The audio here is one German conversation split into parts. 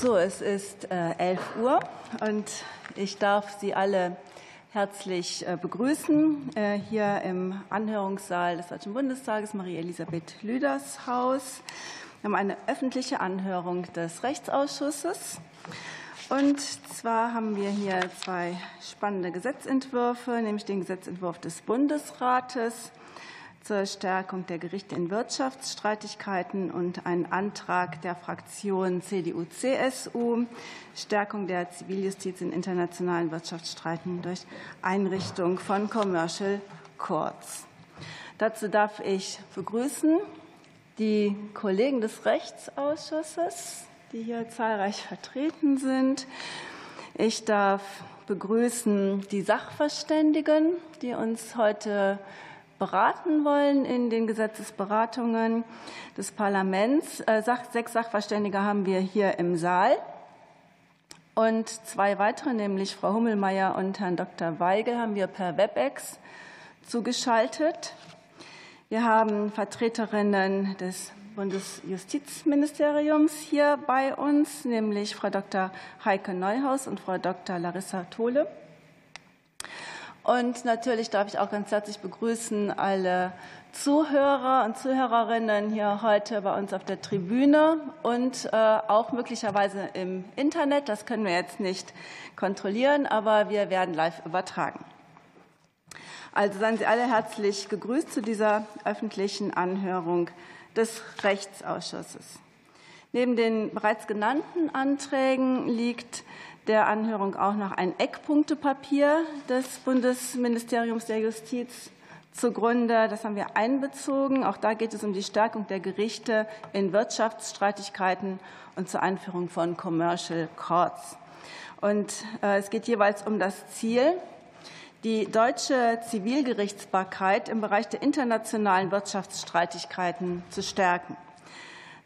So, es ist 11 äh, Uhr und ich darf Sie alle herzlich äh, begrüßen äh, hier im Anhörungssaal des Deutschen Bundestages, Marie-Elisabeth Lüders Haus. Wir haben eine öffentliche Anhörung des Rechtsausschusses. Und zwar haben wir hier zwei spannende Gesetzentwürfe, nämlich den Gesetzentwurf des Bundesrates zur Stärkung der Gerichte in Wirtschaftsstreitigkeiten und ein Antrag der Fraktion CDU-CSU, Stärkung der Ziviljustiz in internationalen Wirtschaftsstreiten durch Einrichtung von Commercial Courts. Dazu darf ich begrüßen die Kollegen des Rechtsausschusses, die hier zahlreich vertreten sind. Ich darf begrüßen die Sachverständigen, die uns heute beraten wollen in den Gesetzesberatungen des Parlaments. Äh, sechs Sachverständige haben wir hier im Saal und zwei weitere, nämlich Frau Hummelmeier und Herrn Dr. Weigel, haben wir per WebEx zugeschaltet. Wir haben Vertreterinnen des Bundesjustizministeriums hier bei uns, nämlich Frau Dr. Heike Neuhaus und Frau Dr. Larissa Tole. Und natürlich darf ich auch ganz herzlich begrüßen alle Zuhörer und Zuhörerinnen hier heute bei uns auf der Tribüne und äh, auch möglicherweise im Internet. Das können wir jetzt nicht kontrollieren, aber wir werden live übertragen. Also seien Sie alle herzlich gegrüßt zu dieser öffentlichen Anhörung des Rechtsausschusses. Neben den bereits genannten Anträgen liegt der Anhörung auch noch ein Eckpunktepapier des Bundesministeriums der Justiz zugrunde. Das haben wir einbezogen. Auch da geht es um die Stärkung der Gerichte in Wirtschaftsstreitigkeiten und zur Einführung von Commercial Courts. Und äh, es geht jeweils um das Ziel, die deutsche Zivilgerichtsbarkeit im Bereich der internationalen Wirtschaftsstreitigkeiten zu stärken.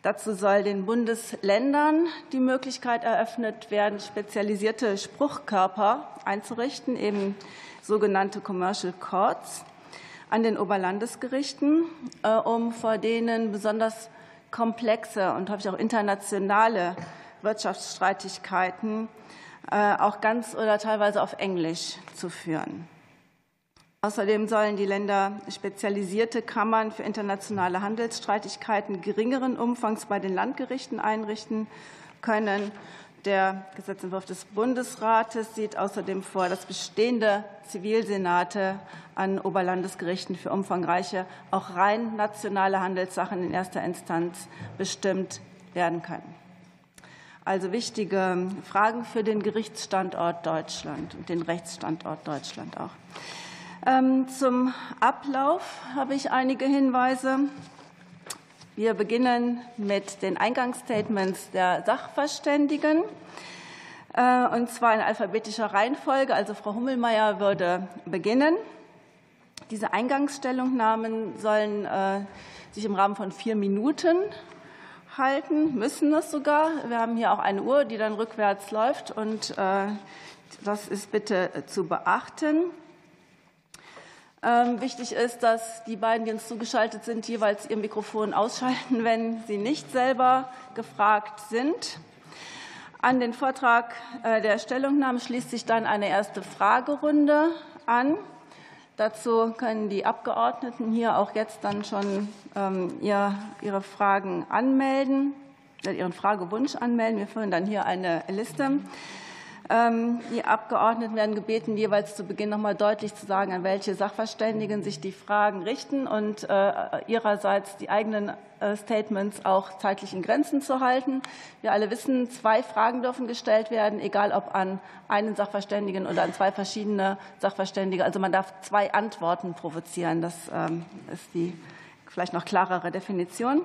Dazu soll den Bundesländern die Möglichkeit eröffnet werden, spezialisierte Spruchkörper einzurichten, eben sogenannte Commercial Courts an den Oberlandesgerichten, äh, um vor denen besonders komplexe und häufig auch internationale Wirtschaftsstreitigkeiten äh, auch ganz oder teilweise auf Englisch zu führen. Außerdem sollen die Länder spezialisierte Kammern für internationale Handelsstreitigkeiten geringeren Umfangs bei den Landgerichten einrichten können. Der Gesetzentwurf des Bundesrates sieht außerdem vor, dass bestehende Zivilsenate an Oberlandesgerichten für umfangreiche, auch rein nationale Handelssachen in erster Instanz bestimmt werden können. Also wichtige Fragen für den Gerichtsstandort Deutschland und den Rechtsstandort Deutschland auch. Ähm, zum Ablauf habe ich einige Hinweise. Wir beginnen mit den Eingangsstatements der Sachverständigen, äh, und zwar in alphabetischer Reihenfolge. Also Frau Hummelmeier würde beginnen. Diese Eingangsstellungnahmen sollen äh, sich im Rahmen von vier Minuten halten, müssen das sogar. Wir haben hier auch eine Uhr, die dann rückwärts läuft, und äh, das ist bitte zu beachten. Ähm, wichtig ist, dass die beiden, die uns zugeschaltet sind, jeweils ihr Mikrofon ausschalten, wenn sie nicht selber gefragt sind. An den Vortrag äh, der Stellungnahme schließt sich dann eine erste Fragerunde an. Dazu können die Abgeordneten hier auch jetzt dann schon ähm, ihre Fragen anmelden, äh, ihren Fragewunsch anmelden. Wir führen dann hier eine Liste. Ähm, die Abgeordneten werden gebeten, jeweils zu Beginn noch mal deutlich zu sagen, an welche Sachverständigen sich die Fragen richten und äh, ihrerseits die eigenen äh, Statements auch zeitlich in Grenzen zu halten. Wir alle wissen, zwei Fragen dürfen gestellt werden, egal ob an einen Sachverständigen oder an zwei verschiedene Sachverständige. Also man darf zwei Antworten provozieren. Das ähm, ist die vielleicht noch klarere Definition.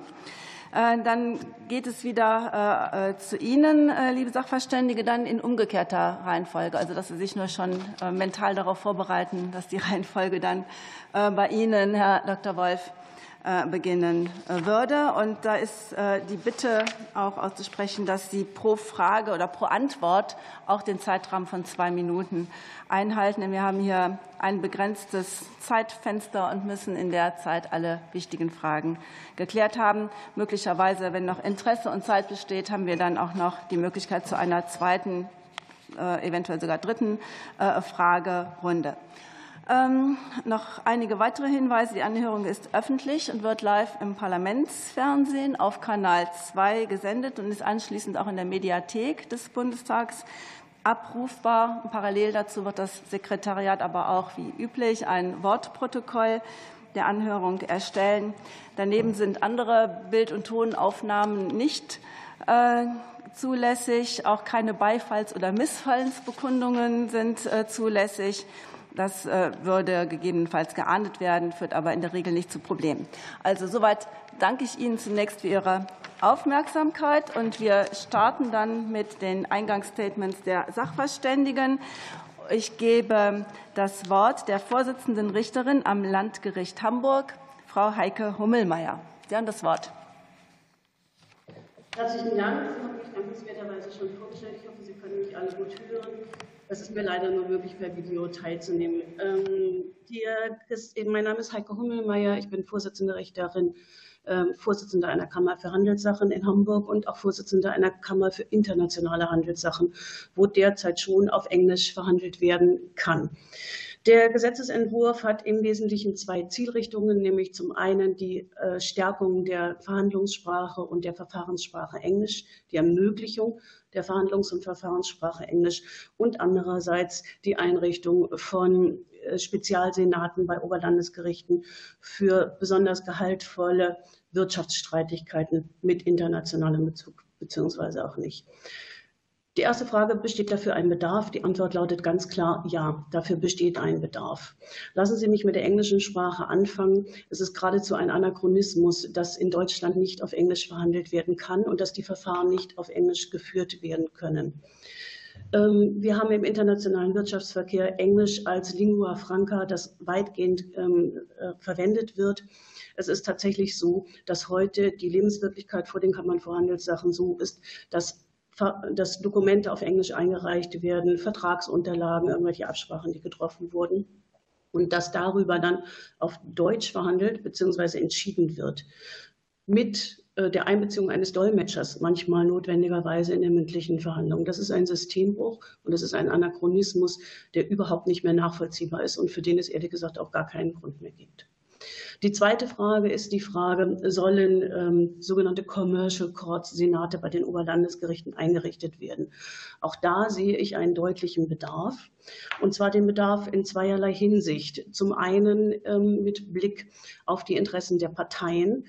Äh, dann geht es wieder äh, äh, zu Ihnen, liebe Sachverständige, dann in umgekehrter Reihenfolge. Also, dass Sie sich nur schon mental darauf vorbereiten, dass die Reihenfolge dann bei Ihnen, Herr Dr. Wolf, beginnen äh, würde. Und da ist äh, die Bitte auch auszusprechen, dass Sie pro Frage oder pro Antwort auch den Zeitrahmen von zwei Minuten einhalten. Denn wir haben hier ein begrenztes Zeitfenster und müssen in der Zeit alle wichtigen Fragen geklärt haben. Möglicherweise, wenn noch Interesse und Zeit besteht, haben wir dann auch noch die Möglichkeit zu einer zweiten, eventuell sogar dritten Fragerunde. Ähm, noch einige weitere Hinweise. Die Anhörung ist öffentlich und wird live im Parlamentsfernsehen auf Kanal 2 gesendet und ist anschließend auch in der Mediathek des Bundestags abrufbar. Parallel dazu wird das Sekretariat aber auch wie üblich ein Wortprotokoll der Anhörung erstellen. Daneben sind andere Bild- und Tonaufnahmen nicht äh, zulässig. Auch keine Beifalls- oder Missfallensbekundungen sind äh, zulässig. Das äh, würde gegebenenfalls geahndet werden, führt aber in der Regel nicht zu Problemen. Also soweit danke ich Ihnen zunächst für Ihre Aufmerksamkeit. Und wir starten dann mit den Eingangsstatements der Sachverständigen. Ich gebe das Wort der Vorsitzenden Richterin am Landgericht Hamburg, Frau Heike Hummelmeier. Sie haben das Wort. Herzlichen Dank. Sie haben mich dankenswerterweise schon vorgestellt. Ich hoffe, Sie können mich alle gut hören. Es ist mir leider nur möglich, per Video teilzunehmen. Ähm, mein Name ist Heike Hummelmeier. Ich bin Vorsitzende Richterin, ähm, Vorsitzende einer Kammer für Handelssachen in Hamburg und auch Vorsitzende einer Kammer für internationale Handelssachen, wo derzeit schon auf Englisch verhandelt werden kann. Der Gesetzesentwurf hat im Wesentlichen zwei Zielrichtungen, nämlich zum einen die äh, Stärkung der Verhandlungssprache und der Verfahrenssprache Englisch, die Ermöglichung der Verhandlungs- und Verfahrenssprache Englisch und andererseits die Einrichtung von äh, Spezialsenaten bei Oberlandesgerichten für besonders gehaltvolle Wirtschaftsstreitigkeiten mit internationalem Bezug beziehungsweise auch nicht. Die erste Frage, besteht dafür ein Bedarf? Die Antwort lautet ganz klar, ja, dafür besteht ein Bedarf. Lassen Sie mich mit der englischen Sprache anfangen. Es ist geradezu ein Anachronismus, dass in Deutschland nicht auf Englisch verhandelt werden kann und dass die Verfahren nicht auf Englisch geführt werden können. Ähm, wir haben im internationalen Wirtschaftsverkehr Englisch als Lingua Franca, das weitgehend ähm, äh, verwendet wird. Es ist tatsächlich so, dass heute die Lebenswirklichkeit vor den Kammern vor Handelssachen so ist, dass dass Dokumente auf Englisch eingereicht werden, Vertragsunterlagen, irgendwelche Absprachen, die getroffen wurden und dass darüber dann auf Deutsch verhandelt bzw. entschieden wird. Mit äh, der Einbeziehung eines Dolmetschers, manchmal notwendigerweise in der mündlichen Verhandlung. Das ist ein Systembruch und das ist ein Anachronismus, der überhaupt nicht mehr nachvollziehbar ist und für den es ehrlich gesagt auch gar keinen Grund mehr gibt. Die zweite Frage ist die Frage, sollen ähm, sogenannte Commercial Courts, Senate bei den Oberlandesgerichten eingerichtet werden? Auch da sehe ich einen deutlichen Bedarf. Und zwar den Bedarf in zweierlei Hinsicht. Zum einen ähm, mit Blick auf die Interessen der Parteien.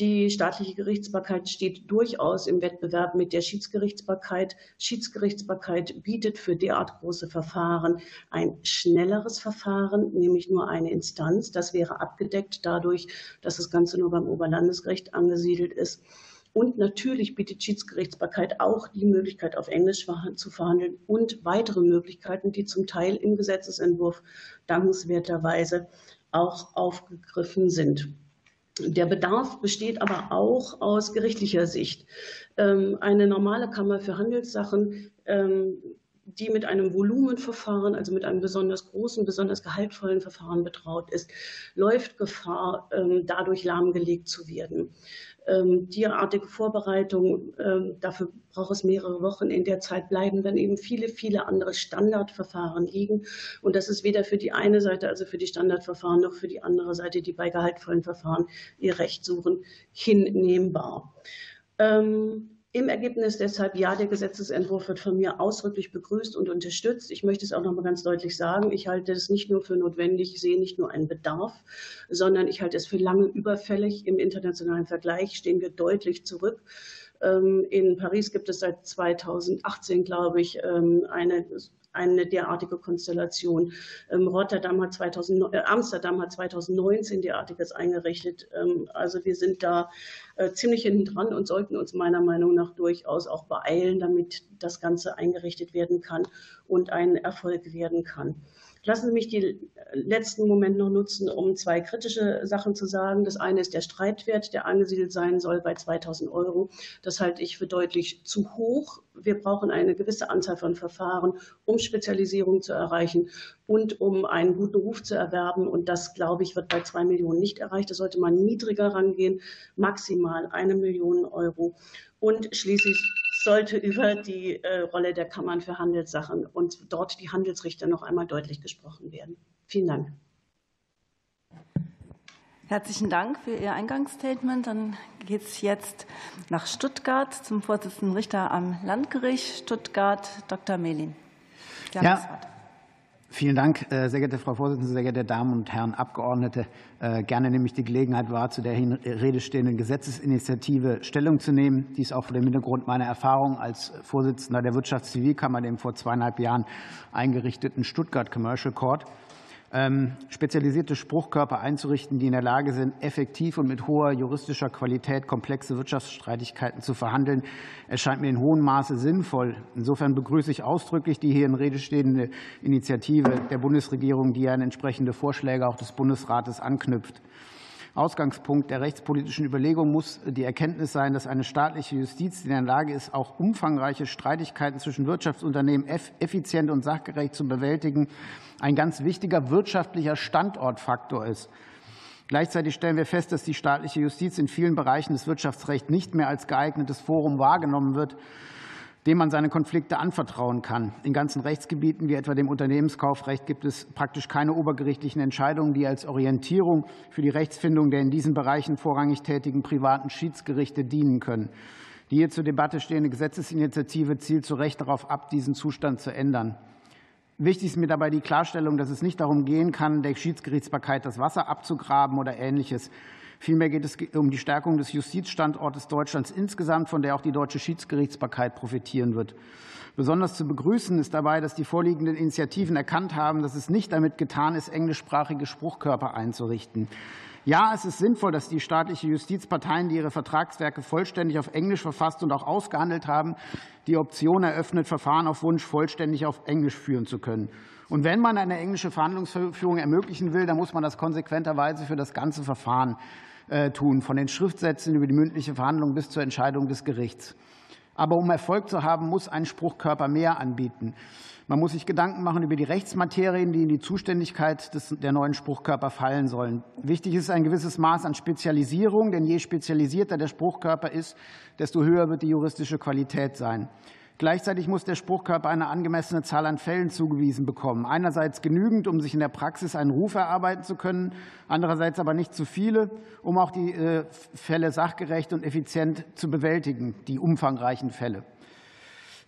Die staatliche Gerichtsbarkeit steht durchaus im Wettbewerb mit der Schiedsgerichtsbarkeit. Schiedsgerichtsbarkeit bietet für derart große Verfahren ein schnelleres Verfahren, nämlich nur eine Instanz. Das wäre abgedeckt dadurch, dass das Ganze nur beim Oberlandesgericht angesiedelt ist. Und natürlich bietet Schiedsgerichtsbarkeit auch die Möglichkeit, auf Englisch zu verhandeln und weitere Möglichkeiten, die zum Teil im Gesetzesentwurf dankenswerterweise auch aufgegriffen sind. Der Bedarf besteht aber auch aus gerichtlicher Sicht. Ähm, eine normale Kammer für Handelssachen, ähm, die mit einem Volumenverfahren, also mit einem besonders großen, besonders gehaltvollen Verfahren betraut ist, läuft Gefahr, ähm, dadurch lahmgelegt zu werden. Ähm, derartige Vorbereitungen, ähm, dafür braucht es mehrere Wochen. In der Zeit bleiben dann eben viele, viele andere Standardverfahren liegen. Und das ist weder für die eine Seite, also für die Standardverfahren, noch für die andere Seite, die bei gehaltvollen Verfahren ihr Recht suchen, hinnehmbar. Ähm, im Ergebnis deshalb, ja, der Gesetzesentwurf wird von mir ausdrücklich begrüßt und unterstützt. Ich möchte es auch noch mal ganz deutlich sagen. Ich halte es nicht nur für notwendig, ich sehe nicht nur einen Bedarf, sondern ich halte es für lange überfällig. Im internationalen Vergleich stehen wir deutlich zurück. Ähm, in Paris gibt es seit 2018, glaube ich, ähm, eine eine derartige Konstellation. Ähm, Rotterdam hat 2000, äh, Amsterdam hat 2019 derartiges eingerichtet. Ähm, also wir sind da äh, ziemlich hinten dran und sollten uns meiner Meinung nach durchaus auch beeilen, damit das Ganze eingerichtet werden kann und ein Erfolg werden kann. Lassen Sie mich die letzten Moment noch nutzen, um zwei kritische Sachen zu sagen. Das eine ist der Streitwert, der angesiedelt sein soll bei 2000 Euro. Das halte ich für deutlich zu hoch. Wir brauchen eine gewisse Anzahl von Verfahren, um Spezialisierung zu erreichen und um einen guten Ruf zu erwerben. Und das, glaube ich, wird bei zwei Millionen nicht erreicht. Da sollte man niedriger rangehen, maximal eine Million Euro. Und schließlich sollte über die äh, Rolle der Kammern für Handelssachen und dort die Handelsrichter noch einmal deutlich gesprochen werden. Vielen Dank. Herzlichen Dank für Ihr Eingangsstatement. Dann geht es jetzt nach Stuttgart zum Vorsitzenden Richter am Landgericht Stuttgart, Dr. Melin. Sie haben ja. Vielen Dank, äh, sehr geehrte Frau Vorsitzende, sehr geehrte Damen und Herren Abgeordnete. Äh, gerne nehme ich die Gelegenheit wahr, zu der Rede stehenden Gesetzesinitiative Stellung zu nehmen. Dies auch vor dem Hintergrund meiner Erfahrung als Vorsitzender der Wirtschaftszivilkammer, dem vor zweieinhalb Jahren eingerichteten Stuttgart Commercial Court. Ähm, spezialisierte Spruchkörper einzurichten, die in der Lage sind, effektiv und mit hoher juristischer Qualität komplexe Wirtschaftsstreitigkeiten zu verhandeln, erscheint mir in hohem Maße sinnvoll. Insofern begrüße ich ausdrücklich die hier in Rede stehende Initiative der Bundesregierung, die an entsprechende Vorschläge auch des Bundesrates anknüpft. Ausgangspunkt der rechtspolitischen Überlegung muss die Erkenntnis sein, dass eine staatliche Justiz, die in der Lage ist, auch umfangreiche Streitigkeiten zwischen Wirtschaftsunternehmen effizient und sachgerecht zu bewältigen, ein ganz wichtiger wirtschaftlicher Standortfaktor ist. Gleichzeitig stellen wir fest, dass die staatliche Justiz in vielen Bereichen des Wirtschaftsrechts nicht mehr als geeignetes Forum wahrgenommen wird, dem man seine Konflikte anvertrauen kann. In ganzen Rechtsgebieten wie etwa dem Unternehmenskaufrecht gibt es praktisch keine obergerichtlichen Entscheidungen, die als Orientierung für die Rechtsfindung der in diesen Bereichen vorrangig tätigen privaten Schiedsgerichte dienen können. Die hier zur Debatte stehende Gesetzesinitiative zielt zu Recht darauf ab, diesen Zustand zu ändern. Wichtig ist mir dabei die Klarstellung, dass es nicht darum gehen kann, der Schiedsgerichtsbarkeit das Wasser abzugraben oder Ähnliches. Vielmehr geht es um die Stärkung des Justizstandortes Deutschlands insgesamt, von der auch die deutsche Schiedsgerichtsbarkeit profitieren wird. Besonders zu begrüßen ist dabei, dass die vorliegenden Initiativen erkannt haben, dass es nicht damit getan ist, englischsprachige Spruchkörper einzurichten. Ja, es ist sinnvoll, dass die staatliche Justizparteien, die ihre Vertragswerke vollständig auf Englisch verfasst und auch ausgehandelt haben, die Option eröffnet, Verfahren auf Wunsch vollständig auf Englisch führen zu können. Und wenn man eine englische Verhandlungsführung ermöglichen will, dann muss man das konsequenterweise für das ganze Verfahren äh, tun, von den Schriftsätzen über die mündliche Verhandlung bis zur Entscheidung des Gerichts. Aber um Erfolg zu haben, muss ein Spruchkörper mehr anbieten. Man muss sich Gedanken machen über die Rechtsmaterien, die in die Zuständigkeit des, der neuen Spruchkörper fallen sollen. Wichtig ist ein gewisses Maß an Spezialisierung, denn je spezialisierter der Spruchkörper ist, desto höher wird die juristische Qualität sein. Gleichzeitig muss der Spruchkörper eine angemessene Zahl an Fällen zugewiesen bekommen. Einerseits genügend, um sich in der Praxis einen Ruf erarbeiten zu können, andererseits aber nicht zu viele, um auch die äh, Fälle sachgerecht und effizient zu bewältigen, die umfangreichen Fälle.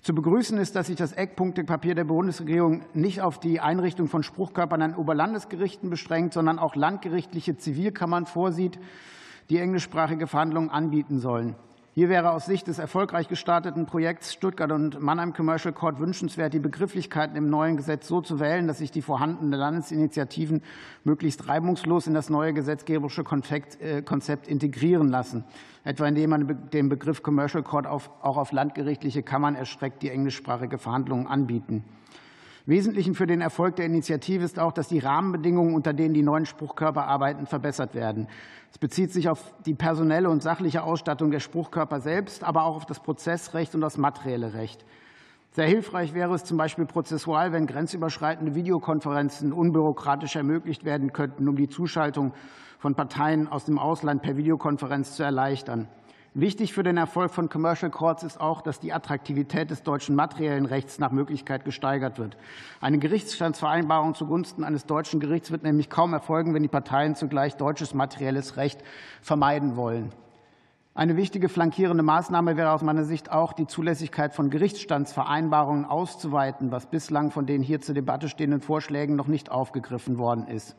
Zu begrüßen ist, dass sich das Eckpunktepapier der Bundesregierung nicht auf die Einrichtung von Spruchkörpern an Oberlandesgerichten beschränkt, sondern auch landgerichtliche Zivilkammern vorsieht, die englischsprachige Verhandlungen anbieten sollen. Hier wäre aus Sicht des erfolgreich gestarteten Projekts Stuttgart und Mannheim Commercial Court wünschenswert, die Begrifflichkeiten im neuen Gesetz so zu wählen, dass sich die vorhandenen Landesinitiativen möglichst reibungslos in das neue gesetzgeberische äh, Konzept integrieren lassen, etwa indem man den Begriff Commercial Court auch auf landgerichtliche Kammern erstreckt, die englischsprachige Verhandlungen anbieten. Wesentlich für den Erfolg der Initiative ist auch, dass die Rahmenbedingungen, unter denen die neuen Spruchkörper arbeiten, verbessert werden. Es bezieht sich auf die personelle und sachliche Ausstattung der Spruchkörper selbst, aber auch auf das Prozessrecht und das materielle Recht. Sehr hilfreich wäre es zum Beispiel prozessual, wenn grenzüberschreitende Videokonferenzen unbürokratisch ermöglicht werden könnten, um die Zuschaltung von Parteien aus dem Ausland per Videokonferenz zu erleichtern. Wichtig für den Erfolg von Commercial Courts ist auch, dass die Attraktivität des deutschen materiellen Rechts nach Möglichkeit gesteigert wird. Eine Gerichtsstandsvereinbarung zugunsten eines deutschen Gerichts wird nämlich kaum erfolgen, wenn die Parteien zugleich deutsches materielles Recht vermeiden wollen. Eine wichtige flankierende Maßnahme wäre aus meiner Sicht auch, die Zulässigkeit von Gerichtsstandsvereinbarungen auszuweiten, was bislang von den hier zur Debatte stehenden Vorschlägen noch nicht aufgegriffen worden ist.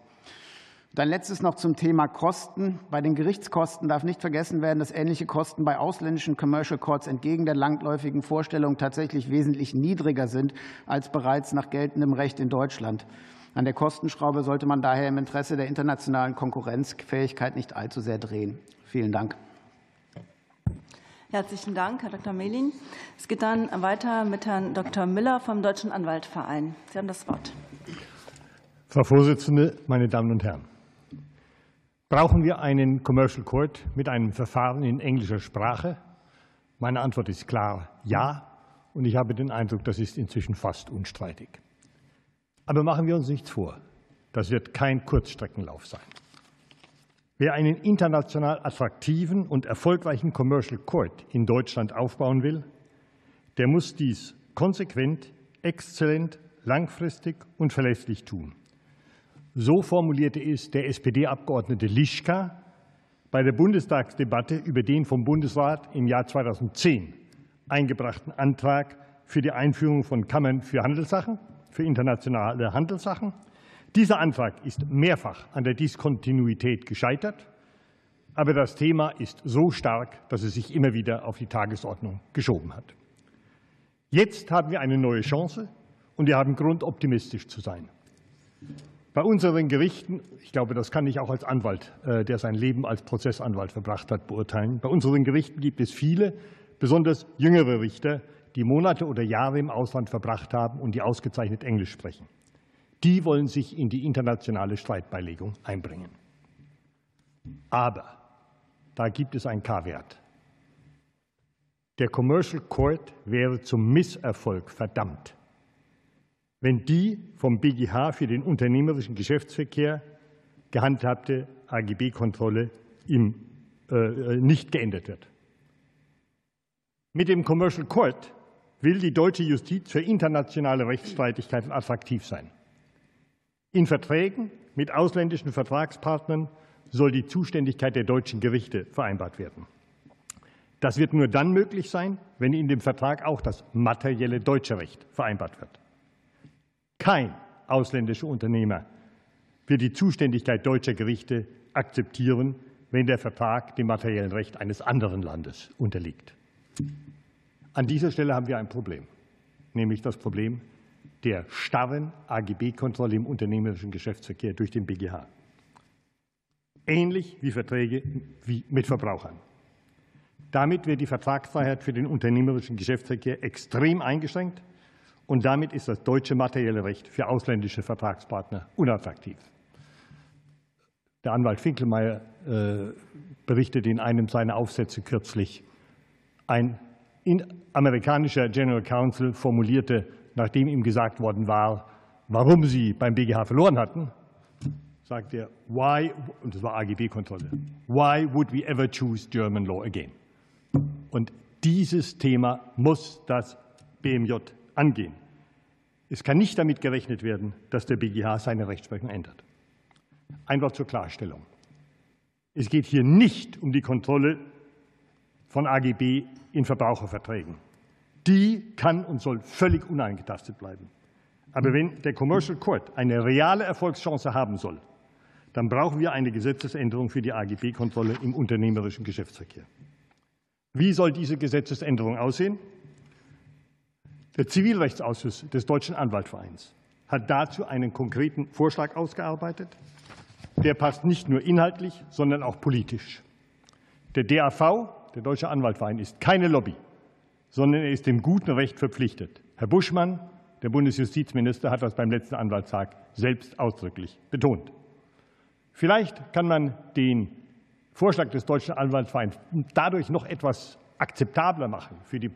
Dann letztes noch zum Thema Kosten. Bei den Gerichtskosten darf nicht vergessen werden, dass ähnliche Kosten bei ausländischen Commercial Courts entgegen der langläufigen Vorstellung tatsächlich wesentlich niedriger sind als bereits nach geltendem Recht in Deutschland. An der Kostenschraube sollte man daher im Interesse der internationalen Konkurrenzfähigkeit nicht allzu sehr drehen. Vielen Dank. Herzlichen Dank, Herr Dr. Mehlin. Es geht dann weiter mit Herrn Dr. Müller vom Deutschen Anwaltverein. Sie haben das Wort. Frau Vorsitzende, meine Damen und Herren! Brauchen wir einen Commercial Court mit einem Verfahren in englischer Sprache? Meine Antwort ist klar ja. Und ich habe den Eindruck, das ist inzwischen fast unstreitig. Aber machen wir uns nichts vor. Das wird kein Kurzstreckenlauf sein. Wer einen international attraktiven und erfolgreichen Commercial Court in Deutschland aufbauen will, der muss dies konsequent, exzellent, langfristig und verlässlich tun. So formulierte es der SPD-Abgeordnete Lischka bei der Bundestagsdebatte über den vom Bundesrat im Jahr 2010 eingebrachten Antrag für die Einführung von Kammern für Handelssachen, für internationale Handelssachen. Dieser Antrag ist mehrfach an der Diskontinuität gescheitert, aber das Thema ist so stark, dass es sich immer wieder auf die Tagesordnung geschoben hat. Jetzt haben wir eine neue Chance, und wir haben Grund, optimistisch zu sein. Bei unseren Gerichten, ich glaube, das kann ich auch als Anwalt, äh, der sein Leben als Prozessanwalt verbracht hat, beurteilen. Bei unseren Gerichten gibt es viele, besonders jüngere Richter, die Monate oder Jahre im Ausland verbracht haben und die ausgezeichnet Englisch sprechen. Die wollen sich in die internationale Streitbeilegung einbringen. Aber da gibt es ein K-Wert. Der Commercial Court wäre zum Misserfolg verdammt, wenn die vom BGH für den unternehmerischen Geschäftsverkehr gehandhabte AGB-Kontrolle äh, nicht geändert wird. Mit dem Commercial Court will die deutsche Justiz für internationale Rechtsstreitigkeiten attraktiv sein. In Verträgen mit ausländischen Vertragspartnern soll die Zuständigkeit der deutschen Gerichte vereinbart werden. Das wird nur dann möglich sein, wenn in dem Vertrag auch das materielle deutsche Recht vereinbart wird. Kein ausländischer Unternehmer wird die Zuständigkeit deutscher Gerichte akzeptieren, wenn der Vertrag dem materiellen Recht eines anderen Landes unterliegt. An dieser Stelle haben wir ein Problem, nämlich das Problem der starren AGB-Kontrolle im unternehmerischen Geschäftsverkehr durch den BGH. Ähnlich wie Verträge mit Verbrauchern. Damit wird die Vertragsfreiheit für den unternehmerischen Geschäftsverkehr extrem eingeschränkt und damit ist das deutsche materielle Recht für ausländische Vertragspartner unattraktiv. Der Anwalt Finkelmeier äh, berichtet in einem seiner Aufsätze kürzlich, ein amerikanischer General Counsel formulierte, nachdem ihm gesagt worden war, warum sie beim BGH verloren hatten, sagt er, why, und das war AGB-Kontrolle, why would we ever choose German law again? Und dieses Thema muss das BMJ angehen. Es kann nicht damit gerechnet werden, dass der BGH seine Rechtsprechung ändert. Ein Wort zur Klarstellung. Es geht hier nicht um die Kontrolle von AGB in Verbraucherverträgen. Die kann und soll völlig unangetastet bleiben. Aber wenn der Commercial Court eine reale Erfolgschance haben soll, dann brauchen wir eine Gesetzesänderung für die AGB-Kontrolle im unternehmerischen Geschäftsverkehr. Wie soll diese Gesetzesänderung aussehen? Der Zivilrechtsausschuss des Deutschen Anwaltvereins hat dazu einen konkreten Vorschlag ausgearbeitet. Der passt nicht nur inhaltlich, sondern auch politisch. Der DAV der Deutsche Anwaltverein ist keine Lobby, sondern er ist dem guten Recht verpflichtet. Herr Buschmann, der Bundesjustizminister, hat das beim letzten Anwaltstag selbst ausdrücklich betont. Vielleicht kann man den Vorschlag des Deutschen Anwaltvereins dadurch noch etwas akzeptabler machen für, die,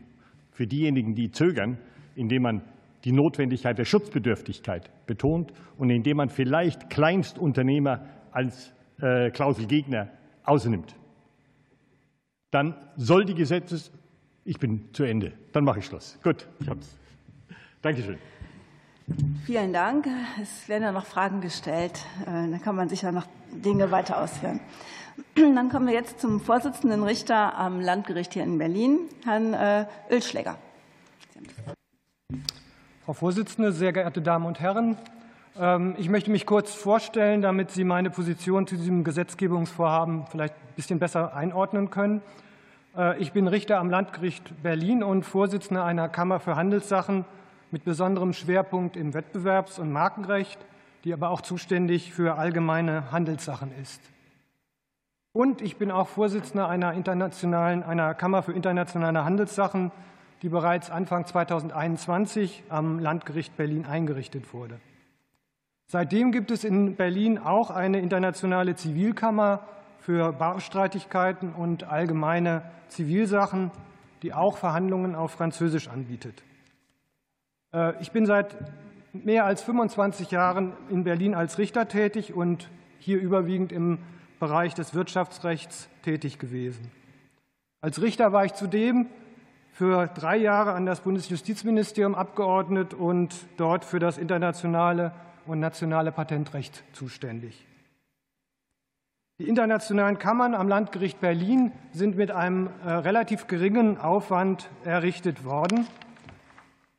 für diejenigen, die zögern, indem man die Notwendigkeit der Schutzbedürftigkeit betont und indem man vielleicht Kleinstunternehmer als äh, Klauselgegner ausnimmt dann soll die Gesetzes ich bin zu Ende. Dann mache ich Schluss. Gut, ich hab's. Dankeschön. Vielen Dank. Es werden ja noch Fragen gestellt. Äh, dann kann man sicher noch Dinge weiter ausführen. Dann kommen wir jetzt zum Vorsitzenden Richter am Landgericht hier in Berlin, Herrn äh, Ölschläger. Frau Vorsitzende, sehr geehrte Damen und Herren! Ähm, ich möchte mich kurz vorstellen, damit Sie meine Position zu diesem Gesetzgebungsvorhaben vielleicht ein bisschen besser einordnen können. Äh, ich bin Richter am Landgericht Berlin und Vorsitzender einer Kammer für Handelssachen mit besonderem Schwerpunkt im Wettbewerbs- und Markenrecht, die aber auch zuständig für allgemeine Handelssachen ist. Und ich bin auch Vorsitzender einer, internationalen, einer Kammer für internationale Handelssachen, die bereits Anfang 2021 am Landgericht Berlin eingerichtet wurde. Seitdem gibt es in Berlin auch eine internationale Zivilkammer für Barstreitigkeiten und allgemeine Zivilsachen, die auch Verhandlungen auf Französisch anbietet. Äh, ich bin seit mehr als 25 Jahren in Berlin als Richter tätig und hier überwiegend im Bereich des Wirtschaftsrechts tätig gewesen. Als Richter war ich zudem für drei Jahre an das Bundesjustizministerium abgeordnet und dort für das internationale und nationale Patentrecht zuständig. Die internationalen Kammern am Landgericht Berlin sind mit einem äh, relativ geringen Aufwand errichtet worden.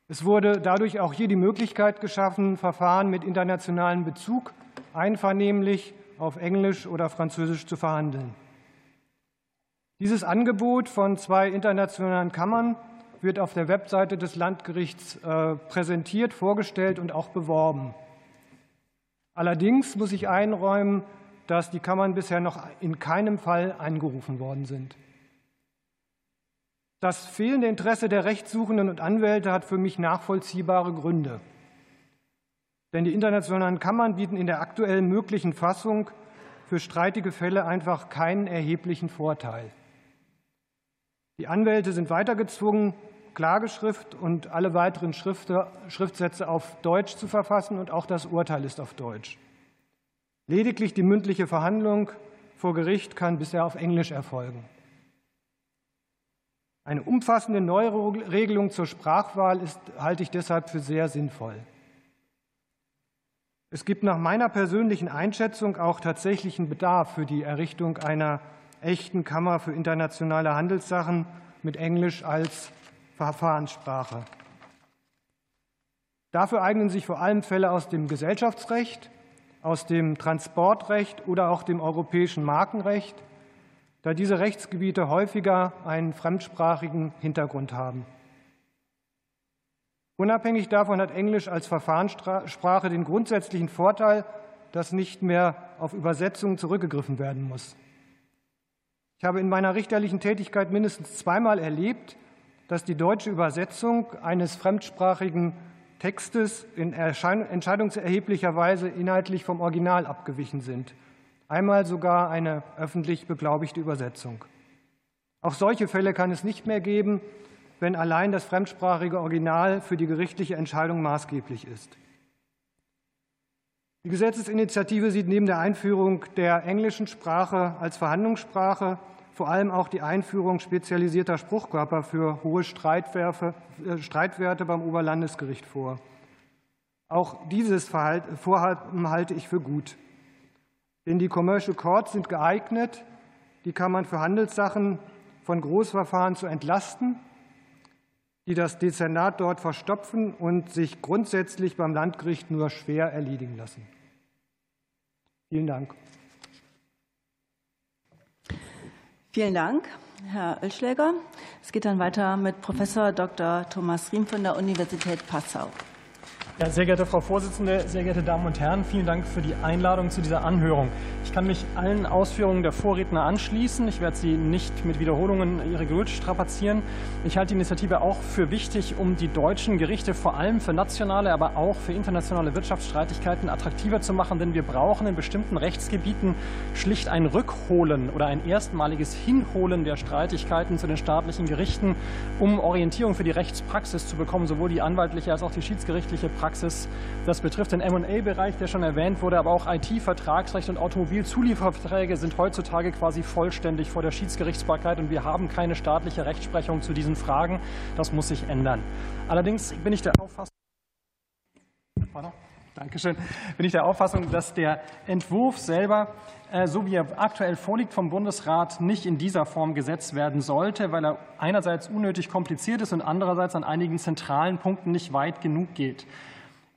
Es wurde dadurch auch hier die Möglichkeit geschaffen, Verfahren mit internationalem Bezug einvernehmlich auf Englisch oder Französisch zu verhandeln. Dieses Angebot von zwei internationalen Kammern wird auf der Webseite des Landgerichts äh, präsentiert, vorgestellt und auch beworben. Allerdings muss ich einräumen, dass die Kammern bisher noch in keinem Fall eingerufen worden sind. Das fehlende Interesse der Rechtssuchenden und Anwälte hat für mich nachvollziehbare Gründe. Denn die internationalen Kammern bieten in der aktuell möglichen Fassung für streitige Fälle einfach keinen erheblichen Vorteil. Die Anwälte sind weiter gezwungen, Klageschrift und alle weiteren Schriftsätze auf Deutsch zu verfassen, und auch das Urteil ist auf Deutsch. Lediglich die mündliche Verhandlung vor Gericht kann bisher auf Englisch erfolgen. Eine umfassende Neuregelung zur Sprachwahl ist, halte ich deshalb für sehr sinnvoll. Es gibt nach meiner persönlichen Einschätzung auch tatsächlichen Bedarf für die Errichtung einer echten Kammer für internationale Handelssachen mit Englisch als Verfahrenssprache. Dafür eignen sich vor allem Fälle aus dem Gesellschaftsrecht, aus dem Transportrecht oder auch dem europäischen Markenrecht, da diese Rechtsgebiete häufiger einen fremdsprachigen Hintergrund haben. Unabhängig davon hat Englisch als Verfahrenssprache den grundsätzlichen Vorteil, dass nicht mehr auf Übersetzungen zurückgegriffen werden muss. Ich habe in meiner richterlichen Tätigkeit mindestens zweimal erlebt, dass die deutsche Übersetzung eines fremdsprachigen Textes in entscheidungserheblicher Weise inhaltlich vom Original abgewichen sind. Einmal sogar eine öffentlich beglaubigte Übersetzung. Auch solche Fälle kann es nicht mehr geben, wenn allein das fremdsprachige Original für die gerichtliche Entscheidung maßgeblich ist. Die Gesetzesinitiative sieht neben der Einführung der englischen Sprache als Verhandlungssprache vor allem auch die Einführung spezialisierter Spruchkörper für hohe äh, Streitwerte beim Oberlandesgericht vor. Auch dieses Vorhaben halte ich für gut. Denn die Commercial Courts sind geeignet, die Kammern für Handelssachen von Großverfahren zu entlasten, die das Dezernat dort verstopfen und sich grundsätzlich beim Landgericht nur schwer erledigen lassen. Vielen Dank. Vielen Dank, Herr Oelschläger. Es geht dann weiter mit Professor Dr. Thomas Riem von der Universität Passau. Ja, sehr geehrte Frau Vorsitzende, sehr geehrte Damen und Herren, vielen Dank für die Einladung zu dieser Anhörung. Ich kann mich allen Ausführungen der Vorredner anschließen. Ich werde Sie nicht mit Wiederholungen Ihre Geduld strapazieren. Ich halte die Initiative auch für wichtig, um die deutschen Gerichte vor allem für nationale, aber auch für internationale Wirtschaftsstreitigkeiten attraktiver zu machen, denn wir brauchen in bestimmten Rechtsgebieten schlicht ein Rückholen oder ein erstmaliges Hinholen der Streitigkeiten zu den staatlichen Gerichten, um Orientierung für die Rechtspraxis zu bekommen, sowohl die anwaltliche als auch die schiedsgerichtliche Praxis. Das betrifft den M&A-Bereich, der schon erwähnt wurde, aber auch IT, Vertragsrecht und Automobilzulieferverträge sind heutzutage quasi vollständig vor der Schiedsgerichtsbarkeit und wir haben keine staatliche Rechtsprechung zu diesen Fragen. Das muss sich ändern. Allerdings bin ich der Auffassung? Dankeschön. Bin ich der Auffassung, dass der Entwurf selber, so wie er aktuell vorliegt vom Bundesrat, nicht in dieser Form gesetzt werden sollte, weil er einerseits unnötig kompliziert ist und andererseits an einigen zentralen Punkten nicht weit genug geht.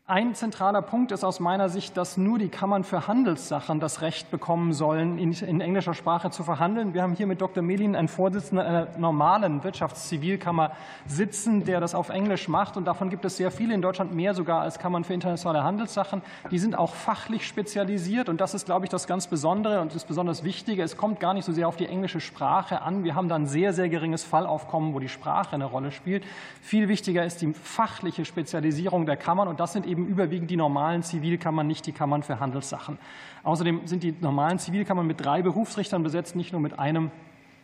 Ein zentraler Punkt ist aus meiner Sicht, dass nur die Kammern für Handelssachen das Recht bekommen sollen, in, englischer Sprache zu verhandeln. Wir haben hier mit Dr. Melin einen Vorsitzenden einer normalen Wirtschaftszivilkammer sitzen, der das auf Englisch macht. Und davon gibt es sehr viele in Deutschland, mehr sogar als Kammern für internationale Handelssachen. Die sind auch fachlich spezialisiert. Und das ist, glaube ich, das ganz Besondere und das besonders Wichtige. Es kommt gar nicht so sehr auf die englische Sprache an. Wir haben da ein sehr, sehr geringes Fallaufkommen, wo die Sprache eine Rolle spielt. Viel wichtiger ist die fachliche Spezialisierung der Kammern. Und das sind eben eben überwiegend die normalen Zivilkammern, nicht die Kammern für Handelssachen. Außerdem sind die normalen Zivilkammern mit drei Berufsrichtern besetzt, nicht nur mit einem.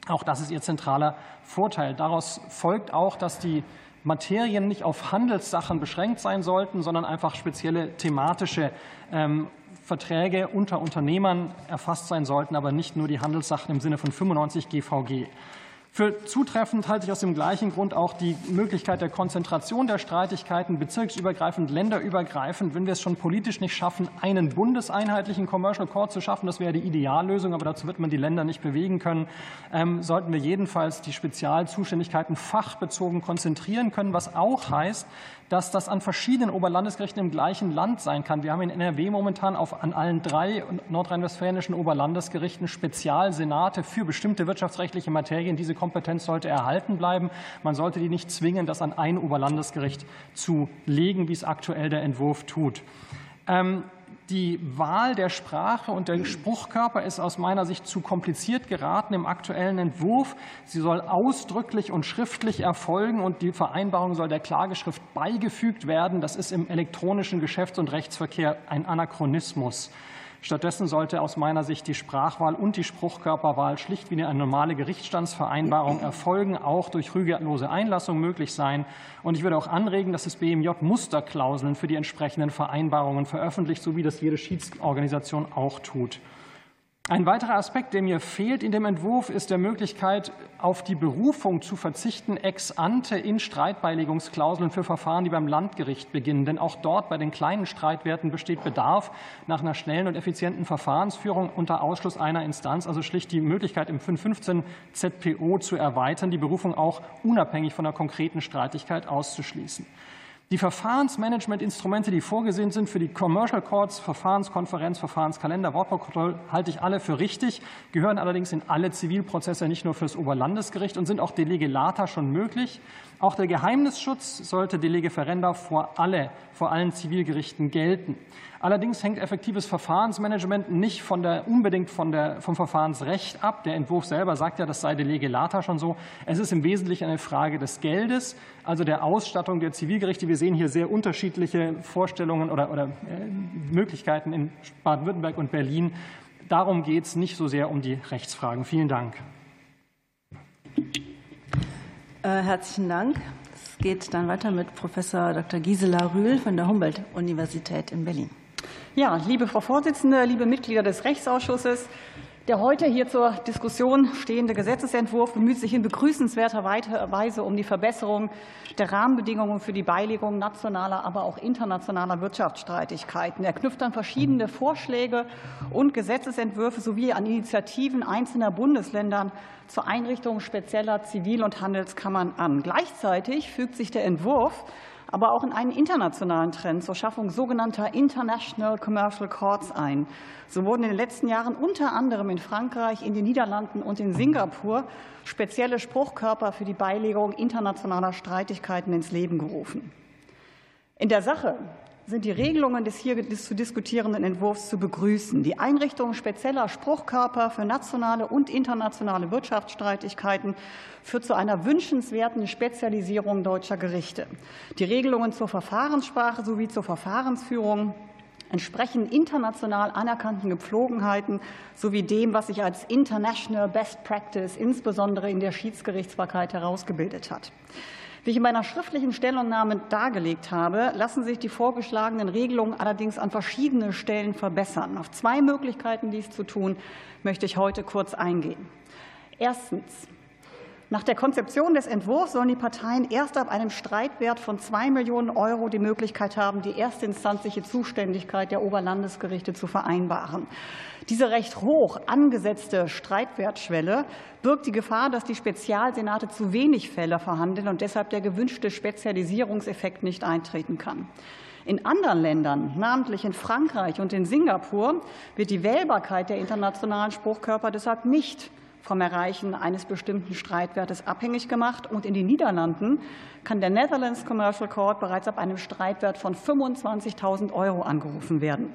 Auch das ist ihr zentraler Vorteil. Daraus folgt auch, dass die Materien nicht auf Handelssachen beschränkt sein sollten, sondern einfach spezielle thematische ähm, Verträge unter Unternehmern erfasst sein sollten, aber nicht nur die Handelssachen im Sinne von 95 GVG. Für zutreffend halte ich aus dem gleichen Grund auch die Möglichkeit der Konzentration der Streitigkeiten bezirksübergreifend, länderübergreifend. Wenn wir es schon politisch nicht schaffen, einen bundeseinheitlichen Commercial Court zu schaffen, das wäre die Ideallösung, aber dazu wird man die Länder nicht bewegen können, ähm, sollten wir jedenfalls die Spezialzuständigkeiten fachbezogen konzentrieren können, was auch heißt, dass das an verschiedenen Oberlandesgerichten im gleichen Land sein kann. Wir haben in NRW momentan auf, an allen drei nordrhein-westfälischen Oberlandesgerichten Spezialsenate für bestimmte wirtschaftsrechtliche Materien. Diese Kompetenz sollte erhalten bleiben. Man sollte die nicht zwingen, das an ein Oberlandesgericht zu legen, wie es aktuell der Entwurf tut. Ähm, die Wahl der Sprache und der Spruchkörper ist aus meiner Sicht zu kompliziert geraten im aktuellen Entwurf. Sie soll ausdrücklich und schriftlich erfolgen und die Vereinbarung soll der Klageschrift beigefügt werden. Das ist im elektronischen Geschäfts- und Rechtsverkehr ein Anachronismus. Stattdessen sollte aus meiner Sicht die Sprachwahl und die Spruchkörperwahl schlicht wie eine normale Gerichtsstandsvereinbarung erfolgen, auch durch rügelose Einlassung möglich sein. Und ich würde auch anregen, dass das BMJ Musterklauseln für die entsprechenden Vereinbarungen veröffentlicht, so wie das jede Schiedsorganisation auch tut. Ein weiterer Aspekt, der mir fehlt in dem Entwurf, ist der Möglichkeit, auf die Berufung zu verzichten, ex ante in Streitbeilegungsklauseln für Verfahren, die beim Landgericht beginnen. Denn auch dort bei den kleinen Streitwerten besteht Bedarf nach einer schnellen und effizienten Verfahrensführung unter Ausschluss einer Instanz, also schlicht die Möglichkeit, im 515 ZPO zu erweitern, die Berufung auch unabhängig von der konkreten Streitigkeit auszuschließen. Die Verfahrensmanagementinstrumente, die vorgesehen sind für die Commercial Courts, Verfahrenskonferenz, Verfahrenskalender, Wortprotokoll, halte ich alle für richtig, gehören allerdings in alle Zivilprozesse, nicht nur für das Oberlandesgericht und sind auch de schon möglich. Auch der Geheimnisschutz sollte de lege ferenda vor, alle, vor allen Zivilgerichten gelten. Allerdings hängt effektives Verfahrensmanagement nicht von der, unbedingt von der, vom Verfahrensrecht ab. Der Entwurf selber sagt ja, das sei de lege lata schon so. Es ist im Wesentlichen eine Frage des Geldes, also der Ausstattung der Zivilgerichte. Wir sehen hier sehr unterschiedliche Vorstellungen oder, oder äh, Möglichkeiten in Baden-Württemberg und Berlin. Darum geht es nicht so sehr um die Rechtsfragen. Vielen Dank. Äh, herzlichen Dank. Es geht dann weiter mit Professor Dr. Gisela Rühl von der Humboldt-Universität in Berlin. Ja, liebe Frau Vorsitzende, liebe Mitglieder des Rechtsausschusses, der heute hier zur Diskussion stehende Gesetzentwurf bemüht sich in begrüßenswerter Weise um die Verbesserung der Rahmenbedingungen für die Beilegung nationaler, aber auch internationaler Wirtschaftsstreitigkeiten. Er knüpft an verschiedene Vorschläge und Gesetzentwürfe sowie an Initiativen einzelner Bundesländern zur Einrichtung spezieller Zivil- und Handelskammern an. Gleichzeitig fügt sich der Entwurf aber auch in einen internationalen Trend zur Schaffung sogenannter International Commercial Courts ein. So wurden in den letzten Jahren unter anderem in Frankreich, in den Niederlanden und in Singapur spezielle Spruchkörper für die Beilegung internationaler Streitigkeiten ins Leben gerufen. In der Sache sind die Regelungen des hier zu diskutierenden Entwurfs zu begrüßen. Die Einrichtung spezieller Spruchkörper für nationale und internationale Wirtschaftsstreitigkeiten führt zu einer wünschenswerten Spezialisierung deutscher Gerichte. Die Regelungen zur Verfahrenssprache sowie zur Verfahrensführung entsprechen international anerkannten Gepflogenheiten sowie dem, was sich als International Best Practice insbesondere in der Schiedsgerichtsbarkeit herausgebildet hat. Wie ich in meiner schriftlichen Stellungnahme dargelegt habe, lassen sich die vorgeschlagenen Regelungen allerdings an verschiedenen Stellen verbessern. Auf zwei Möglichkeiten, dies zu tun, möchte ich heute kurz eingehen. Erstens. Nach der Konzeption des Entwurfs sollen die Parteien erst ab einem Streitwert von zwei Millionen Euro die Möglichkeit haben, die erstinstanzliche Zuständigkeit der Oberlandesgerichte zu vereinbaren. Diese recht hoch angesetzte Streitwertschwelle birgt die Gefahr, dass die Spezialsenate zu wenig Fälle verhandeln und deshalb der gewünschte Spezialisierungseffekt nicht eintreten kann. In anderen Ländern, namentlich in Frankreich und in Singapur, wird die Wählbarkeit der internationalen Spruchkörper deshalb nicht vom Erreichen eines bestimmten Streitwertes abhängig gemacht. Und in den Niederlanden kann der Netherlands Commercial Court bereits ab einem Streitwert von 25.000 Euro angerufen werden.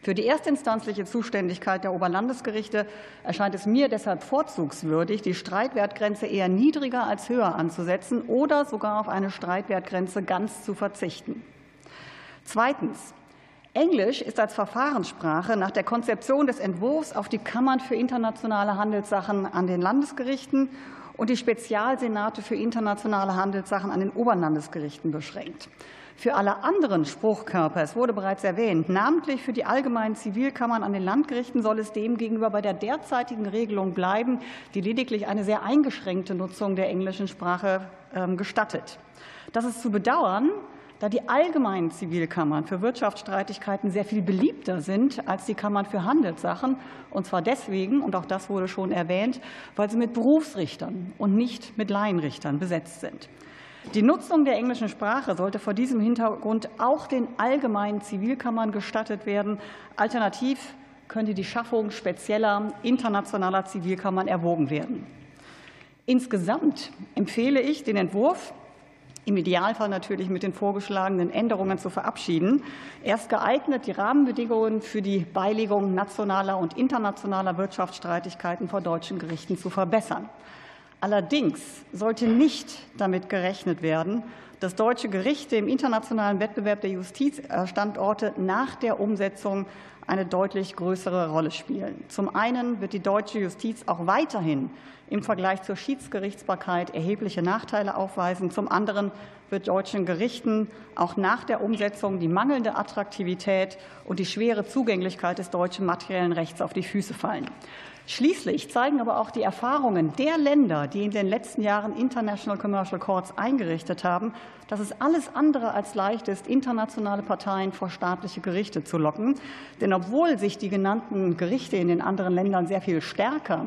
Für die erstinstanzliche Zuständigkeit der Oberlandesgerichte erscheint es mir deshalb vorzugswürdig, die Streitwertgrenze eher niedriger als höher anzusetzen oder sogar auf eine Streitwertgrenze ganz zu verzichten. Zweitens. Englisch ist als Verfahrenssprache nach der Konzeption des Entwurfs auf die Kammern für internationale Handelssachen an den Landesgerichten und die Spezialsenate für internationale Handelssachen an den Oberlandesgerichten beschränkt. Für alle anderen Spruchkörper, es wurde bereits erwähnt, namentlich für die allgemeinen Zivilkammern an den Landgerichten soll es demgegenüber bei der derzeitigen Regelung bleiben, die lediglich eine sehr eingeschränkte Nutzung der englischen Sprache ähm, gestattet. Das ist zu bedauern, da die allgemeinen Zivilkammern für Wirtschaftsstreitigkeiten sehr viel beliebter sind als die Kammern für Handelssachen. Und zwar deswegen, und auch das wurde schon erwähnt, weil sie mit Berufsrichtern und nicht mit Laienrichtern besetzt sind. Die Nutzung der englischen Sprache sollte vor diesem Hintergrund auch den allgemeinen Zivilkammern gestattet werden. Alternativ könnte die Schaffung spezieller internationaler Zivilkammern erwogen werden. Insgesamt empfehle ich, den Entwurf im Idealfall natürlich mit den vorgeschlagenen Änderungen zu verabschieden. Erst geeignet, die Rahmenbedingungen für die Beilegung nationaler und internationaler Wirtschaftsstreitigkeiten vor deutschen Gerichten zu verbessern. Allerdings sollte nicht damit gerechnet werden, dass deutsche Gerichte im internationalen Wettbewerb der Justizstandorte nach der Umsetzung eine deutlich größere Rolle spielen. Zum einen wird die deutsche Justiz auch weiterhin im Vergleich zur Schiedsgerichtsbarkeit erhebliche Nachteile aufweisen. Zum anderen wird deutschen Gerichten auch nach der Umsetzung die mangelnde Attraktivität und die schwere Zugänglichkeit des deutschen materiellen Rechts auf die Füße fallen. Schließlich zeigen aber auch die Erfahrungen der Länder, die in den letzten Jahren International Commercial Courts eingerichtet haben, dass es alles andere als leicht ist, internationale Parteien vor staatliche Gerichte zu locken. Denn obwohl sich die genannten Gerichte in den anderen Ländern sehr viel stärker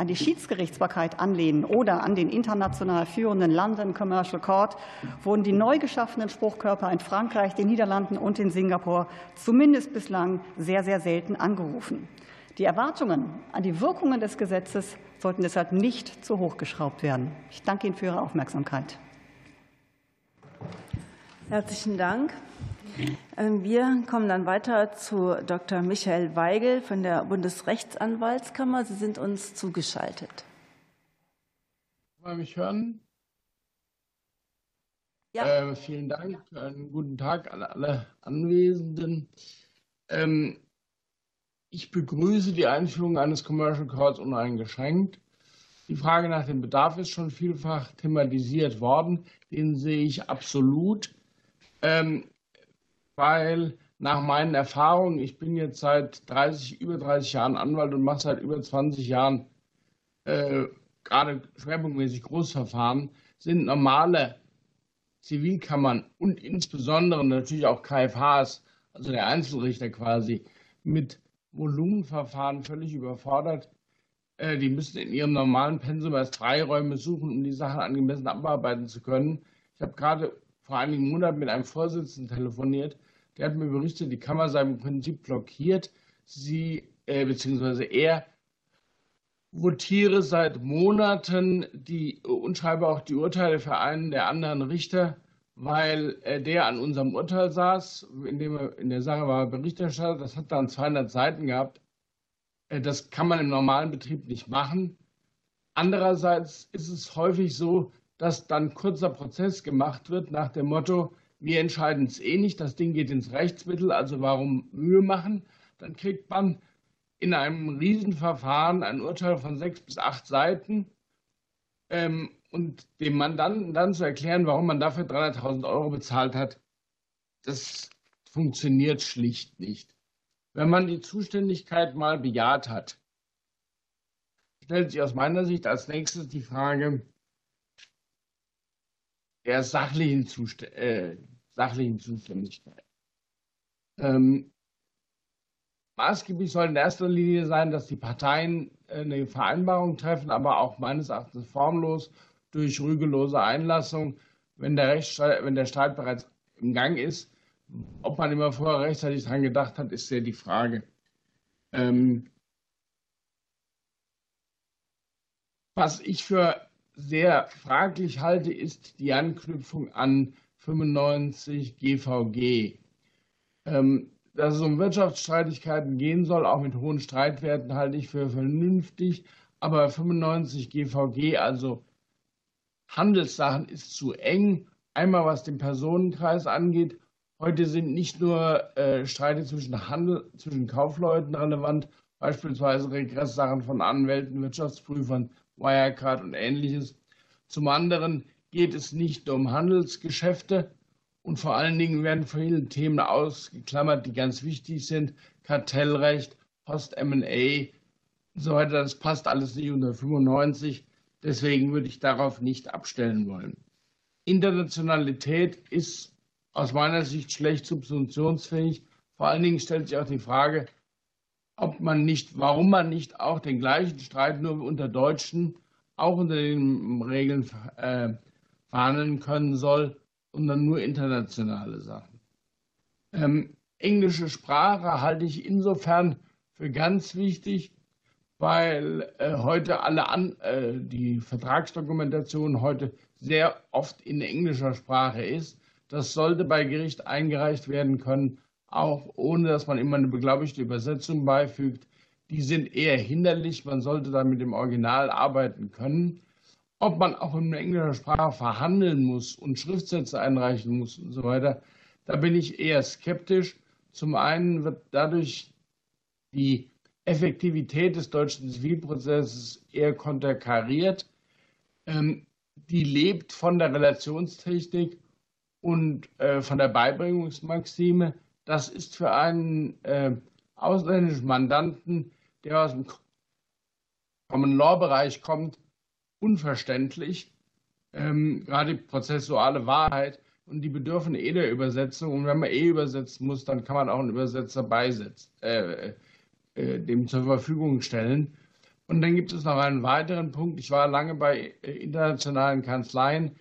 an die Schiedsgerichtsbarkeit anlehnen oder an den international führenden London Commercial Court, wurden die neu geschaffenen Spruchkörper in Frankreich, den Niederlanden und in Singapur zumindest bislang sehr, sehr selten angerufen. Die Erwartungen an die Wirkungen des Gesetzes sollten deshalb nicht zu hoch geschraubt werden. Ich danke Ihnen für Ihre Aufmerksamkeit. Herzlichen Dank. Ähm, wir kommen dann weiter zu Dr. Michael Weigel von der Bundesrechtsanwaltskammer. Sie sind uns zugeschaltet. Kann man mich hören? Ja. Äh, vielen Dank. Einen guten Tag an alle Anwesenden. Ähm, ich begrüße die Einführung eines Commercial Courts uneingeschränkt. Die Frage nach dem Bedarf ist schon vielfach thematisiert worden. Den sehe ich absolut, ähm, weil nach meinen Erfahrungen, ich bin jetzt seit 30, über 30 Jahren Anwalt und mache seit über 20 Jahren äh, gerade schwerpunktmäßig Großverfahren, sind normale Zivilkammern und insbesondere natürlich auch KFHs, also der Einzelrichter quasi, mit Volumenverfahren völlig überfordert. Äh, die müssen in ihrem normalen Pensum erst Freiräume suchen, um die Sachen angemessen abarbeiten zu können. Ich habe gerade vor einigen Monaten mit einem Vorsitzenden telefoniert, der hat mir berichtet, die Kammer sei im Prinzip blockiert. Sie, äh, beziehungsweise er, votiere seit Monaten die und schreibe auch die Urteile für einen der anderen Richter weil äh, der an unserem Urteil saß, in dem er in der Sache war Berichterstatter. Das hat dann 200 Seiten gehabt. Äh, das kann man im normalen Betrieb nicht machen. Andererseits ist es häufig so, dass dann kurzer Prozess gemacht wird nach dem Motto, wir entscheiden es eh nicht, das Ding geht ins Rechtsmittel, also warum Mühe machen? Dann kriegt man in einem Riesenverfahren ein Urteil von sechs bis acht Seiten ähm, und dem Mandanten dann zu erklären, warum man dafür 300.000 Euro bezahlt hat, das funktioniert schlicht nicht. Wenn man die Zuständigkeit mal bejaht hat, stellt sich aus meiner Sicht als nächstes die Frage der sachlichen, Zust äh, sachlichen Zuständigkeit. Ähm, maßgeblich soll in erster Linie sein, dass die Parteien äh, eine Vereinbarung treffen, aber auch meines Erachtens formlos durch rügelose Einlassung, wenn der, wenn der Streit bereits im Gang ist. Ob man immer vorher rechtzeitig daran gedacht hat, ist sehr die Frage. Ähm, was ich für sehr fraglich halte, ist die Anknüpfung an 95 GVG. Ähm, dass es um Wirtschaftsstreitigkeiten gehen soll, auch mit hohen Streitwerten, halte ich für vernünftig. Aber 95 GVG, also Handelssachen ist zu eng. Einmal was den Personenkreis angeht Heute sind nicht nur äh, Streite zwischen Handel, zwischen Kaufleuten relevant, beispielsweise Regresssachen von Anwälten, Wirtschaftsprüfern, Wirecard und ähnliches. Zum anderen geht es nicht um Handelsgeschäfte und vor allen Dingen werden viele Themen ausgeklammert, die ganz wichtig sind. Kartellrecht, Post-M&A und so weiter. Das passt alles nicht unter 95. Deswegen würde ich darauf nicht abstellen wollen. Internationalität ist aus meiner Sicht schlecht subsumptionsfähig. Vor allen Dingen stellt sich auch die Frage, ob man nicht, warum man nicht auch den gleichen Streit nur unter Deutschen, auch unter den Regeln äh, verhandeln können soll, sondern nur internationale Sachen. Ähm, englische Sprache halte ich insofern für ganz wichtig, weil äh, heute alle an, äh, die Vertragsdokumentation heute sehr oft in englischer Sprache ist. Das sollte bei Gericht eingereicht werden können, auch ohne dass man immer eine beglaubigte Übersetzung beifügt. Die sind eher hinderlich. Man sollte da mit dem Original arbeiten können. Ob man auch in englischer Sprache verhandeln muss und Schriftsätze einreichen muss und so weiter, da bin ich eher skeptisch. Zum einen wird dadurch die Effektivität des deutschen Zivilprozesses eher konterkariert. Ähm, die lebt von der Relationstechnik und äh, von der Beibringungsmaxime. Das ist für einen äh, ausländischen Mandanten, der aus dem Common Law Bereich kommt, unverständlich. Ähm, gerade die prozessuale Wahrheit und die bedürfen eh der Übersetzung. Und wenn man eh übersetzen muss, dann kann man auch einen Übersetzer beisetzen, äh, äh, dem zur Verfügung stellen. Und dann gibt es noch einen weiteren Punkt. Ich war lange bei äh, internationalen Kanzleien.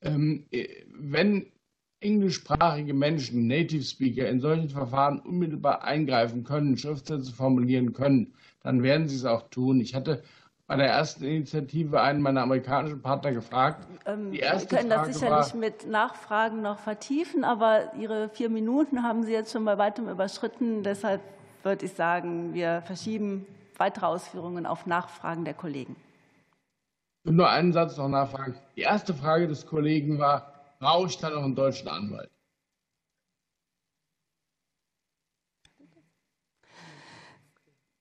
Ähm, äh, wenn englischsprachige Menschen, Native Speaker, in solchen Verfahren unmittelbar eingreifen können, Schriftsätze formulieren können, dann werden sie es auch tun. Ich hatte bei der ersten Initiative einen meiner amerikanischen Partner gefragt. Ähm, Sie können Frage das sicherlich war, mit Nachfragen noch vertiefen, aber Ihre vier Minuten haben Sie jetzt schon bei weitem überschritten. Deshalb würde ich sagen, wir verschieben weitere Ausführungen auf Nachfragen der Kollegen. Ich will nur einen Satz noch nachfragen. Die erste Frage des Kollegen war, brauche ich da noch einen deutschen Anwalt?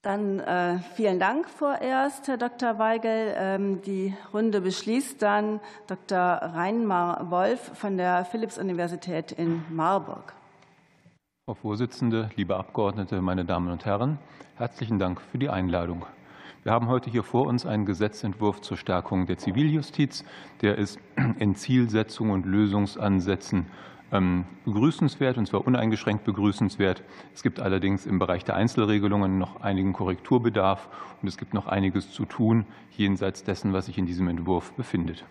Dann äh, vielen Dank vorerst, Herr Dr. Weigel. Ähm, die Runde beschließt dann Dr. Reinmar Wolf von der Philipps-Universität in Marburg. Frau Vorsitzende, liebe Abgeordnete, meine Damen und Herren, herzlichen Dank für die Einladung. Wir haben heute hier vor uns einen Gesetzentwurf zur Stärkung der Ziviljustiz. Der ist in Zielsetzung und Lösungsansätzen ähm, begrüßenswert, und zwar uneingeschränkt begrüßenswert. Es gibt allerdings im Bereich der Einzelregelungen noch einigen Korrekturbedarf und es gibt noch einiges zu tun, jenseits dessen, was sich in diesem Entwurf befindet.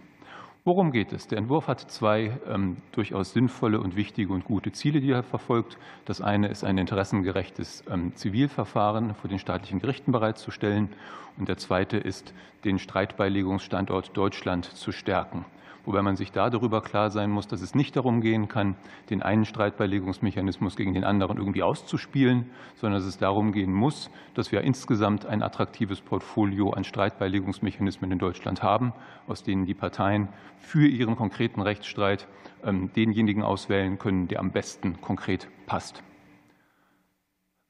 Worum geht es? Der Entwurf hat zwei ähm, durchaus sinnvolle und wichtige und gute Ziele, die er verfolgt. Das eine ist ein interessengerechtes ähm, Zivilverfahren vor den staatlichen Gerichten bereitzustellen. Und der zweite ist, den Streitbeilegungsstandort Deutschland zu stärken wobei man sich da darüber klar sein muss, dass es nicht darum gehen kann, den einen Streitbeilegungsmechanismus gegen den anderen irgendwie auszuspielen, sondern dass es darum gehen muss, dass wir insgesamt ein attraktives Portfolio an Streitbeilegungsmechanismen in Deutschland haben, aus denen die Parteien für ihren konkreten Rechtsstreit ähm, denjenigen auswählen können, der am besten konkret passt.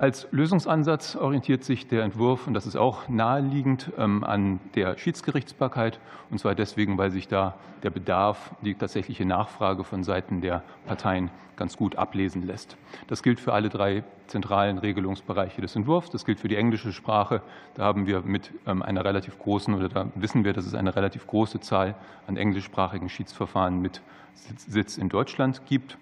Als Lösungsansatz orientiert sich der Entwurf, und das ist auch naheliegend, ähm, an der Schiedsgerichtsbarkeit. Und zwar deswegen, weil sich da der Bedarf, die tatsächliche Nachfrage von Seiten der Parteien ganz gut ablesen lässt. Das gilt für alle drei zentralen Regelungsbereiche des Entwurfs. Das gilt für die englische Sprache. Da haben wir mit ähm, einer relativ großen, oder da wissen wir, dass es eine relativ große Zahl an englischsprachigen Schiedsverfahren mit Sitz in Deutschland gibt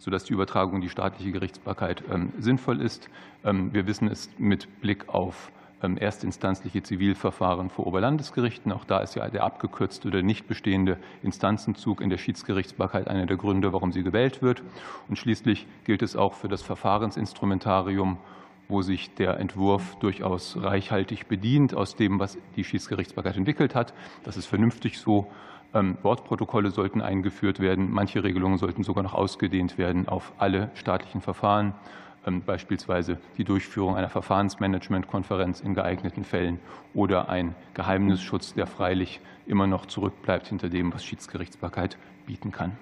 sodass die Übertragung in die staatliche Gerichtsbarkeit ähm, sinnvoll ist. Ähm, wir wissen es mit Blick auf ähm, erstinstanzliche Zivilverfahren vor Oberlandesgerichten. Auch da ist ja der abgekürzte oder nicht bestehende Instanzenzug in der Schiedsgerichtsbarkeit einer der Gründe, warum sie gewählt wird. Und schließlich gilt es auch für das Verfahrensinstrumentarium, wo sich der Entwurf durchaus reichhaltig bedient aus dem, was die Schiedsgerichtsbarkeit entwickelt hat. Das ist vernünftig so. Ähm, Wortprotokolle sollten eingeführt werden. Manche Regelungen sollten sogar noch ausgedehnt werden auf alle staatlichen Verfahren, ähm, beispielsweise die Durchführung einer Verfahrensmanagementkonferenz in geeigneten Fällen oder ein Geheimnisschutz, der freilich immer noch zurückbleibt hinter dem, was Schiedsgerichtsbarkeit bieten kann.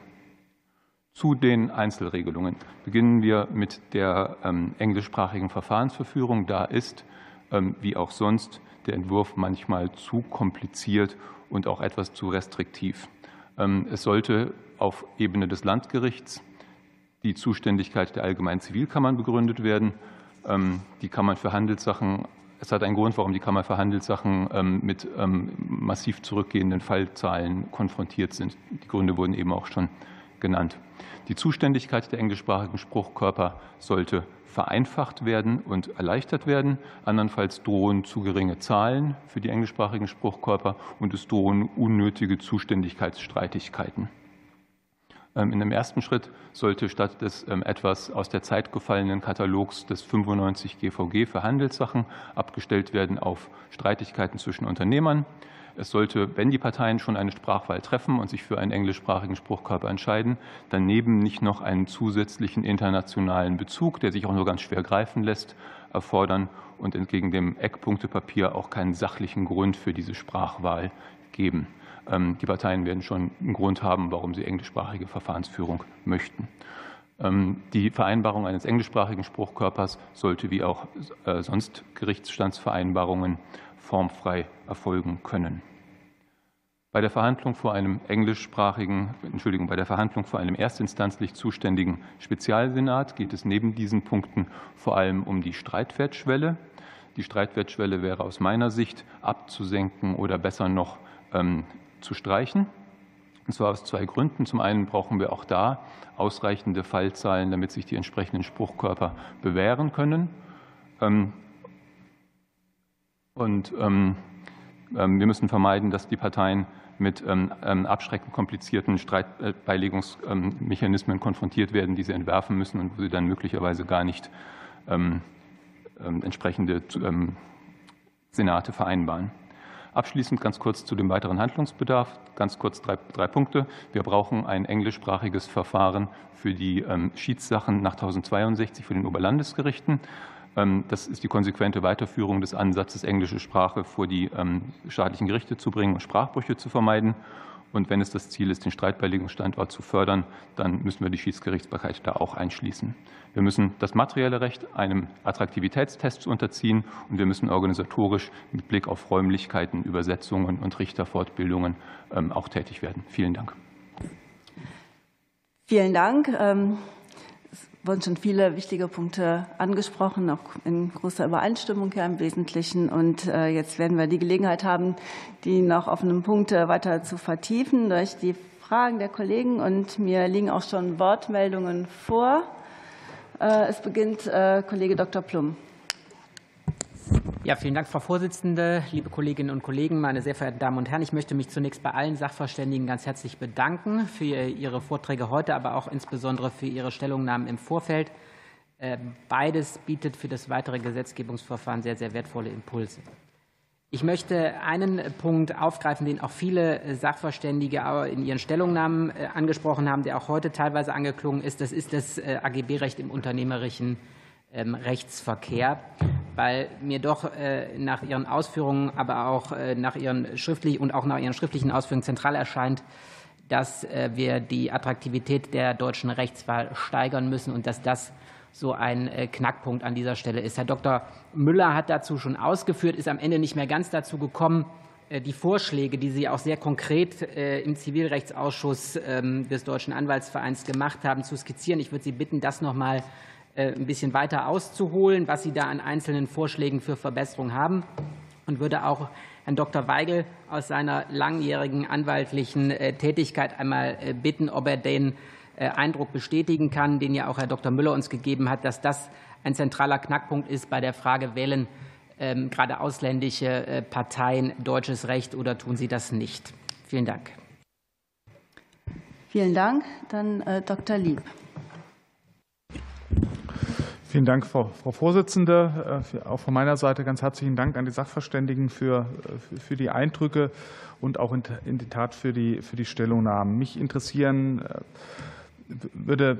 Zu den Einzelregelungen beginnen wir mit der ähm, englischsprachigen Verfahrensverführung. Da ist, wie auch sonst, der Entwurf manchmal zu kompliziert und auch etwas zu restriktiv. Ähm, es sollte auf Ebene des Landgerichts die Zuständigkeit der allgemeinen Zivilkammern begründet werden. Die Kammern für Handelssachen es hat einen Grund, warum die Kammer für Handelssachen ähm, mit ähm, massiv zurückgehenden Fallzahlen konfrontiert sind. Die Gründe wurden eben auch schon genannt. Die Zuständigkeit der englischsprachigen Spruchkörper sollte vereinfacht werden und erleichtert werden. Andernfalls drohen zu geringe Zahlen für die englischsprachigen Spruchkörper und es drohen unnötige Zuständigkeitsstreitigkeiten. Ähm, in dem ersten Schritt sollte statt des ähm, etwas aus der Zeit gefallenen Katalogs des 95 GVG für Handelssachen abgestellt werden auf Streitigkeiten zwischen Unternehmern. Es sollte, wenn die Parteien schon eine Sprachwahl treffen und sich für einen englischsprachigen Spruchkörper entscheiden, daneben nicht noch einen zusätzlichen internationalen Bezug, der sich auch nur ganz schwer greifen lässt, erfordern und entgegen dem Eckpunktepapier auch keinen sachlichen Grund für diese Sprachwahl geben. Ähm, die Parteien werden schon einen Grund haben, warum sie englischsprachige Verfahrensführung möchten. Ähm, die Vereinbarung eines englischsprachigen Spruchkörpers sollte wie auch äh, sonst Gerichtsstandsvereinbarungen formfrei erfolgen können. Bei der Verhandlung vor einem englischsprachigen, Entschuldigung, bei der Verhandlung vor einem erstinstanzlich zuständigen Spezialsenat geht es neben diesen Punkten vor allem um die Streitwertschwelle. Die Streitwertschwelle wäre aus meiner Sicht abzusenken oder besser noch ähm, zu streichen. Und zwar aus zwei Gründen. Zum einen brauchen wir auch da ausreichende Fallzahlen, damit sich die entsprechenden Spruchkörper bewähren können. Ähm, und ähm, ähm, wir müssen vermeiden, dass die Parteien mit abschreckend komplizierten Streitbeilegungsmechanismen konfrontiert werden, die sie entwerfen müssen und wo sie dann möglicherweise gar nicht entsprechende Senate vereinbaren. Abschließend ganz kurz zu dem weiteren Handlungsbedarf. Ganz kurz drei, drei Punkte. Wir brauchen ein englischsprachiges Verfahren für die ähm, Schiedssachen nach 1062 für den Oberlandesgerichten. Ähm, das ist die konsequente Weiterführung des Ansatzes, englische Sprache vor die ähm, staatlichen Gerichte zu bringen und Sprachbrüche zu vermeiden. Und wenn es das Ziel ist, den Streitbeilegungsstandort zu fördern, dann müssen wir die Schiedsgerichtsbarkeit da auch einschließen. Wir müssen das materielle Recht einem Attraktivitätstest unterziehen und wir müssen organisatorisch mit Blick auf Räumlichkeiten, Übersetzungen und Richterfortbildungen ähm, auch tätig werden. Vielen Dank. Vielen Dank. Wurden schon viele wichtige Punkte angesprochen, auch in großer Übereinstimmung ja im Wesentlichen. Und äh, jetzt werden wir die Gelegenheit haben, die noch offenen Punkte weiter zu vertiefen durch die Fragen der Kollegen. Und mir liegen auch schon Wortmeldungen vor. Äh, es beginnt äh, Kollege Dr. Plum. Ja, vielen Dank, Frau Vorsitzende, liebe Kolleginnen und Kollegen, meine sehr verehrten Damen und Herren. Ich möchte mich zunächst bei allen Sachverständigen ganz herzlich bedanken für Ihre Vorträge heute, aber auch insbesondere für Ihre Stellungnahmen im Vorfeld. Äh, beides bietet für das weitere Gesetzgebungsverfahren sehr, sehr wertvolle Impulse. Ich möchte einen Punkt aufgreifen, den auch viele Sachverständige in ihren Stellungnahmen äh, angesprochen haben, der auch heute teilweise angeklungen ist. Das ist das äh, AGB-Recht im unternehmerischen ähm, Rechtsverkehr, weil mir doch äh, nach Ihren Ausführungen, aber auch äh, nach Ihren schriftlichen und auch nach Ihren schriftlichen Ausführungen zentral erscheint, dass äh, wir die Attraktivität der deutschen Rechtswahl steigern müssen und dass das so ein Knackpunkt an dieser Stelle ist. Herr Dr. Müller hat dazu schon ausgeführt, ist am Ende nicht mehr ganz dazu gekommen, die Vorschläge, die Sie auch sehr konkret im Zivilrechtsausschuss ähm, des Deutschen Anwaltsvereins gemacht haben, zu skizzieren. Ich würde Sie bitten, das noch mal ein bisschen weiter auszuholen, was Sie da an einzelnen Vorschlägen für Verbesserung haben und würde auch Herrn Dr. Weigel aus seiner langjährigen anwaltlichen äh, Tätigkeit einmal äh, bitten, ob er den Eindruck bestätigen kann, den ja auch Herr Dr. Müller uns gegeben hat, dass das ein zentraler Knackpunkt ist bei der Frage, wählen ähm, gerade ausländische Parteien deutsches Recht oder tun sie das nicht? Vielen Dank. Vielen Dank. Dann Dr. Lieb. Vielen Dank, Frau, Frau Vorsitzende. Äh, auch von meiner Seite ganz herzlichen Dank an die Sachverständigen für, für die Eindrücke und auch in, in die Tat für die, für die Stellungnahmen. Mich interessieren äh, würde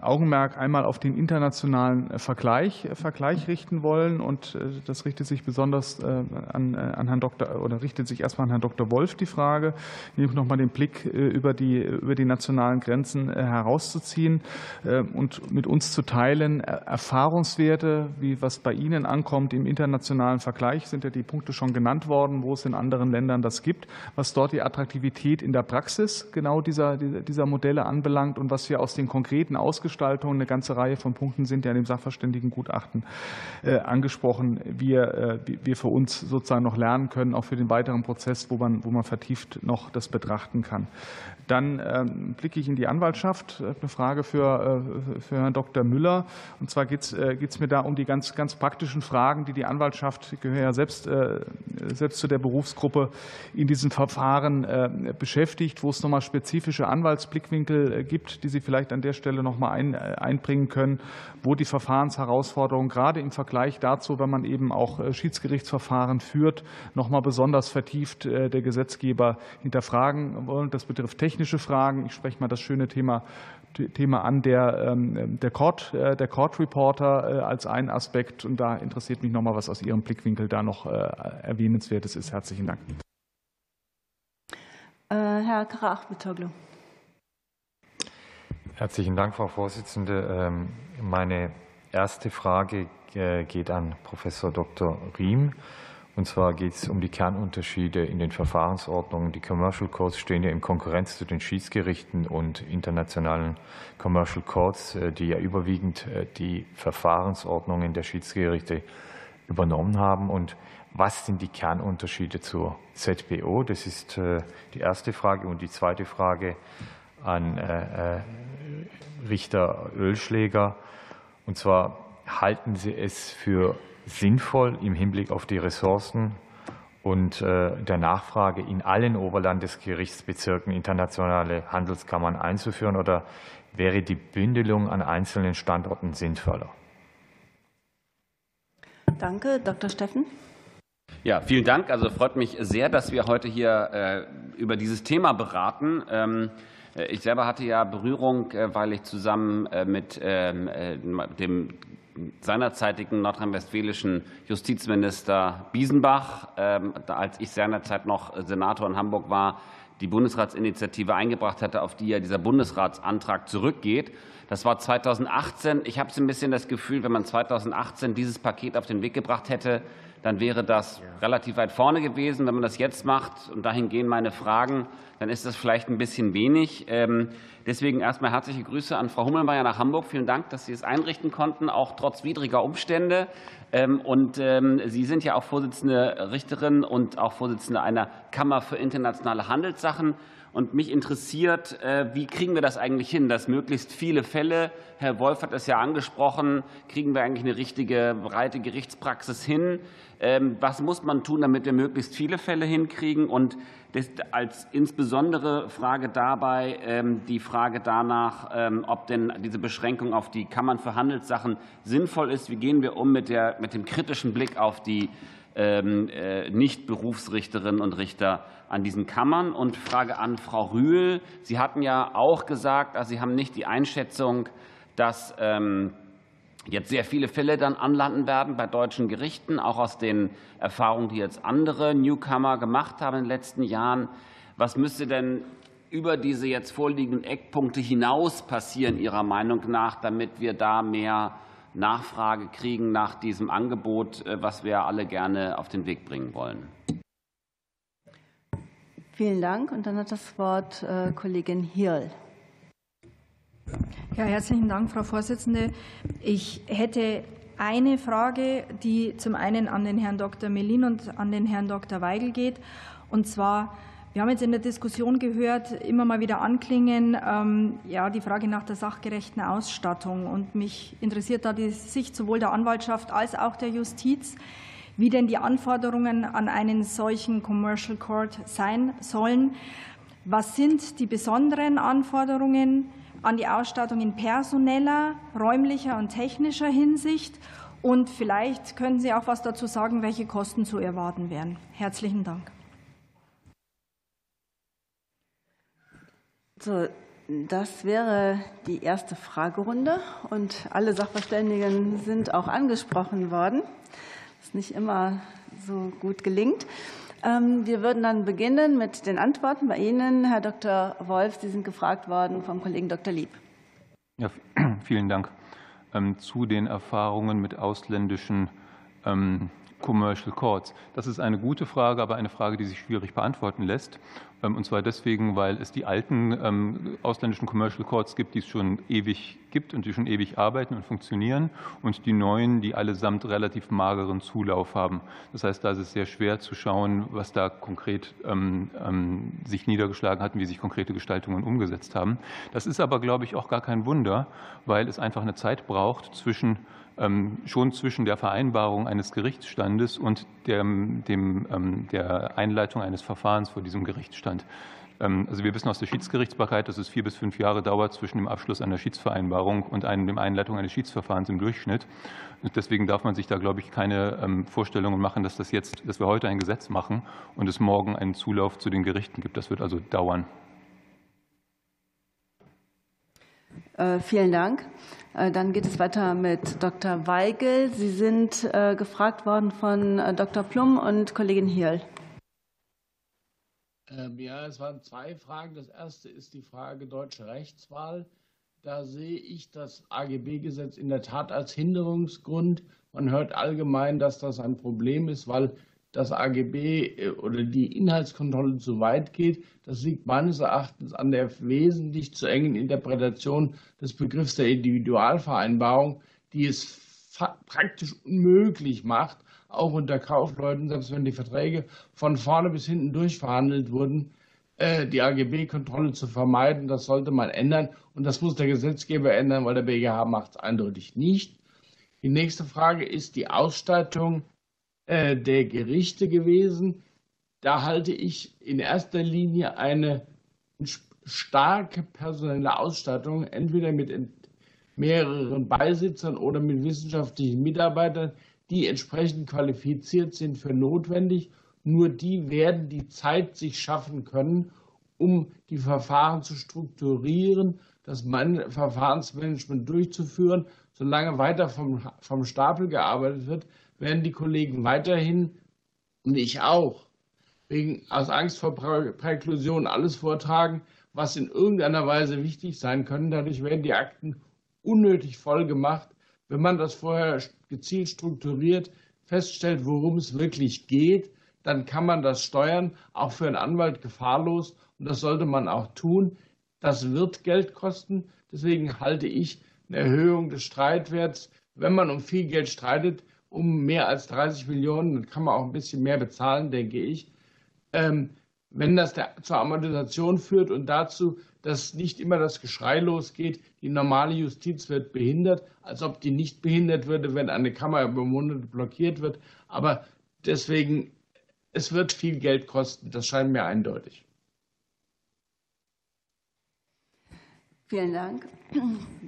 Augenmerk einmal auf den internationalen Vergleich, Vergleich richten wollen. Und das richtet sich besonders an, an Herrn Dr. oder richtet sich erstmal an Herrn Dr. Wolf die Frage, nämlich nochmal den Blick über die, über die nationalen Grenzen herauszuziehen und mit uns zu teilen. Erfahrungswerte, wie was bei Ihnen ankommt im internationalen Vergleich, sind ja die Punkte schon genannt worden, wo es in anderen Ländern das gibt, was dort die Attraktivität in der Praxis genau dieser, dieser Modelle anbelangt und was wir aus den konkreten Ausgestaltungen, eine ganze Reihe von Punkten sind ja in dem Sachverständigengutachten äh, angesprochen, wir, äh, wir für uns sozusagen noch lernen können, auch für den weiteren Prozess, wo man, wo man vertieft noch das betrachten kann. Dann ähm, blicke ich in die Anwaltschaft. Eine Frage für, äh, für Herrn Dr. Müller. Und zwar geht es mir da um die ganz, ganz praktischen Fragen, die die Anwaltschaft, ich gehöre ja selbst, selbst zu der Berufsgruppe, in diesen Verfahren beschäftigt, wo es nochmal spezifische Anwaltsblickwinkel gibt, die Sie vielleicht an der Stelle nochmal ein, einbringen können, wo die Verfahrensherausforderungen gerade im Vergleich dazu, wenn man eben auch Schiedsgerichtsverfahren führt, nochmal besonders vertieft der Gesetzgeber hinterfragen wollen. Das betrifft technische Fragen. Ich spreche mal das schöne Thema Thema an, der, ähm, der, Court, äh, der Court Reporter äh, als ein Aspekt. Und da interessiert mich nochmal, was aus Ihrem Blickwinkel da noch äh, erwähnenswertes ist. Herzlichen Dank. Herr Krach-Bitoglu. Herzlichen Dank, Frau Vorsitzende. Ähm, meine erste Frage geht an Professor Dr. Riem. Und zwar geht es um die Kernunterschiede in den Verfahrensordnungen. Die Commercial Courts stehen ja in Konkurrenz zu den Schiedsgerichten und internationalen Commercial Courts, äh, die ja überwiegend äh, die Verfahrensordnungen der Schiedsgerichte übernommen haben. Und was sind die Kernunterschiede zur ZBO? Das ist äh, die erste Frage. Und die zweite Frage an Richter Ölschläger. Und zwar halten Sie es für sinnvoll im Hinblick auf die Ressourcen und äh, der Nachfrage in allen Oberlandesgerichtsbezirken internationale Handelskammern einzuführen oder wäre die Bündelung an einzelnen Standorten sinnvoller? Danke, Dr. Steffen. Ja, vielen Dank. Also freut mich sehr, dass wir heute hier äh, über dieses Thema beraten. Ähm, ich selber hatte ja Berührung, äh, weil ich zusammen mit ähm, dem seinerzeitigen nordrhein-westfälischen Justizminister Biesenbach, ähm, als ich seinerzeit noch Senator in Hamburg war, die Bundesratsinitiative eingebracht hatte, auf die ja dieser Bundesratsantrag zurückgeht. Das war 2018. Ich habe so ein bisschen das Gefühl, wenn man 2018 dieses Paket auf den Weg gebracht hätte, dann wäre das relativ weit vorne gewesen. Wenn man das jetzt macht, und dahin gehen meine Fragen, dann ist das vielleicht ein bisschen wenig. Ähm, deswegen erstmal herzliche Grüße an Frau Hummelmeier nach Hamburg. Vielen Dank, dass Sie es einrichten konnten, auch trotz widriger Umstände. Ähm, und ähm, Sie sind ja auch Vorsitzende Richterin und auch Vorsitzende einer Kammer für internationale Handelssachen. Und mich interessiert, äh, wie kriegen wir das eigentlich hin, dass möglichst viele Fälle, Herr Wolf hat es ja angesprochen, kriegen wir eigentlich eine richtige breite Gerichtspraxis hin? Ähm, was muss man tun, damit wir möglichst viele Fälle hinkriegen? Und als insbesondere Frage dabei ähm, die Frage danach, ähm, ob denn diese Beschränkung auf die Kammern für Handelssachen sinnvoll ist. Wie gehen wir um mit, der, mit dem kritischen Blick auf die äh, Nicht-Berufsrichterinnen und Richter an diesen Kammern. Und Frage an Frau Rühl. Sie hatten ja auch gesagt, also Sie haben nicht die Einschätzung, dass ähm, jetzt sehr viele Fälle dann anlanden werden bei deutschen Gerichten, auch aus den Erfahrungen, die jetzt andere Newcomer gemacht haben in den letzten Jahren. Was müsste denn über diese jetzt vorliegenden Eckpunkte hinaus passieren, Ihrer Meinung nach, damit wir da mehr Nachfrage kriegen nach diesem Angebot, äh, was wir alle gerne auf den Weg bringen wollen? Vielen Dank. Und dann hat das Wort äh, Kollegin Hirl. Ja, herzlichen Dank, Frau Vorsitzende. Ich hätte eine Frage, die zum einen an den Herrn Dr. Melin und an den Herrn Dr. Weigel geht. Und zwar, wir haben jetzt in der Diskussion gehört, immer mal wieder anklingen, ähm, ja, die Frage nach der sachgerechten Ausstattung. Und mich interessiert da die Sicht sowohl der Anwaltschaft als auch der Justiz wie denn die Anforderungen an einen solchen Commercial Court sein sollen. Was sind die besonderen Anforderungen an die Ausstattung in personeller, räumlicher und technischer Hinsicht? Und vielleicht können Sie auch was dazu sagen, welche Kosten zu erwarten wären. Herzlichen Dank. So, Das wäre die erste Fragerunde und alle Sachverständigen sind auch angesprochen worden, was nicht immer so gut gelingt. Ähm, wir würden dann beginnen mit den Antworten bei Ihnen, Herr Dr. Wolf. Sie sind gefragt worden vom Kollegen Dr. Lieb. Ja, vielen Dank. Ähm, zu den Erfahrungen mit ausländischen ähm, Commercial Courts? Das ist eine gute Frage, aber eine Frage, die sich schwierig beantworten lässt. Ähm, und zwar deswegen, weil es die alten ähm, ausländischen Commercial Courts gibt, die es schon ewig gibt und die schon ewig arbeiten und funktionieren, und die neuen, die allesamt relativ mageren Zulauf haben. Das heißt, da ist es sehr schwer zu schauen, was da konkret ähm, sich niedergeschlagen hat und wie sich konkrete Gestaltungen umgesetzt haben. Das ist aber, glaube ich, auch gar kein Wunder, weil es einfach eine Zeit braucht zwischen schon zwischen der Vereinbarung eines Gerichtsstandes und der, dem, ähm, der Einleitung eines Verfahrens vor diesem Gerichtsstand. Ähm, also wir wissen aus der Schiedsgerichtsbarkeit, dass es vier bis fünf Jahre dauert zwischen dem Abschluss einer Schiedsvereinbarung und einem, dem Einleitung eines Schiedsverfahrens im Durchschnitt. Deswegen darf man sich da, glaube ich, keine Vorstellungen machen, dass das jetzt, dass wir heute ein Gesetz machen und es morgen einen Zulauf zu den Gerichten gibt. Das wird also dauern. Äh, vielen Dank. Äh, dann geht es weiter mit Dr. Weigel. Sie sind äh, gefragt worden von Dr. Plum und Kollegin Hirl. Ähm, ja, es waren zwei Fragen. Das erste ist die Frage deutsche Rechtswahl. Da sehe ich das AGB-Gesetz in der Tat als Hinderungsgrund. Man hört allgemein, dass das ein Problem ist, weil das AGB äh, oder die Inhaltskontrolle zu weit geht. Das liegt meines Erachtens an der wesentlich zu engen Interpretation des Begriffs der Individualvereinbarung, die es praktisch unmöglich macht, auch unter Kaufleuten, selbst wenn die Verträge von vorne bis hinten durchverhandelt wurden, äh, die AGB-Kontrolle zu vermeiden. Das sollte man ändern und das muss der Gesetzgeber ändern, weil der BGH macht es eindeutig nicht. Die nächste Frage ist die Ausstattung äh, der Gerichte gewesen. Da halte ich in erster Linie eine starke personelle Ausstattung, entweder mit mehreren Beisitzern oder mit wissenschaftlichen Mitarbeitern, die entsprechend qualifiziert sind für notwendig. Nur die werden die Zeit sich schaffen können, um die Verfahren zu strukturieren, das Verfahrensmanagement durchzuführen. Solange weiter vom, vom Stapel gearbeitet wird, werden die Kollegen weiterhin und ich auch wegen aus Angst vor Präklusion alles vortragen, was in irgendeiner Weise wichtig sein können. Dadurch werden die Akten unnötig voll gemacht. Wenn man das vorher gezielt strukturiert, feststellt, worum es wirklich geht, dann kann man das steuern, auch für einen Anwalt gefahrlos. Und das sollte man auch tun. Das wird Geld kosten. Deswegen halte ich eine Erhöhung des Streitwerts, wenn man um viel Geld streitet, um mehr als 30 Millionen, dann kann man auch ein bisschen mehr bezahlen, denke ich. Ähm, wenn das zur Amortisation führt und dazu, dass nicht immer das Geschrei losgeht, die normale Justiz wird behindert, als ob die nicht behindert würde, wenn eine Kammer über Monate blockiert wird. Aber deswegen, es wird viel Geld kosten, das scheint mir eindeutig. Vielen Dank.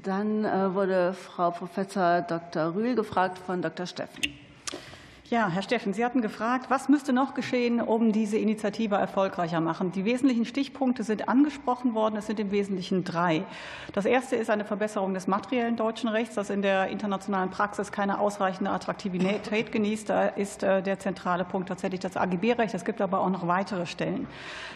Dann äh, wurde Frau Professor Dr. Rühl gefragt von Dr. Steffen. Ja, Herr Steffen, Sie hatten gefragt, was müsste noch geschehen, um diese Initiative erfolgreicher machen? Die wesentlichen Stichpunkte sind angesprochen worden. Es sind im Wesentlichen drei. Das erste ist eine Verbesserung des materiellen deutschen Rechts, das in der internationalen Praxis keine ausreichende Attraktivität genießt. Da ist äh, der zentrale Punkt tatsächlich das AGB-Recht. Es gibt aber auch noch weitere Stellen.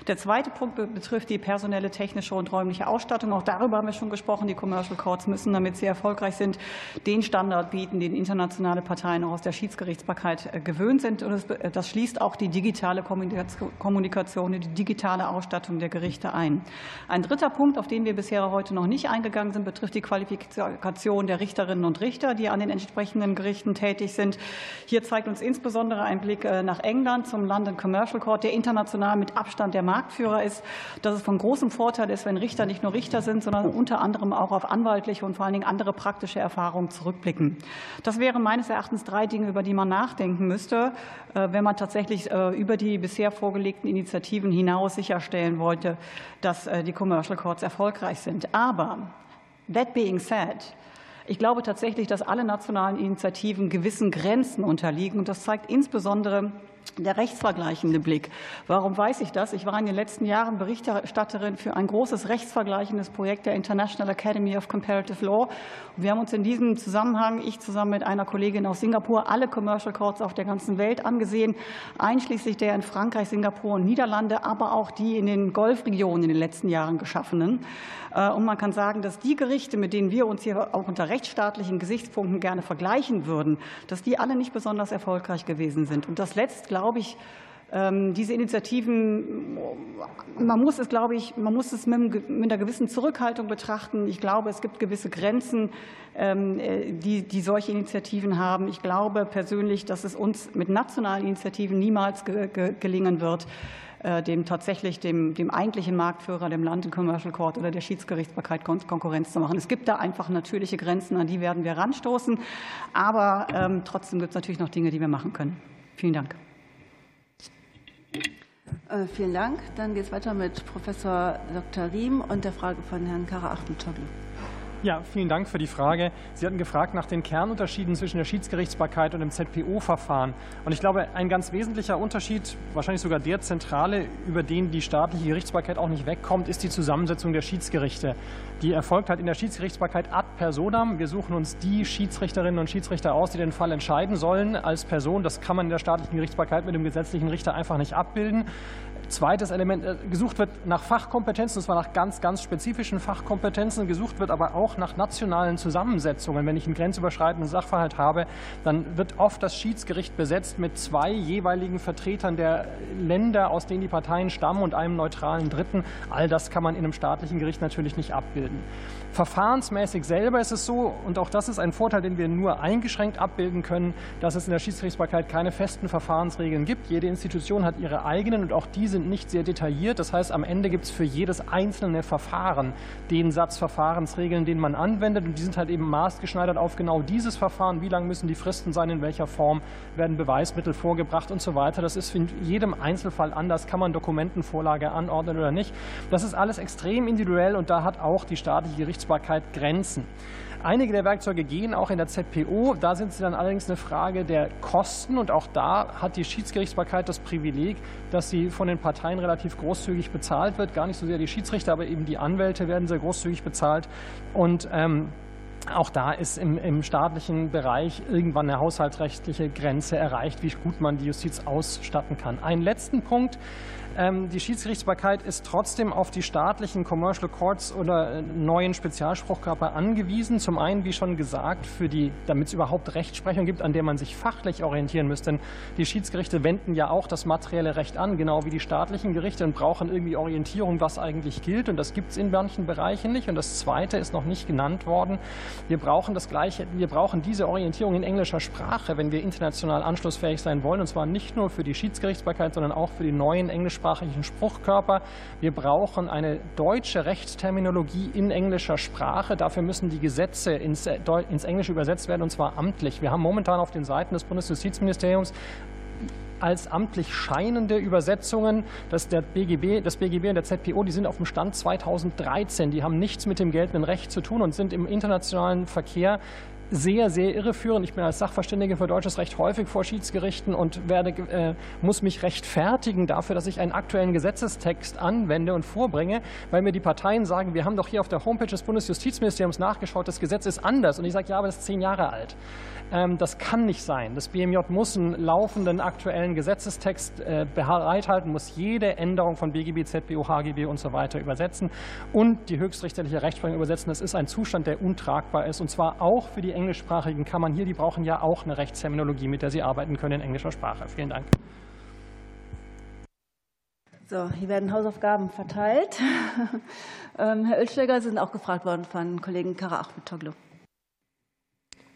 Der zweite Punkt betrifft die personelle, technische und räumliche Ausstattung. Auch darüber haben wir schon gesprochen. Die Commercial Courts müssen, damit sie erfolgreich sind, den Standard bieten, den internationale Parteien auch aus der Schiedsgerichtsbarkeit äh, gewöhnt sind. Und äh, das schließt auch die digitale Kommunikation, die digitale Ausstattung der Gerichte ein. Ein dritter Punkt, auf den wir bisher heute noch nicht eingegangen sind, betrifft die Qualifikation der Richterinnen und Richter, die an den entsprechenden Gerichten tätig sind. Hier zeigt uns insbesondere ein Blick äh, nach England zum London Commercial Court, der international mit Abstand der Marktführer ist, dass es von großem Vorteil ist, wenn Richter nicht nur Richter sind, sondern unter anderem auch auf anwaltliche und vor allen Dingen andere praktische Erfahrungen zurückblicken. Das wären meines Erachtens drei Dinge, über die man nachdenken nachdenken müsste, äh, wenn man tatsächlich äh, über die bisher vorgelegten Initiativen hinaus sicherstellen wollte, dass äh, die Commercial Courts erfolgreich sind. Aber that being said, ich glaube tatsächlich, dass alle nationalen Initiativen gewissen Grenzen unterliegen. Und das zeigt insbesondere der rechtsvergleichende Blick. Warum weiß ich das? Ich war in den letzten Jahren Berichterstatterin für ein großes rechtsvergleichendes Projekt der International Academy of Comparative Law. Wir haben uns in diesem Zusammenhang, ich zusammen mit einer Kollegin aus Singapur, alle Commercial Courts auf der ganzen Welt angesehen, einschließlich der in Frankreich, Singapur und Niederlande, aber auch die in den Golfregionen in den letzten Jahren geschaffenen. Äh, und man kann sagen, dass die Gerichte, mit denen wir uns hier auch unter rechtsstaatlichen Gesichtspunkten gerne vergleichen würden, dass die alle nicht besonders erfolgreich gewesen sind. Und das letzt, glaube ich, ähm, diese Initiativen, man muss es, glaube ich, man muss es mit einer gewissen Zurückhaltung betrachten. Ich glaube, es gibt gewisse Grenzen, ähm, äh, die, die solche Initiativen haben. Ich glaube persönlich, dass es uns mit nationalen Initiativen niemals gelingen wird, äh, dem tatsächlich dem, dem eigentlichen Marktführer, dem London Commercial Court oder der Schiedsgerichtsbarkeit Konkurrenz zu machen. Es gibt da einfach natürliche Grenzen, an die werden wir ranstoßen. Aber ähm, trotzdem gibt es natürlich noch Dinge, die wir machen können. Vielen Dank. Äh, vielen Dank. Dann geht es weiter mit Professor Dr. Riem und der Frage von Herrn Kara-Achmetoglu. Ja, vielen Dank für die Frage. Sie hatten gefragt nach den Kernunterschieden zwischen der Schiedsgerichtsbarkeit und dem ZPO-Verfahren. Und ich glaube, ein ganz wesentlicher Unterschied, wahrscheinlich sogar der zentrale, über den die staatliche Gerichtsbarkeit auch nicht wegkommt, ist die Zusammensetzung der Schiedsgerichte. Die erfolgt halt in der Schiedsgerichtsbarkeit ad personam. Wir suchen uns die Schiedsrichterinnen und Schiedsrichter aus, die den Fall entscheiden sollen als Person. Das kann man in der staatlichen Gerichtsbarkeit mit dem gesetzlichen Richter einfach nicht abbilden. Zweites Element, äh, gesucht wird nach Fachkompetenzen, und zwar nach ganz, ganz spezifischen Fachkompetenzen. Gesucht wird aber auch nach nationalen Zusammensetzungen. Wenn ich einen grenzüberschreitenden Sachverhalt habe, dann wird oft das Schiedsgericht besetzt mit zwei jeweiligen Vertretern der Länder, aus denen die Parteien stammen und einem neutralen Dritten. All das kann man in einem staatlichen Gericht natürlich nicht abbilden. Verfahrensmäßig selber ist es so, und auch das ist ein Vorteil, den wir nur eingeschränkt abbilden können, dass es in der Schiedsgerichtsbarkeit keine festen Verfahrensregeln gibt. Jede Institution hat ihre eigenen und auch die sind nicht sehr detailliert. Das heißt, am Ende gibt es für jedes einzelne Verfahren den Satz Verfahrensregeln, den man anwendet und die sind halt eben maßgeschneidert auf genau dieses Verfahren. Wie lang müssen die Fristen sein, in welcher Form werden Beweismittel vorgebracht und so weiter. Das ist in jedem Einzelfall anders. Kann man Dokumentenvorlage anordnen oder nicht? Das ist alles extrem individuell und da hat auch die staatliche Gerichtsbarkeit Gerichtsbarkeit Grenzen. Einige der Werkzeuge gehen auch in der ZPO. Da sind sie dann allerdings eine Frage der Kosten. Und auch da hat die Schiedsgerichtsbarkeit das Privileg, dass sie von den Parteien relativ großzügig bezahlt wird. Gar nicht so sehr die Schiedsrichter, aber eben die Anwälte werden sehr großzügig bezahlt. Und ähm, auch da ist im, im, staatlichen Bereich irgendwann eine haushaltsrechtliche Grenze erreicht, wie gut man die Justiz ausstatten kann. Einen letzten Punkt. Ähm, die Schiedsgerichtsbarkeit ist trotzdem auf die staatlichen Commercial Courts oder äh, neuen Spezialspruchkörper angewiesen. Zum einen, wie schon gesagt, für die, damit es überhaupt Rechtsprechung gibt, an der man sich fachlich orientieren müsste. Denn die Schiedsgerichte wenden ja auch das materielle Recht an, genau wie die staatlichen Gerichte und brauchen irgendwie Orientierung, was eigentlich gilt. Und das gibt es in manchen Bereichen nicht. Und das Zweite ist noch nicht genannt worden. Wir brauchen das Gleiche. Wir brauchen diese Orientierung in englischer Sprache, wenn wir international anschlussfähig sein wollen. Und zwar nicht nur für die Schiedsgerichtsbarkeit, sondern auch für die neuen englischsprachigen Spruchkörper. Wir brauchen eine deutsche Rechtsterminologie in englischer Sprache. Dafür müssen die Gesetze ins, ins Englische übersetzt werden, und zwar amtlich. Wir haben momentan auf den Seiten des Bundesjustizministeriums als amtlich scheinende Übersetzungen. Das, der BGB, das BGB und der ZPO, die sind auf dem Stand 2013. Die haben nichts mit dem geltenden Recht zu tun und sind im internationalen Verkehr sehr, sehr irreführend. Ich bin als Sachverständige für deutsches Recht häufig vor Schiedsgerichten und werde, äh, muss mich rechtfertigen dafür, dass ich einen aktuellen Gesetzestext anwende und vorbringe, weil mir die Parteien sagen, wir haben doch hier auf der Homepage des Bundesjustizministeriums nachgeschaut, das Gesetz ist anders. Und ich sage, ja, aber das ist zehn Jahre alt. Ähm, das kann nicht sein. Das BMJ muss einen laufenden aktuellen Gesetzestext äh, bereithalten, muss jede Änderung von BGB, ZBO, HGB und so weiter übersetzen und die höchstrichterliche Rechtsprechung übersetzen. Das ist ein Zustand, der untragbar ist und zwar auch für die englischsprachigen Kammern hier. Die brauchen ja auch eine Rechtsterminologie, mit der sie arbeiten können in englischer Sprache. Vielen Dank. So, hier werden Hausaufgaben verteilt. Ähm, Herr Ölschläger, Sie sind auch gefragt worden von Kollegen Kara Achmetoglu.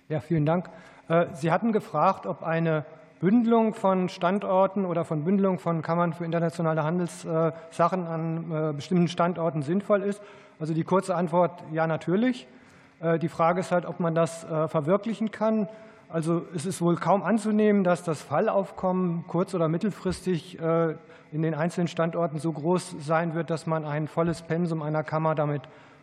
Ja, vielen Dank. Äh, Sie hatten gefragt, ob eine Bündelung von Standorten oder von Bündelung von Kammern für internationale Handelssachen an äh, bestimmten Standorten sinnvoll ist. Also die kurze Antwort, ja, natürlich. Äh, die Frage ist halt, ob man das verwirklichen kann. Also es ist wohl kaum anzunehmen, dass das Fallaufkommen kurz- oder mittelfristig in den einzelnen Standorten so groß sein wird, dass man ein volles Pensum einer Kammer damit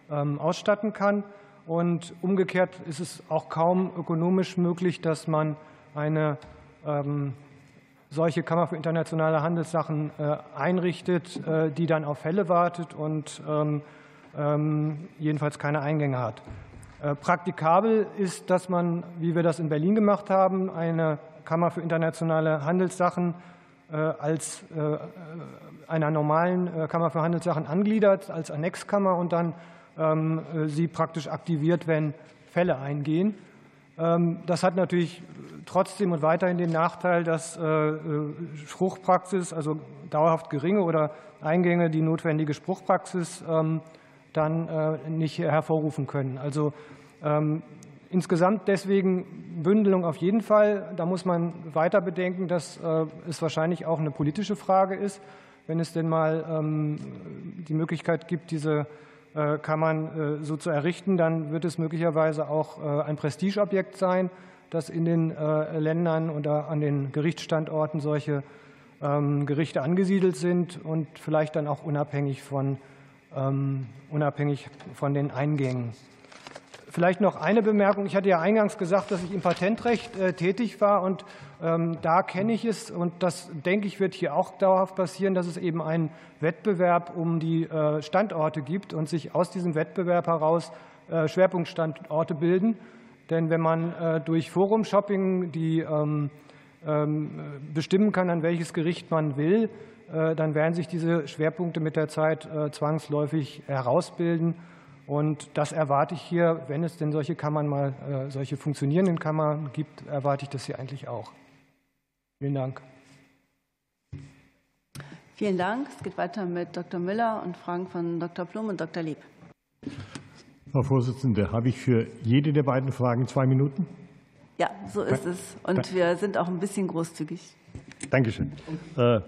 ähm, ausstatten kann. Und umgekehrt ist es auch kaum ökonomisch möglich, dass man eine ähm, solche Kammer für internationale Handelssachen einrichtet, die dann auf Fälle wartet und ähm, jedenfalls keine Eingänge hat. Praktikabel ist, dass man, wie wir das in Berlin gemacht haben, eine Kammer für internationale Handelssachen als einer normalen Kammer für Handelssachen angliedert, als Annexkammer und dann ähm, sie praktisch aktiviert, wenn Fälle eingehen. Ähm, das hat natürlich trotzdem und weiterhin den Nachteil, dass äh, äh, Spruchpraxis, also dauerhaft geringe oder Eingänge, die notwendige Spruchpraxis ähm, dann äh, nicht hervorrufen können. Also insgesamt deswegen Bündelung auf jeden Fall. Da muss man weiter bedenken, dass es wahrscheinlich auch eine politische Frage ist, wenn es denn mal die Möglichkeit gibt, diese äh, äh, so zu errichten, dann wird es möglicherweise auch äh, ein Prestigeobjekt sein, dass in den Ländern oder an den Gerichtsstandorten solche ähm, Gerichte angesiedelt sind und vielleicht dann auch unabhängig von, ähm, unabhängig von den Eingängen. Vielleicht noch eine Bemerkung. Ich hatte ja eingangs gesagt, dass ich im Patentrecht äh, tätig war und ähm, da kenne ich es und das denke ich wird hier auch dauerhaft passieren, dass es eben einen Wettbewerb um die äh, Standorte gibt und sich aus diesem Wettbewerb heraus äh, Schwerpunktstandorte bilden. Denn wenn man durch Forum-Shopping die ähm, ähm, bestimmen kann, an welches Gericht man will, dann werden sich diese Schwerpunkte mit der Zeit zwangsläufig herausbilden. Und das erwarte ich hier, wenn es denn solche Kammern mal, äh, solche funktionierenden Kammern gibt, erwarte ich das hier eigentlich auch. Vielen Dank. Vielen Dank. Es geht weiter mit Dr. Müller und Fragen von Dr. Blum und Dr. Lieb. Frau Vorsitzende, habe ich für jede der beiden Fragen zwei Minuten? Ja, so ist es. Und wir sind auch ein bisschen großzügig. Dankeschön. Äh,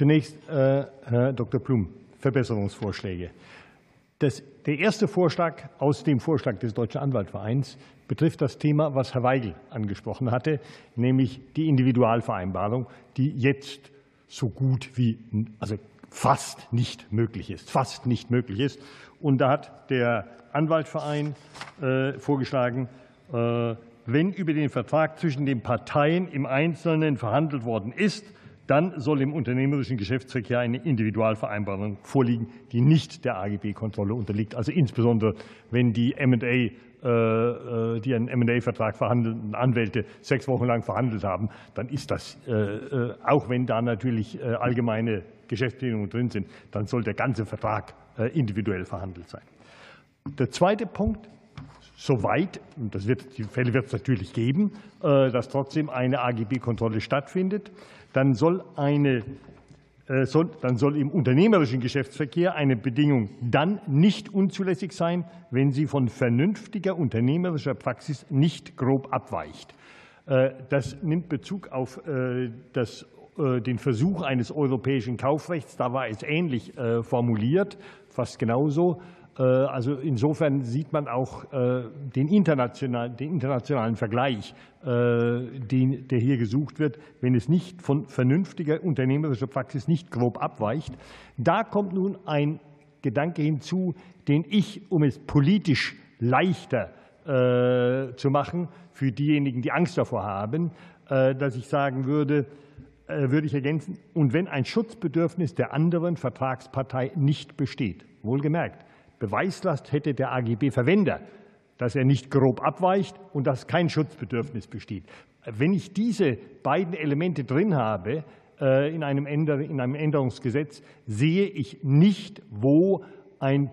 zunächst, äh, Herr Dr. Blum, Verbesserungsvorschläge. Das, der erste Vorschlag aus dem Vorschlag des Deutschen Anwaltvereins betrifft das Thema, was Herr Weigel angesprochen hatte, nämlich die Individualvereinbarung, die jetzt so gut wie, also fast nicht möglich ist, fast nicht möglich ist. Und da hat der Anwaltverein äh, vorgeschlagen, äh, wenn über den Vertrag zwischen den Parteien im Einzelnen verhandelt worden ist, dann soll im unternehmerischen Geschäftsverkehr eine Individualvereinbarung vorliegen, die nicht der AGB-Kontrolle unterliegt. Also insbesondere, wenn die M&A äh, äh, die einen M&A-Vertrag verhandelnden Anwälte sechs Wochen lang verhandelt haben, dann ist das, äh, auch wenn da natürlich allgemeine Geschäftsbedingungen drin sind, dann soll der ganze Vertrag individuell verhandelt sein. Der zweite Punkt, soweit, und das wird, die Fälle wird es natürlich geben, dass trotzdem eine AGB-Kontrolle stattfindet, dann soll, eine, äh, soll, dann soll im unternehmerischen Geschäftsverkehr eine Bedingung dann nicht unzulässig sein, wenn sie von vernünftiger unternehmerischer Praxis nicht grob abweicht. Äh, das nimmt Bezug auf äh, das den Versuch eines europäischen Kaufrechts. Da war es ähnlich formuliert, fast genauso. Äh, also insofern sieht man auch äh, den internationalen, den internationalen Vergleich, äh, den, der hier gesucht wird, wenn es nicht von vernünftiger unternehmerischer Praxis nicht grob abweicht. Da kommt nun ein Gedanke hinzu, den ich, um es politisch leichter zu machen, für diejenigen, die Angst davor haben, dass ich sagen würde, würde ich ergänzen, und wenn ein Schutzbedürfnis der anderen Vertragspartei nicht besteht, wohlgemerkt, Beweislast hätte der AGB-Verwender, dass er nicht grob abweicht und dass kein Schutzbedürfnis besteht. Wenn ich diese beiden Elemente drin habe äh, in einem Änderungsgesetz, sehe ich nicht, wo ein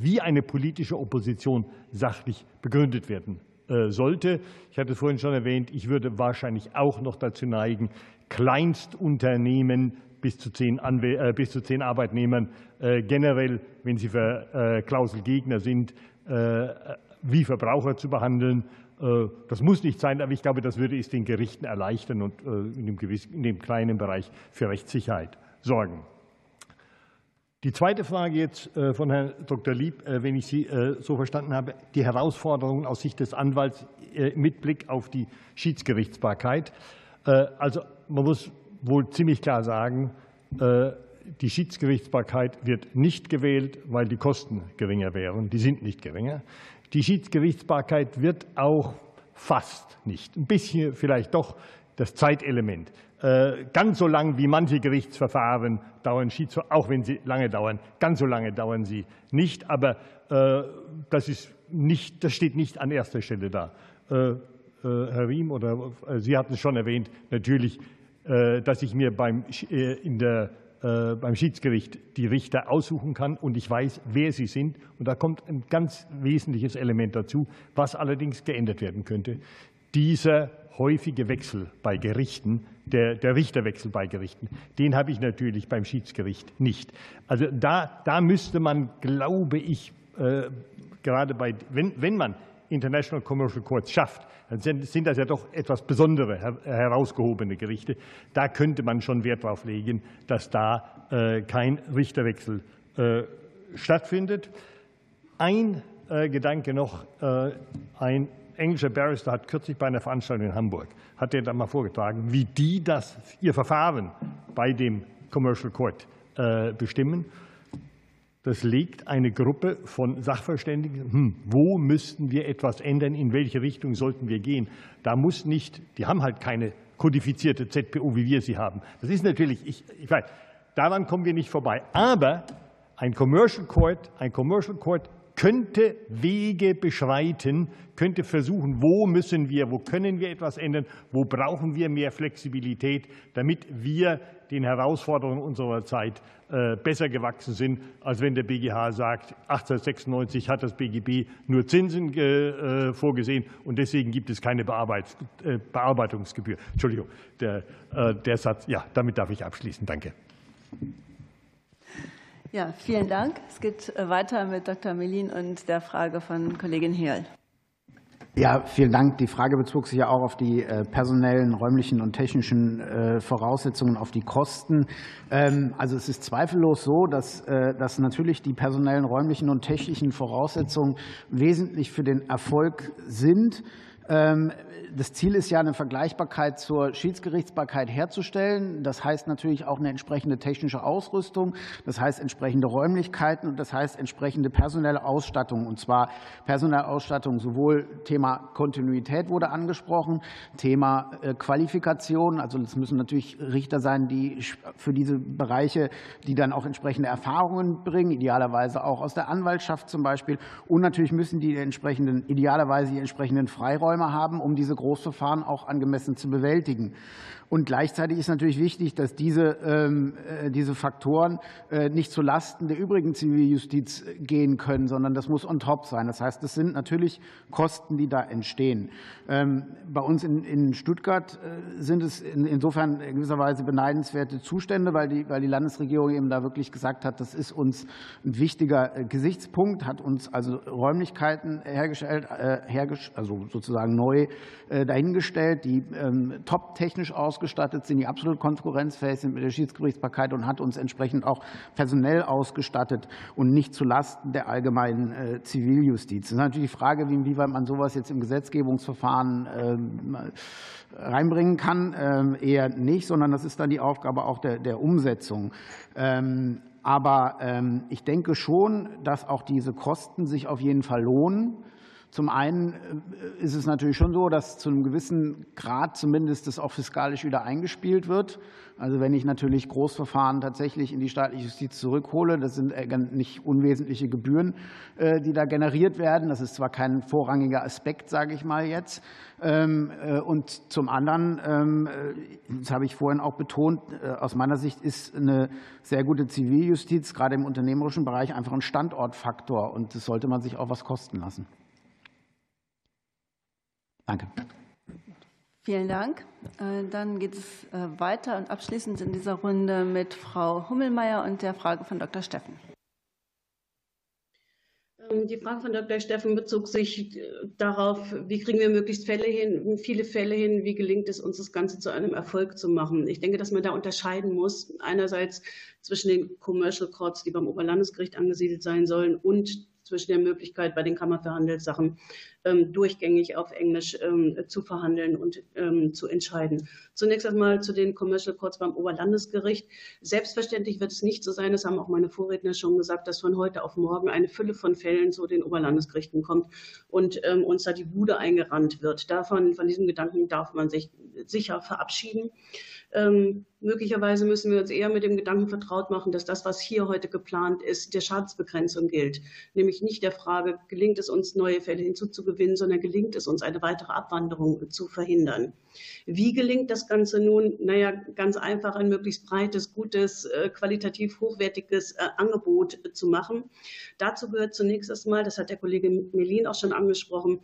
wie eine politische Opposition sachlich begründet werden äh, sollte. Ich hatte es vorhin schon erwähnt, ich würde wahrscheinlich auch noch dazu neigen, Kleinstunternehmen bis zu zehn, äh, bis zu zehn Arbeitnehmern generell, wenn sie äh, Klauselgegner sind, wie Verbraucher zu behandeln. Das muss nicht sein, aber ich glaube, das würde es den Gerichten erleichtern und in dem, gewissen, in dem kleinen Bereich für Rechtssicherheit sorgen. Die zweite Frage jetzt von Herrn Dr. Lieb, wenn ich Sie so verstanden habe, die Herausforderungen aus Sicht des Anwalts mit Blick auf die Schiedsgerichtsbarkeit. Also man muss wohl ziemlich klar sagen, äh, die Schiedsgerichtsbarkeit wird nicht gewählt, weil die Kosten geringer wären. Die sind nicht geringer. Die Schiedsgerichtsbarkeit wird auch fast nicht, ein bisschen vielleicht doch das Zeitelement. Äh, ganz so lang wie manche Gerichtsverfahren dauern Schiedsverfahren, auch wenn sie lange dauern, ganz so lange dauern sie nicht. Aber äh, das, ist nicht, das steht nicht an erster Stelle da. Äh, Herr Riem, oder Sie hatten es schon erwähnt, natürlich, dass ich mir beim, in der, beim Schiedsgericht die Richter aussuchen kann und ich weiß, wer sie sind. Und da kommt ein ganz wesentliches Element dazu, was allerdings geändert werden könnte. Dieser häufige Wechsel bei Gerichten, der, der Richterwechsel bei Gerichten, den habe ich natürlich beim Schiedsgericht nicht. Also da, da müsste man, glaube ich, äh, gerade bei, wenn, wenn man International Commercial Courts schafft, dann sind das ja doch etwas besondere, herausgehobene Gerichte. Da könnte man schon Wert darauf legen, dass da äh, kein Richterwechsel äh, stattfindet. Ein äh, Gedanke noch, ein englischer Barrister hat kürzlich bei einer Veranstaltung in Hamburg, hat er dann mal vorgetragen, wie die das, ihr Verfahren bei dem Commercial Court bestimmen. Das legt eine Gruppe von Sachverständigen, hm, wo müssten wir etwas ändern, in welche Richtung sollten wir gehen. Da muss nicht, die haben halt keine kodifizierte ZPO, wie wir sie haben. Das ist natürlich, ich, ich weiß, daran kommen wir nicht vorbei. Aber ein Commercial Court, ein Commercial Court könnte Wege beschreiten, könnte versuchen, wo müssen wir, wo können wir etwas ändern, wo brauchen wir mehr Flexibilität, damit wir den Herausforderungen unserer Zeit äh, besser gewachsen sind, als wenn der BGH sagt, 1896 hat das BGB nur Zinsen äh, vorgesehen und deswegen gibt es keine äh, Bearbeitungsgebühr. Entschuldigung, der, der Satz, ja, damit darf ich abschließen. Danke. Ja, vielen Dank. Es geht weiter mit Dr. Melin und der Frage von Kollegin Hehl. Ja, vielen Dank. Die Frage bezog sich ja auch auf die äh, personellen, räumlichen und technischen äh, Voraussetzungen, auf die Kosten. Ähm, also es ist zweifellos so, dass, dass natürlich die personellen, räumlichen und technischen Voraussetzungen wesentlich für den Erfolg sind. Ähm, das Ziel ist ja, eine Vergleichbarkeit zur Schiedsgerichtsbarkeit herzustellen. Das heißt natürlich auch eine entsprechende technische Ausrüstung, das heißt entsprechende Räumlichkeiten und das heißt entsprechende personelle Ausstattung. Und zwar personelle Ausstattung sowohl Thema Kontinuität wurde angesprochen, Thema äh, Qualifikation. Also es müssen natürlich Richter sein, die für diese Bereiche, die dann auch entsprechende Erfahrungen bringen, idealerweise auch aus der Anwaltschaft zum Beispiel. Und natürlich müssen die entsprechenden, idealerweise die entsprechenden Freiräume haben, um diese Großverfahren auch angemessen zu bewältigen. Und gleichzeitig ist natürlich wichtig, dass diese, ähm, äh, diese Faktoren äh, nicht zulasten der übrigen Ziviljustiz gehen können, sondern das muss on top sein. Das heißt, das sind natürlich Kosten, die da entstehen. Ähm, bei uns in Stuttgart äh, sind es insofern in gewisser Weise beneidenswerte Zustände, weil die, weil die Landesregierung eben da wirklich gesagt hat, das ist uns ein wichtiger Gesichtspunkt, hat uns also Räumlichkeiten hergestellt, also sozusagen neu dahingestellt, die ähm, top technisch aus ausgestattet sind, die absolut konkurrenzfähig sind mit der Schiedsgerichtsbarkeit und hat uns entsprechend auch personell ausgestattet und nicht zulasten der allgemeinen äh, Ziviljustiz. Das ist natürlich die Frage, inwieweit man sowas jetzt im Gesetzgebungsverfahren ähm, reinbringen kann. Ähm, eher nicht, sondern das ist dann die Aufgabe auch der, der Umsetzung. Ähm, aber ich denke schon, dass auch diese Kosten sich auf jeden Fall lohnen. Zum einen äh, ist es natürlich schon so, dass zu einem gewissen Grad zumindest das auch fiskalisch wieder eingespielt wird. Also wenn ich natürlich Großverfahren tatsächlich in die staatliche Justiz zurückhole, das sind äh, nicht unwesentliche Gebühren, äh, die da generiert werden. Das ist zwar kein vorrangiger Aspekt, sage ich mal jetzt. Ähm, und zum anderen, ähm, das habe ich vorhin auch betont, aus meiner Sicht ist eine sehr gute Ziviljustiz gerade im unternehmerischen Bereich einfach ein Standortfaktor und das sollte man sich auch was kosten lassen. Danke. Vielen Dank. Äh, dann geht es äh, weiter und abschließend in dieser Runde mit Frau Hummelmeier und der Frage von Dr. Steffen. Ähm, die Frage von Dr. Steffen bezog sich äh, darauf, wie kriegen wir möglichst Fälle hin, viele Fälle hin, wie gelingt es uns, das Ganze zu einem Erfolg zu machen. Ich denke, dass man da unterscheiden muss, einerseits zwischen den Commercial Courts, die beim Oberlandesgericht angesiedelt sein sollen, und zwischen der Möglichkeit, bei den Kammerverhandelssachen ähm, durchgängig auf Englisch ähm, zu verhandeln und ähm, zu entscheiden. Zunächst einmal zu den Commercial Courts beim Oberlandesgericht. Selbstverständlich wird es nicht so sein, das haben auch meine Vorredner schon gesagt, dass von heute auf morgen eine Fülle von Fällen zu den Oberlandesgerichten kommt und uns da die Bude eingerannt wird. Davon, von diesem Gedanken darf man sich sicher verabschieden. Möglicherweise müssen wir uns eher mit dem Gedanken vertraut machen, dass das, was hier heute geplant ist, der Schadensbegrenzung gilt. Nämlich nicht der Frage, gelingt es uns, neue Fälle hinzuzugewinnen, sondern gelingt es uns, eine weitere Abwanderung zu verhindern. Wie gelingt das Ganze nun? Naja, ganz einfach ein möglichst breites, gutes, äh, qualitativ hochwertiges äh, Angebot zu machen. Dazu gehört zunächst erstmal, das hat der Kollege Melin auch schon angesprochen,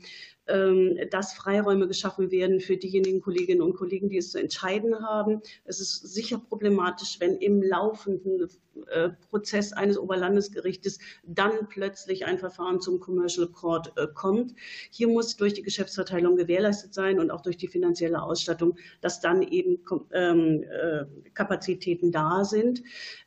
ähm, dass Freiräume geschaffen werden für diejenigen Kolleginnen und Kollegen, die es zu entscheiden haben. Es ist sicher problematisch, wenn im laufenden Prozess eines Oberlandesgerichtes dann plötzlich ein Verfahren zum Commercial Court äh, kommt. Hier muss durch die Geschäftsverteilung gewährleistet sein und auch durch die finanzielle Ausstattung, dass dann eben ähm, äh, Kapazitäten da sind.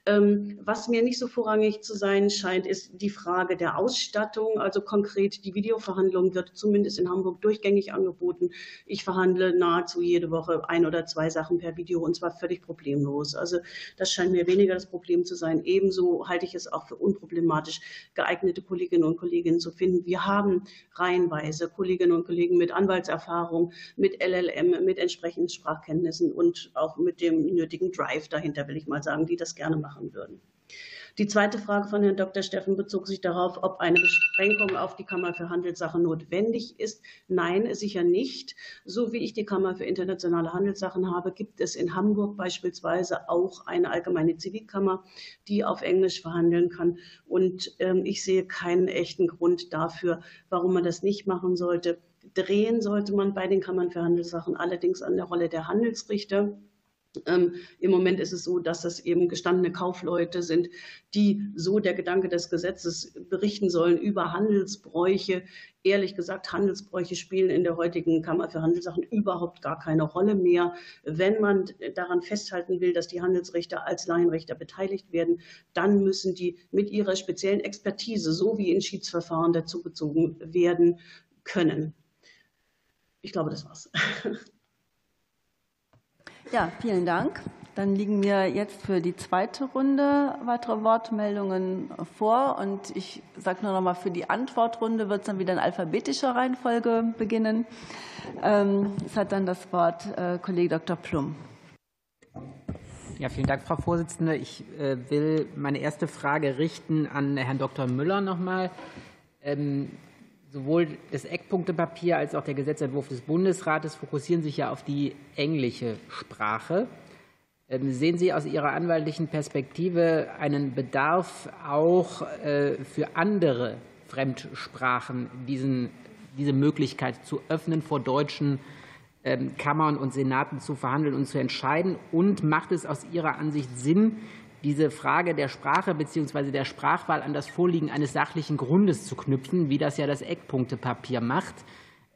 Ähm, was mir nicht so vorrangig zu sein scheint, ist die Frage der Ausstattung. Also konkret, die Videoverhandlung wird zumindest in Hamburg durchgängig angeboten. Ich verhandle nahezu jede Woche ein oder zwei Sachen per Video und zwar völlig problemlos. Also das scheint mir weniger das Problem zu sein. Ebenso halte ich es auch für unproblematisch, geeignete Kolleginnen und Kollegen zu finden. Wir haben reihenweise Kolleginnen und Kollegen mit Anwaltserfahrung, mit LLM, mit entsprechenden Sprachkenntnissen und auch mit dem nötigen Drive dahinter, will ich mal sagen, die das gerne machen machen würden. Die zweite Frage von Herrn Dr. Steffen bezog sich darauf, ob eine Beschränkung auf die Kammer für Handelssachen notwendig ist. Nein, sicher nicht. So wie ich die Kammer für internationale Handelssachen habe, gibt es in Hamburg beispielsweise auch eine allgemeine Zivilkammer, die auf Englisch verhandeln kann. Und ähm, ich sehe keinen echten Grund dafür, warum man das nicht machen sollte. Drehen sollte man bei den Kammern für Handelssachen allerdings an der Rolle der Handelsrichter. Ähm, Im Moment ist es so, dass das eben gestandene Kaufleute sind, die so der Gedanke des Gesetzes berichten sollen über Handelsbräuche. Ehrlich gesagt, Handelsbräuche spielen in der heutigen Kammer für Handelssachen überhaupt gar keine Rolle mehr. Wenn man daran festhalten will, dass die Handelsrichter als Laienrichter beteiligt werden, dann müssen die mit ihrer speziellen Expertise, so wie in Schiedsverfahren, dazugezogen werden können. Ich glaube, das war's. Ja, vielen Dank. Dann liegen mir jetzt für die zweite Runde weitere Wortmeldungen vor. Und ich sage nur noch mal, für die Antwortrunde wird es dann wieder in alphabetischer Reihenfolge beginnen. Ähm, es hat dann das Wort äh, Kollege Dr. Plum. Ja, vielen Dank, Frau Vorsitzende. Ich äh, will meine erste Frage richten an Herrn Dr. Müller nochmal. Sowohl das Eckpunktepapier als auch der Gesetzentwurf des Bundesrates fokussieren sich ja auf die englische Sprache. Ähm, sehen Sie aus Ihrer anwaltlichen Perspektive einen Bedarf auch äh, für andere Fremdsprachen, diesen, diese Möglichkeit zu öffnen, vor deutschen ähm, Kammern und Senaten zu verhandeln und zu entscheiden? Und macht es aus Ihrer Ansicht Sinn, diese Frage der Sprache bzw. der Sprachwahl an das Vorliegen eines sachlichen Grundes zu knüpfen, wie das ja das Eckpunktepapier macht.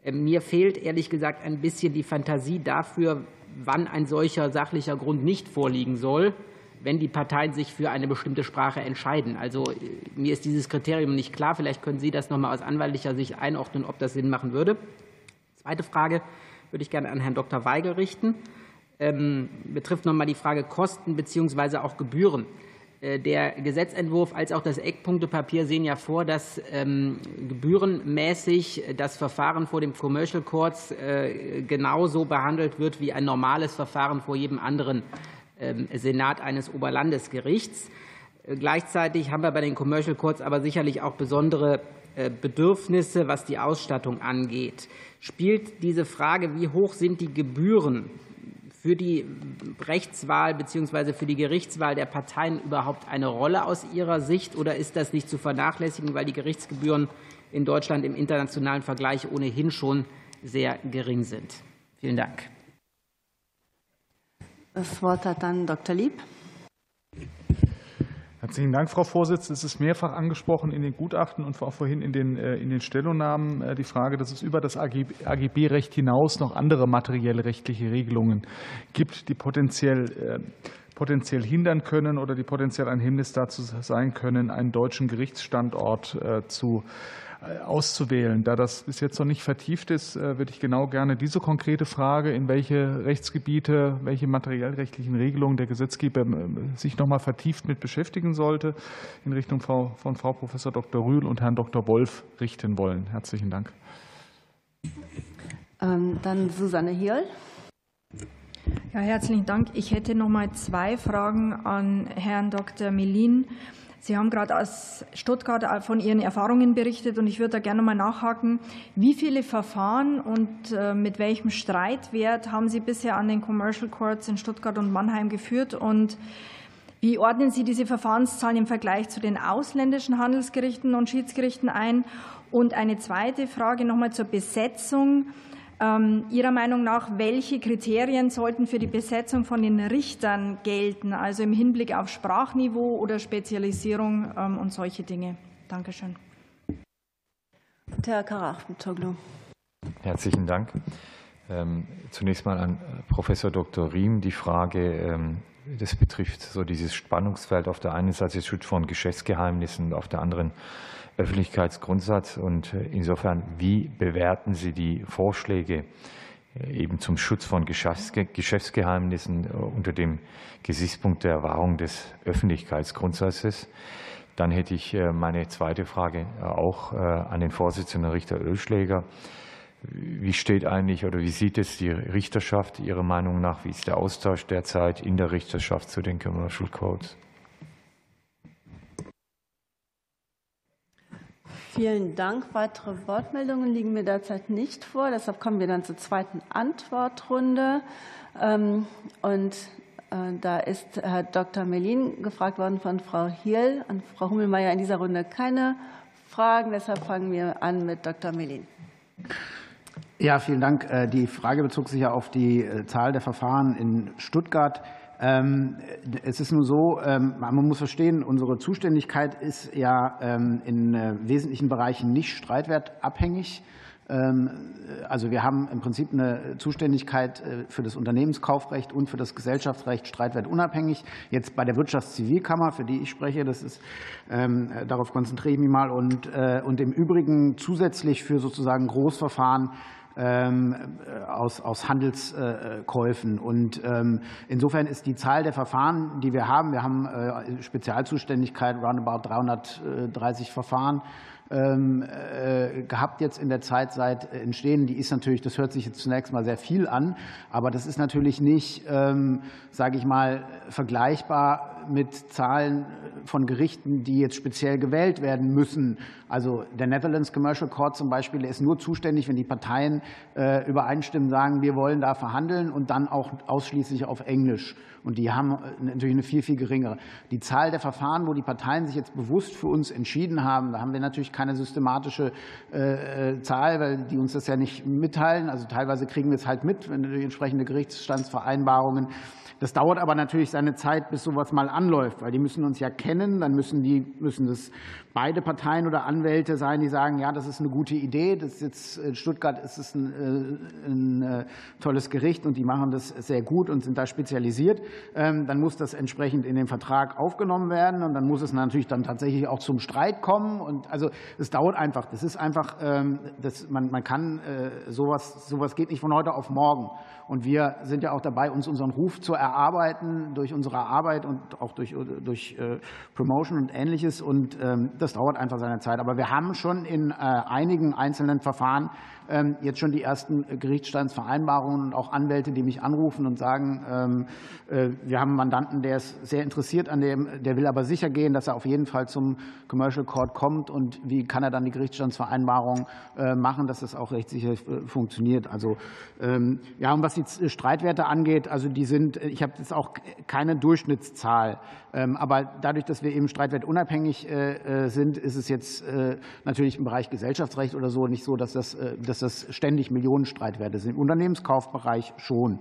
Äh, mir fehlt ehrlich gesagt ein bisschen die Fantasie dafür, wann ein solcher sachlicher Grund nicht vorliegen soll, wenn die Parteien sich für eine bestimmte Sprache entscheiden. Also äh, mir ist dieses Kriterium nicht klar. Vielleicht können Sie das noch mal aus anwaltlicher Sicht einordnen, ob das Sinn machen würde. Zweite Frage würde ich gerne an Herrn Dr. Weigel richten. Ähm, betrifft noch mal die Frage Kosten bzw. auch Gebühren. Äh, der Gesetzentwurf als auch das Eckpunktepapier sehen ja vor, dass ähm, gebührenmäßig das Verfahren vor dem Commercial Courts äh, genauso behandelt wird wie ein normales Verfahren vor jedem anderen ähm, Senat eines Oberlandesgerichts. Äh, gleichzeitig haben wir bei den Commercial Courts aber sicherlich auch besondere Bedürfnisse, was die Ausstattung angeht. Spielt diese Frage, wie hoch sind die Gebühren für die Rechtswahl bzw. für die Gerichtswahl der Parteien überhaupt eine Rolle aus Ihrer Sicht oder ist das nicht zu vernachlässigen, weil die Gerichtsgebühren in Deutschland im internationalen Vergleich ohnehin schon sehr gering sind? Vielen Dank. Das Wort hat dann Dr. Lieb. Herzlichen Dank, Frau Vorsitzende. Es ist mehrfach angesprochen in den Gutachten und auch vorhin in den, äh, in den Stellungnahmen äh, die Frage, dass es über das AGB-Recht hinaus noch andere materielle rechtliche Regelungen gibt, die potenziell äh, potenziell hindern können oder die potenziell ein Hemmnis dazu sein können, einen deutschen Gerichtsstandort zu auszuwählen. Da das bis jetzt noch nicht vertieft ist, äh, würde ich genau gerne diese konkrete Frage, in welche Rechtsgebiete, welche materiellrechtlichen Regelungen der Gesetzgeber äh, sich noch mal vertieft mit beschäftigen sollte, in Richtung von Frau Professor Dr. Rühl und Herrn Dr. Wolf richten wollen. Herzlichen Dank. Ähm, dann Susanne Hiel. Ja, herzlichen Dank. Ich hätte noch mal zwei Fragen an Herrn Dr. Melin. Sie haben gerade aus Stuttgart von Ihren Erfahrungen berichtet und ich würde da gerne mal nachhaken. Wie viele Verfahren und äh, mit welchem Streitwert haben Sie bisher an den Commercial Courts in Stuttgart und Mannheim geführt und wie ordnen Sie diese Verfahrenszahlen im Vergleich zu den ausländischen Handelsgerichten und Schiedsgerichten ein? Und eine zweite Frage nochmal zur Besetzung. Ähm, Ihrer Meinung nach, welche Kriterien sollten für die Besetzung von den Richtern gelten, also im Hinblick auf Sprachniveau oder Spezialisierung ähm, und solche Dinge? Dankeschön. Herr Karach-Toglu. Herzlichen Dank. Ähm, zunächst mal an Professor Dr. Riem die Frage, das betrifft so dieses Spannungsfeld auf der einen Seite Schutz von Geschäftsgeheimnissen, auf der anderen Öffentlichkeitsgrundsatz. Und äh, insofern, wie bewerten Sie die Vorschläge äh, eben zum Schutz von Geschäftsgeheimnissen äh, unter dem Gesichtspunkt der Wahrung des Öffentlichkeitsgrundsatzes? Dann hätte ich meine zweite Frage auch an den Vorsitzenden Richter Ölschläger. Wie steht eigentlich oder wie sieht es die Richterschaft Ihrer Meinung nach? Wie ist der Austausch derzeit in der Richterschaft zu den Commercial Codes? Vielen Dank. Weitere Wortmeldungen liegen mir derzeit nicht vor. Deshalb kommen wir dann zur zweiten Antwortrunde. Ähm, und äh, da ist Herr Dr. Melin gefragt worden von Frau Hiel und Frau Hummelmeier in dieser Runde keine Fragen. Deshalb fangen wir an mit Dr. Melin. Ja, vielen Dank. Äh, die Frage bezog sich ja auf die äh, Zahl der Verfahren in Stuttgart. Ähm, es ist nur so, ähm, man muss verstehen, unsere Zuständigkeit ist ja ähm, in äh, wesentlichen Bereichen nicht streitwertabhängig. Also wir haben im Prinzip eine Zuständigkeit äh, für das Unternehmenskaufrecht und für das Gesellschaftsrecht streitwertunabhängig. Jetzt bei der Wirtschaftszivilkammer, für die ich spreche, das ist, darauf konzentriere ich mich mal, und, äh, und im Übrigen zusätzlich für sozusagen Großverfahren aus, aus Handelskäufen. Und ähm, insofern ist die Zahl der Verfahren, die wir haben, wir haben äh, Spezialzuständigkeit, roundabout 330 Verfahren, ähm, äh, gehabt jetzt in der Zeit seit Entstehen. Die ist natürlich, das hört sich jetzt zunächst mal sehr viel an, aber das ist natürlich nicht, ähm, sage ich mal, vergleichbar mit Zahlen von Gerichten, die jetzt speziell gewählt werden müssen. Also der Netherlands Commercial Court zum Beispiel ist nur zuständig, wenn die Parteien äh, übereinstimmen, sagen, wir wollen da verhandeln und dann auch ausschließlich auf Englisch. Und die haben natürlich eine viel, viel geringere. Die Zahl der Verfahren, wo die Parteien sich jetzt bewusst für uns entschieden haben, da haben wir natürlich keine systematische äh, äh, Zahl, weil die uns das ja nicht mitteilen. Also teilweise kriegen wir es halt mit, wenn durch entsprechende Gerichtsstandsvereinbarungen das dauert aber natürlich seine Zeit, bis sowas mal anläuft, weil die müssen uns ja kennen, dann müssen die müssen das beide Parteien oder Anwälte sein, die sagen, ja, das ist eine gute Idee. Das ist jetzt in Stuttgart ist es ein, äh, ein, äh, tolles Gericht und die machen das sehr gut und sind da spezialisiert. Ähm, dann muss das entsprechend in den Vertrag aufgenommen werden und dann muss es natürlich dann tatsächlich auch zum Streit kommen. Und also es dauert einfach. Das ist einfach, ähm, das, man, man kann äh, sowas, sowas geht nicht von heute auf morgen. Und wir sind ja auch dabei, uns unseren Ruf zu erarbeiten durch unsere Arbeit und auch durch, durch äh, Promotion und Ähnliches. Und ähm, das dauert einfach seine Zeit. Aber wir haben schon in äh, einigen einzelnen Verfahren jetzt schon die ersten Gerichtsstandsvereinbarungen und auch Anwälte, die mich anrufen und sagen, ähm, äh, wir haben einen Mandanten, der ist sehr interessiert an dem, der will aber sicher gehen, dass er auf jeden Fall zum Commercial Court kommt und wie kann er dann die Gerichtsstandsvereinbarung äh, machen, dass das auch rechtssicher äh, funktioniert. Also ähm, ja, und was die Streitwerte angeht, also die sind, ich habe jetzt auch keine Durchschnittszahl, aber dadurch, dass wir eben streitwertunabhängig sind, ist es jetzt natürlich im Bereich Gesellschaftsrecht oder so nicht so, dass das, dass dass das ständig Millionenstreitwerte sind. Im Unternehmenskaufbereich schon.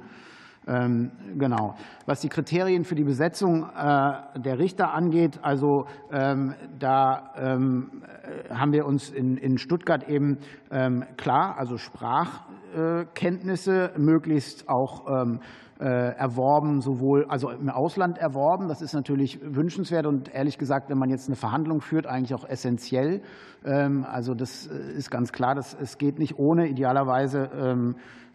Ähm, genau. Was die Kriterien für die Besetzung äh, der Richter angeht, also ähm, da ähm, haben wir uns in Stuttgart eben klar, also Sprachkenntnisse möglichst auch erworben, sowohl also im Ausland erworben. Das ist natürlich wünschenswert und ehrlich gesagt, wenn man jetzt eine Verhandlung führt, eigentlich auch essentiell. Also das äh, ist ganz klar, dass es geht nicht ohne. Idealerweise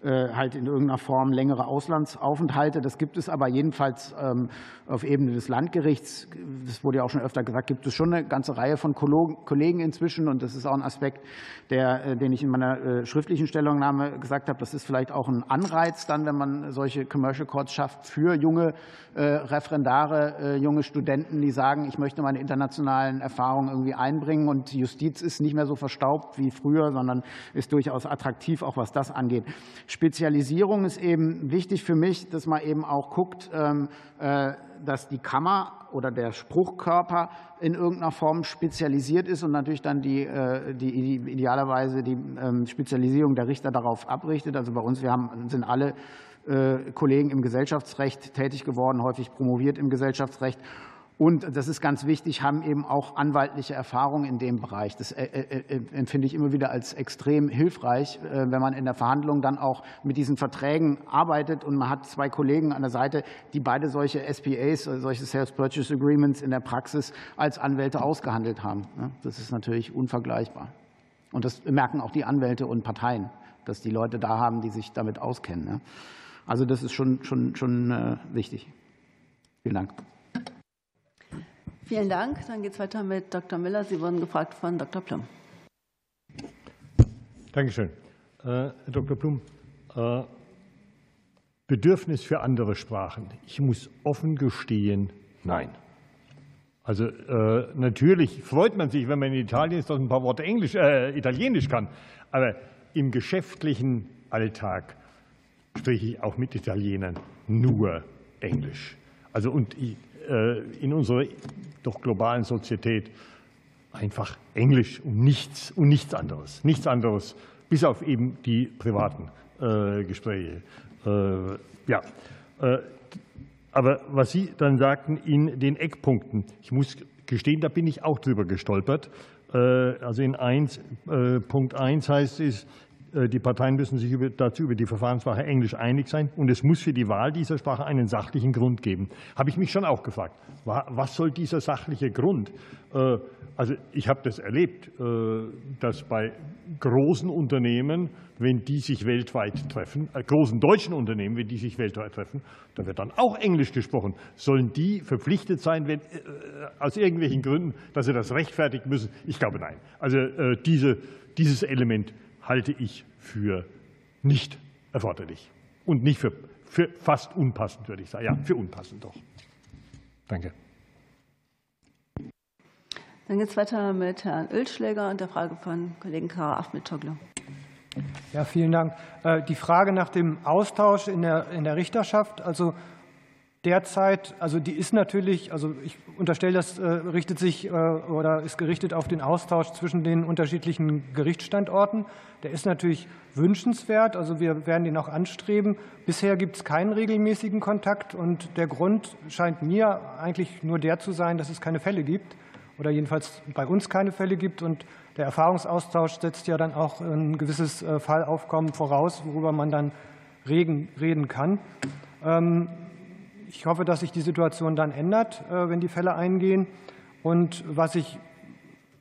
äh, halt in irgendeiner Form längere Auslandsaufenthalte. Das gibt es aber jedenfalls ähm, auf Ebene des Landgerichts. Das wurde ja auch schon öfter gesagt, gibt es schon eine ganze Reihe von Kollegen inzwischen. Und das ist auch ein Aspekt, der, äh, den ich in meiner äh, schriftlichen Stellungnahme gesagt gesagt habe, das ist vielleicht auch ein Anreiz dann, wenn man solche Commercial Courts schafft für junge Referendare, junge Studenten, die sagen, ich möchte meine internationalen Erfahrungen irgendwie einbringen. Und Justiz ist nicht mehr so verstaubt wie früher, sondern ist durchaus attraktiv, auch was das angeht. Spezialisierung ist eben wichtig für mich, dass man eben auch guckt, ähm, dass die Kammer oder der Spruchkörper in irgendeiner Form spezialisiert ist und natürlich dann die, äh, die idealerweise die ähm, Spezialisierung der Richter darauf abrichtet. Also bei uns, wir haben, sind alle äh, Kollegen im Gesellschaftsrecht tätig geworden, häufig promoviert im Gesellschaftsrecht und das ist ganz wichtig, haben eben auch anwaltliche Erfahrung in dem Bereich. Das äh, äh, äh, empfinde ich immer wieder als extrem hilfreich, wenn man in der Verhandlung dann auch mit diesen Verträgen arbeitet und man hat zwei Kollegen an der Seite, die beide solche SPAs, solche Sales Purchase Agreements in der Praxis als Anwälte ausgehandelt haben. Das ist natürlich unvergleichbar. Und das merken auch die Anwälte und Parteien, dass die Leute da haben, die sich damit auskennen. Also das ist schon, schon, schon wichtig. Vielen Dank. Vielen Dank. Dann geht es weiter mit Dr. Miller. Sie wurden gefragt von Dr. Plum. Dankeschön. Äh, Herr Dr. Plum, äh, Bedürfnis für andere Sprachen. Ich muss offen gestehen, nein. Also äh, natürlich freut man sich, wenn man in Italien ist, dass ein paar Worte Englisch, äh, Italienisch kann. Aber im geschäftlichen Alltag spreche ich auch mit Italienern nur Englisch. Also und äh, in unserer doch globalen Sozietät einfach Englisch und nichts und nichts anderes. Nichts anderes, bis auf eben die privaten äh, Gespräche. Äh, ja. Aber was Sie dann sagten in den Eckpunkten, ich muss gestehen, da bin ich auch drüber gestolpert. Also in 1, Punkt 1 heißt es, die Parteien müssen sich dazu über die Verfahrenssprache Englisch einig sein und es muss für die Wahl dieser Sprache einen sachlichen Grund geben. Habe ich mich schon auch gefragt, was soll dieser sachliche Grund? Äh, also ich habe das erlebt, äh, dass bei großen Unternehmen, wenn die sich weltweit treffen, großen deutschen Unternehmen, wenn die sich weltweit treffen, da wird dann auch Englisch gesprochen. Sollen die verpflichtet sein, wenn, aus irgendwelchen Gründen, dass sie das rechtfertigen müssen? Ich glaube nein. Also diese, dieses Element halte ich für nicht erforderlich und nicht für, für fast unpassend, würde ich sagen. Ja, für unpassend doch. Danke. Dann geht es weiter mit Herrn Ölschläger und der Frage von Kollegen Kara Ahmed-Toglu. Ja, vielen Dank. Äh, die Frage nach dem Austausch in der, in der Richterschaft, also derzeit, also die ist natürlich, also ich unterstelle, das äh, richtet sich äh, oder ist gerichtet auf den Austausch zwischen den unterschiedlichen Gerichtsstandorten. Der ist natürlich wünschenswert, also wir werden den auch anstreben. Bisher gibt es keinen regelmäßigen Kontakt und der Grund scheint mir eigentlich nur der zu sein, dass es keine Fälle gibt oder jedenfalls bei uns keine Fälle gibt und der Erfahrungsaustausch setzt ja dann auch ein gewisses äh, Fallaufkommen voraus, worüber man dann reden kann. Ich hoffe, dass sich die Situation dann ändert, äh, wenn die Fälle eingehen. Und was ich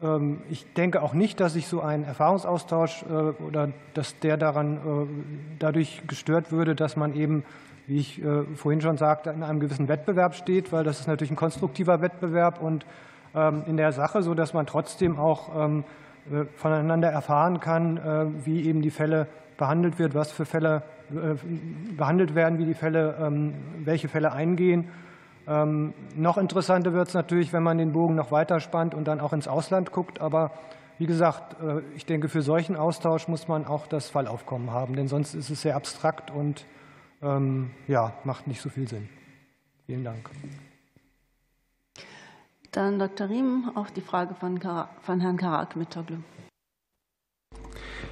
ähm, ich denke auch nicht, dass sich so ein Erfahrungsaustausch äh, oder dass der daran äh, dadurch gestört würde, dass man eben, wie ich vorhin schon sagte, in einem gewissen Wettbewerb steht, weil das ist natürlich ein konstruktiver Wettbewerb und ähm, in der Sache, so dass man trotzdem auch ähm, voneinander erfahren kann, wie eben die Fälle behandelt wird, was für Fälle behandelt werden, wie die Fälle, ähm, welche Fälle eingehen. Ähm, noch interessanter wird es natürlich, wenn man den Bogen noch weiter spannt und dann auch ins Ausland guckt. Aber wie gesagt, äh, ich denke, für solchen Austausch muss man auch das Fallaufkommen haben, denn sonst ist es sehr abstrakt und ähm, ja, macht nicht so viel Sinn. Vielen Dank. Dann Dr. Riem auf die Frage von, von Herrn Karak mit Toglu.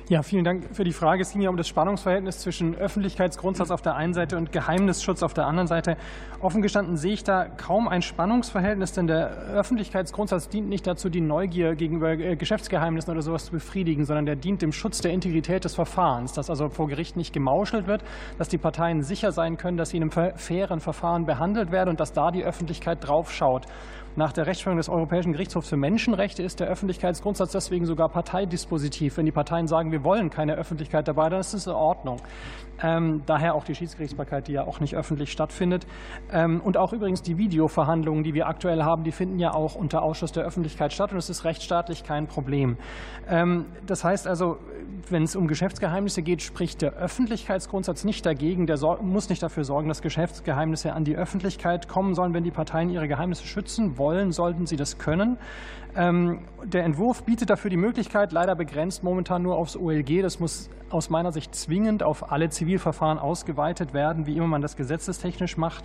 Ja, vielen Dank für die Frage. Es ging ja um das Spannungsverhältnis zwischen Öffentlichkeitsgrundsatz auf der einen Seite und Geheimnisschutz auf der anderen Seite. Offen gestanden sehe ich da kaum ein Spannungsverhältnis, denn der Öffentlichkeitsgrundsatz dient nicht dazu, die Neugier gegenüber äh, Geschäftsgeheimnissen oder sowas zu befriedigen, sondern der dient dem Schutz der Integrität des Verfahrens, dass also vor Gericht nicht gemauschelt wird, dass die Parteien sicher sein können, dass sie in einem fairen Verfahren behandelt werden und dass da die Öffentlichkeit drauf schaut. Nach der Rechtsprechung des Europäischen Gerichtshofs für Menschenrechte ist der Öffentlichkeitsgrundsatz deswegen sogar Parteidispositiv. Wenn die Parteien sagen, wir wollen keine Öffentlichkeit dabei, dann ist es in Ordnung. Ähm, daher auch die Schiedsgerichtsbarkeit, die ja auch nicht öffentlich stattfindet. Ähm, und auch übrigens die Videoverhandlungen, die wir aktuell haben, die finden ja auch unter Ausschuss der Öffentlichkeit statt und es ist rechtsstaatlich kein Problem. Ähm, das heißt also, wenn es um Geschäftsgeheimnisse geht, spricht der Öffentlichkeitsgrundsatz nicht dagegen. Der muss nicht dafür sorgen, dass Geschäftsgeheimnisse an die Öffentlichkeit kommen sollen. Wenn die Parteien ihre Geheimnisse schützen wollen, sollten sie das können. Ähm, der Entwurf bietet dafür die Möglichkeit, leider begrenzt momentan nur aufs OLG. Das muss aus meiner Sicht zwingend auf alle Zivilverfahren ausgeweitet werden, wie immer man das gesetzestechnisch macht.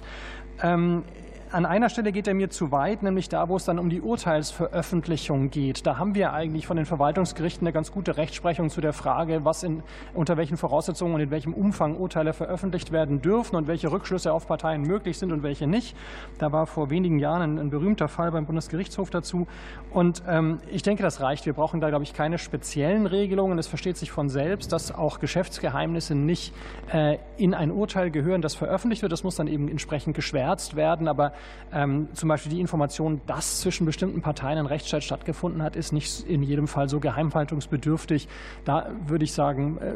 An einer Stelle geht er mir zu weit, nämlich da, wo es dann um die Urteilsveröffentlichung geht. Da haben wir eigentlich von den Verwaltungsgerichten eine ganz gute Rechtsprechung zu der Frage, was in, unter welchen Voraussetzungen und in welchem Umfang Urteile veröffentlicht werden dürfen und welche Rückschlüsse auf Parteien möglich sind und welche nicht. Da war vor wenigen Jahren ein, ein berühmter Fall beim Bundesgerichtshof dazu. Und ähm, ich denke, das reicht. Wir brauchen da, glaube ich, keine speziellen Regelungen. Es versteht sich von selbst, dass auch Geschäftsgeheimnisse nicht äh, in ein Urteil gehören, das veröffentlicht wird. Das muss dann eben entsprechend geschwärzt werden. Aber ähm, zum Beispiel die Information, dass zwischen bestimmten Parteien ein Rechtsstreit stattgefunden hat, ist nicht in jedem Fall so geheimhaltungsbedürftig. Da würde ich sagen, äh,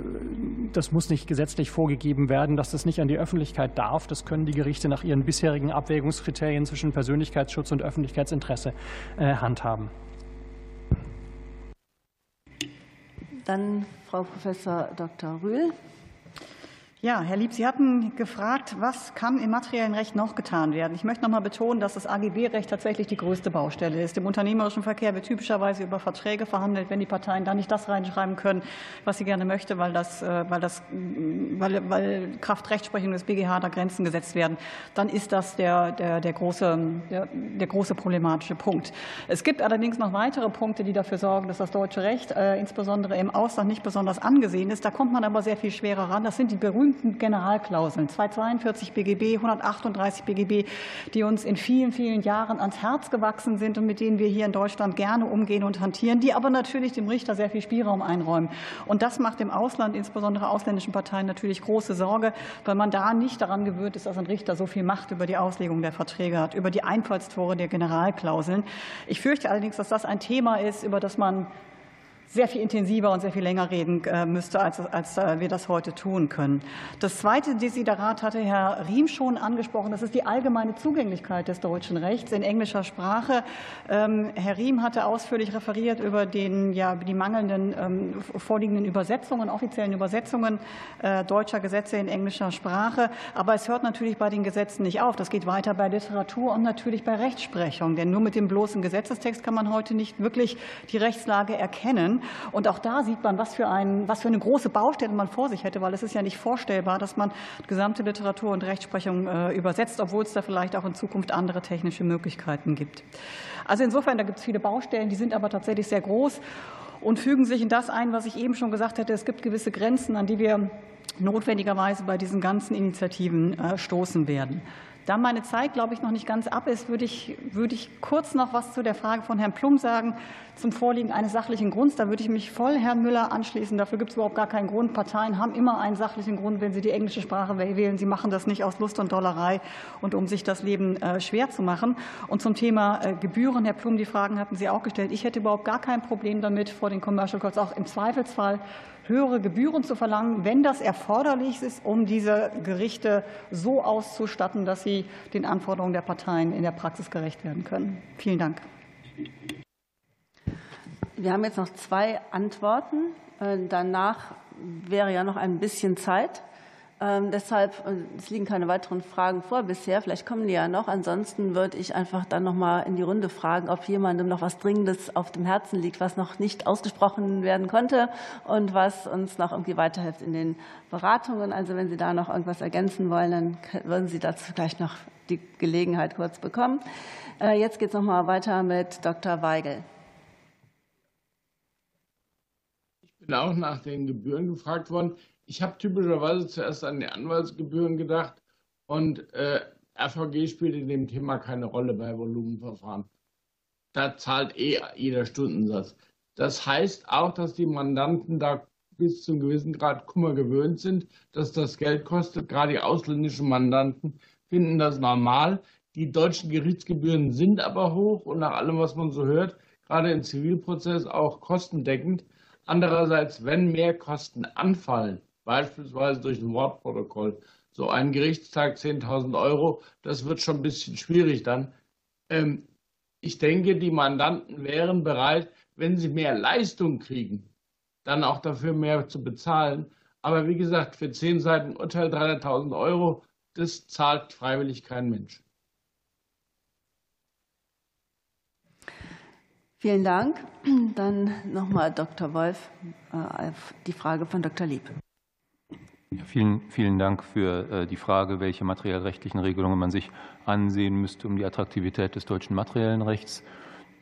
das muss nicht gesetzlich vorgegeben werden, dass das nicht an die Öffentlichkeit darf. Das können die Gerichte nach ihren bisherigen Abwägungskriterien zwischen Persönlichkeitsschutz und Öffentlichkeitsinteresse äh, handhaben. Dann Frau Professor Dr. Rühl. Ja, Herr Lieb, Sie hatten gefragt, was kann im materiellen Recht noch getan werden? Ich möchte noch mal betonen, dass das AGB-Recht tatsächlich die größte Baustelle ist. Im unternehmerischen Verkehr wird typischerweise über Verträge verhandelt, wenn die Parteien da nicht das reinschreiben können, was sie gerne möchte, weil, das, äh, weil, das, weil, weil Kraft Rechtsprechung des BGH da Grenzen gesetzt werden, dann ist das der, der, der, große, der, der große problematische Punkt. Es gibt allerdings noch weitere Punkte, die dafür sorgen, dass das deutsche Recht äh, insbesondere im Ausland nicht besonders angesehen ist. Da kommt man aber sehr viel schwerer ran. Das sind die berühmten berühmten Generalklauseln 242 BGB, 138 BGB, die uns in vielen, vielen Jahren ans Herz gewachsen sind und mit denen wir hier in Deutschland gerne umgehen und hantieren, die aber natürlich dem Richter sehr viel Spielraum einräumen. Und das macht im Ausland, insbesondere ausländischen Parteien, natürlich große Sorge, weil man da nicht daran gewöhnt ist, dass ein Richter so viel Macht über die Auslegung der Verträge hat, über die Einfallstore der Generalklauseln. Ich fürchte allerdings, dass das ein Thema ist, über das man sehr viel intensiver und sehr viel länger reden äh, müsste, als, als äh, wir das heute tun können. Das zweite Desiderat hatte Herr Riem schon angesprochen. Das ist die allgemeine Zugänglichkeit des deutschen Rechts in englischer Sprache. Ähm, Herr Riem hatte ausführlich referiert über den, ja, die mangelnden ähm, vorliegenden Übersetzungen, offiziellen Übersetzungen äh, deutscher Gesetze in englischer Sprache. Aber es hört natürlich bei den Gesetzen nicht auf. Das geht weiter bei Literatur und natürlich bei Rechtsprechung. Denn nur mit dem bloßen Gesetzestext kann man heute nicht wirklich die Rechtslage erkennen. Und auch da sieht man, was für, ein, was für eine große Baustelle man vor sich hätte, weil es ist ja nicht vorstellbar, dass man gesamte Literatur und Rechtsprechung äh, übersetzt, obwohl es da vielleicht auch in Zukunft andere technische Möglichkeiten gibt. Also insofern, da gibt es viele Baustellen, die sind aber tatsächlich sehr groß und fügen sich in das ein, was ich eben schon gesagt hätte. Es gibt gewisse Grenzen, an die wir notwendigerweise bei diesen ganzen Initiativen äh, stoßen werden. Da meine Zeit, glaube ich, noch nicht ganz ab ist, würde ich, würde ich kurz noch was zu der Frage von Herrn Plum sagen zum Vorliegen eines sachlichen Grunds. Da würde ich mich voll Herrn Müller anschließen. Dafür gibt es überhaupt gar keinen Grund. Parteien haben immer einen sachlichen Grund, wenn sie die englische Sprache wählen. Sie machen das nicht aus Lust und Dollerei und um sich das Leben äh, schwer zu machen. Und zum Thema äh, Gebühren, Herr Plum, die Fragen hatten Sie auch gestellt. Ich hätte überhaupt gar kein Problem damit, vor den Commercial Courts auch im Zweifelsfall höhere Gebühren zu verlangen, wenn das erforderlich ist, um diese Gerichte so auszustatten, dass sie den Anforderungen der Parteien in der Praxis gerecht werden können. Vielen Dank. Wir haben jetzt noch zwei Antworten. Äh, danach wäre ja noch ein bisschen Zeit. Ähm, deshalb, äh, es liegen keine weiteren Fragen vor bisher. Vielleicht kommen die ja noch. Ansonsten würde ich einfach dann noch mal in die Runde fragen, ob jemandem noch was Dringendes auf dem Herzen liegt, was noch nicht ausgesprochen werden konnte und was uns noch irgendwie weiterhilft in den Beratungen. Also wenn Sie da noch irgendwas ergänzen wollen, dann würden Sie dazu gleich noch die Gelegenheit kurz bekommen. Äh, jetzt geht es noch mal weiter mit Dr. Weigel. Ich bin auch nach den Gebühren gefragt worden. Ich habe typischerweise zuerst an die Anwaltsgebühren gedacht und äh, RVG spielt in dem Thema keine Rolle bei Volumenverfahren. Da zahlt eh jeder Stundensatz. Das heißt auch, dass die Mandanten da bis zu einem gewissen Grad Kummer gewöhnt sind, dass das Geld kostet. Gerade die ausländischen Mandanten finden das normal. Die deutschen Gerichtsgebühren sind aber hoch und nach allem, was man so hört, gerade im Zivilprozess auch kostendeckend. Andererseits, wenn mehr Kosten anfallen, beispielsweise durch ein Mordprotokoll, so ein Gerichtstag 10.000 Euro, das wird schon ein bisschen schwierig dann. Ähm, ich denke, die Mandanten wären bereit, wenn sie mehr Leistung kriegen, dann auch dafür mehr zu bezahlen. Aber wie gesagt, für zehn Seiten Urteil 300.000 Euro, das zahlt freiwillig kein Mensch. Vielen Dank. Dann nochmal Dr. Wolf, äh, die Frage von Dr. Lieb. Ja, vielen, vielen Dank für äh, die Frage, welche materiellrechtlichen Regelungen man sich ansehen müsste, um die Attraktivität des deutschen materiellen Rechts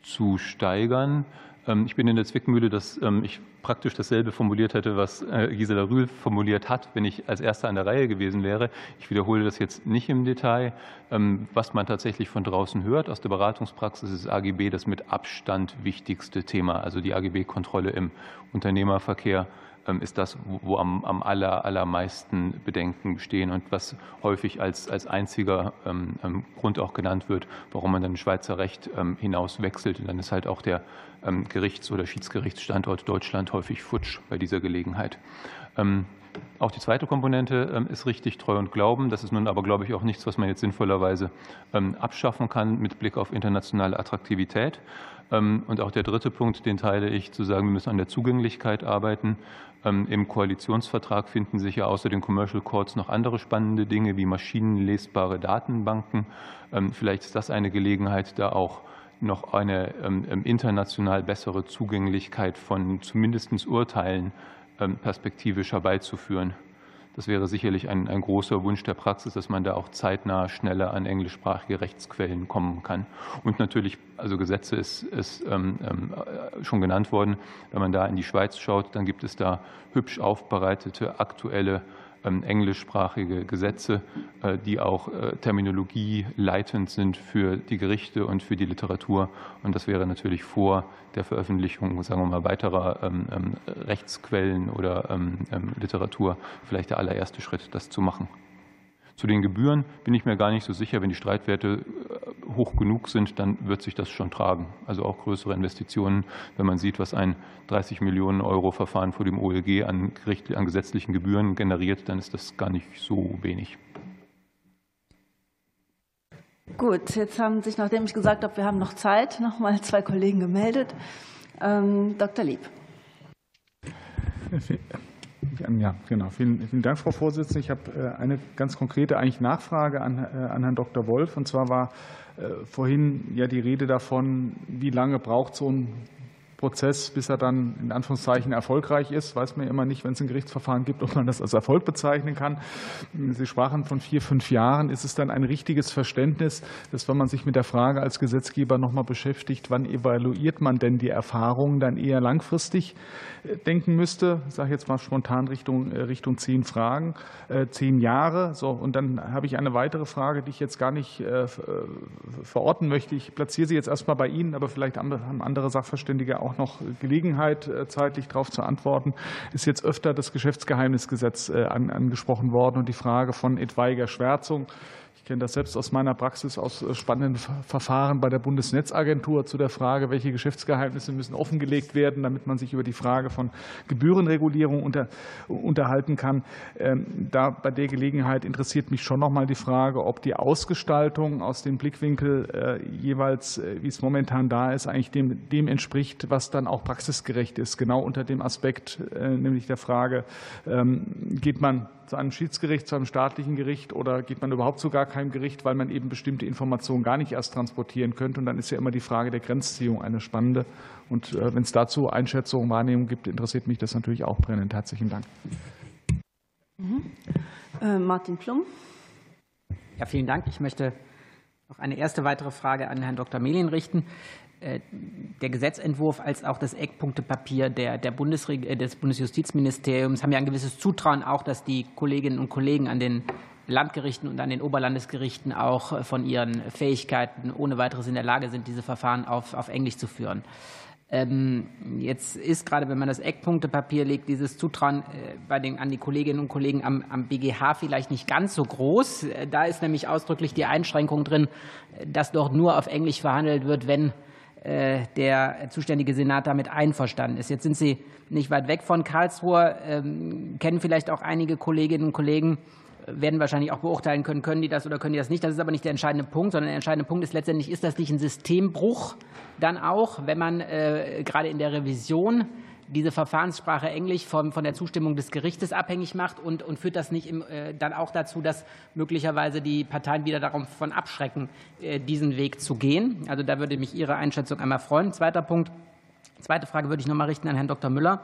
zu steigern. Ähm, ich bin in der Zwickmühle, dass ähm, ich praktisch dasselbe formuliert hätte, was äh, Gisela Rühl formuliert hat, wenn ich als Erster an der Reihe gewesen wäre. Ich wiederhole das jetzt nicht im Detail. Ähm, was man tatsächlich von draußen hört aus der Beratungspraxis ist AGB das mit Abstand wichtigste Thema, also die AGB-Kontrolle im Unternehmerverkehr ist das, wo am, am aller, allermeisten Bedenken bestehen und was häufig als, als einziger ähm, ähm, Grund auch genannt wird, warum man dann Schweizer Recht hinaus wechselt. Und dann ist halt auch der Gerichts- oder Schiedsgerichtsstandort Deutschland häufig futsch bei dieser Gelegenheit. Auch die zweite Komponente ist richtig, Treu und Glauben. Das ist nun aber, glaube ich, auch nichts, was man jetzt sinnvollerweise abschaffen kann mit Blick auf internationale Attraktivität. Und auch der dritte Punkt, den teile ich, zu sagen, wir müssen an der Zugänglichkeit arbeiten. Ähm, Im Koalitionsvertrag finden sich ja außer den Commercial Courts noch andere spannende Dinge wie maschinenlesbare Datenbanken. Ähm, vielleicht ist das eine Gelegenheit, da auch noch eine ähm, international bessere Zugänglichkeit von zumindest Urteilen perspektivisch herbeizuführen. Das wäre sicherlich ein, ein großer Wunsch der Praxis, dass man da auch zeitnah schneller an englischsprachige Rechtsquellen kommen kann. Und natürlich, also Gesetze ist, ist ähm, äh, schon genannt worden. Wenn man da in die Schweiz schaut, dann gibt es da hübsch aufbereitete aktuelle ähm, englischsprachige Gesetze, äh, die auch äh, Terminologie leitend sind für die Gerichte und für die Literatur. Und das wäre natürlich vor der Veröffentlichung, sagen wir mal, weiterer ähm, ähm, Rechtsquellen oder Literatur vielleicht der allererste Schritt, das zu machen. Zu den Gebühren bin ich mir gar nicht so sicher. Wenn die Streitwerte äh, hoch genug sind, dann wird sich das schon tragen. Also auch größere Investitionen. Wenn man sieht, was ein 30 Millionen Euro Verfahren vor dem OLG an, an gesetzlichen Gebühren generiert, dann ist das gar nicht so wenig. Gut, jetzt haben sich, nachdem ich gesagt habe, wir haben noch Zeit, noch mal zwei Kollegen gemeldet. Ähm, Dr. Lieb. Ja, genau. Vielen, vielen Dank, Frau Vorsitzende. Ich habe äh, eine ganz konkrete eigentlich Nachfrage an, äh, an Herrn Dr. Wolf. Und zwar war äh, vorhin ja die Rede davon, wie lange braucht so ein Prozess, bis er dann in Anführungszeichen erfolgreich ist. Weiß man immer nicht, wenn es ein Gerichtsverfahren gibt, ob man das als Erfolg bezeichnen kann. Sie sprachen von vier, fünf Jahren. Ist es dann ein richtiges Verständnis, dass wenn man sich mit der Frage als Gesetzgeber nochmal beschäftigt, wann evaluiert man denn die Erfahrungen, dann eher langfristig äh, denken müsste? Ich sage jetzt mal spontan Richtung, äh, Richtung zehn Fragen, äh, zehn Jahre. So, und dann habe ich eine weitere Frage, die ich jetzt gar nicht verorten möchte. Ich platziere sie jetzt erstmal bei Ihnen, aber vielleicht haben andere Sachverständige auch auch noch Gelegenheit, äh, zeitlich darauf zu antworten, ist jetzt öfter das Geschäftsgeheimnisgesetz äh, angesprochen worden und die Frage von etwaiger Schwärzung kenne das selbst aus meiner Praxis, aus äh, spannenden Verfahren bei der Bundesnetzagentur zu der Frage, welche Geschäftsgeheimnisse müssen offengelegt werden, damit man sich über die Frage von Gebührenregulierung unter, unterhalten kann. Ähm, da bei der Gelegenheit interessiert mich schon noch mal die Frage, ob die Ausgestaltung aus dem Blickwinkel jeweils, wie es momentan da ist, eigentlich dem, dem entspricht, was dann auch praxisgerecht ist. Genau unter dem Aspekt, nämlich der Frage, ähm, geht man zu einem Schiedsgericht, zu einem staatlichen Gericht oder geht man überhaupt zu gar keinem Gericht, weil man eben bestimmte Informationen gar nicht erst transportieren könnte. Und dann ist ja immer die Frage der Grenzziehung eine spannende. Und äh, wenn es dazu Einschätzungen, Wahrnehmungen gibt, interessiert mich das natürlich auch brennend. Herzlichen Dank. Mhm. Äh, Martin Plum. Ja, vielen Dank. Ich möchte noch eine erste weitere Frage an Herrn Dr. Melin richten. Äh, der Gesetzentwurf als auch das Eckpunktepapier der, der Bundesreg äh, des Bundesjustizministeriums haben ja ein gewisses Zutrauen auch, dass die Kolleginnen und Kollegen an den Landgerichten und an den Oberlandesgerichten auch von ihren Fähigkeiten ohne weiteres in der Lage sind, diese Verfahren auf, auf Englisch zu führen. Ähm, jetzt ist gerade, wenn man das Eckpunktepapier legt, dieses Zutrauen äh, bei den, an die Kolleginnen und Kollegen am, am BGH vielleicht nicht ganz so groß. Äh, da ist nämlich ausdrücklich die Einschränkung drin, dass dort nur auf Englisch verhandelt wird, wenn der zuständige Senat damit einverstanden ist. Jetzt sind Sie nicht weit weg von Karlsruhe, ähm, kennen vielleicht auch einige Kolleginnen und Kollegen, werden wahrscheinlich auch beurteilen können, können die das oder können die das nicht. Das ist aber nicht der entscheidende Punkt, sondern der entscheidende Punkt ist letztendlich, ist das nicht ein Systembruch dann auch, wenn man äh, gerade in der Revision diese Verfahrenssprache Englisch von, von der Zustimmung des Gerichtes abhängig macht und, und führt das nicht im, äh, dann auch dazu, dass möglicherweise die Parteien wieder davon abschrecken, äh, diesen Weg zu gehen. Also da würde mich Ihre Einschätzung einmal freuen. Zweiter Punkt. Zweite Frage würde ich noch mal richten an Herrn Dr. Müller.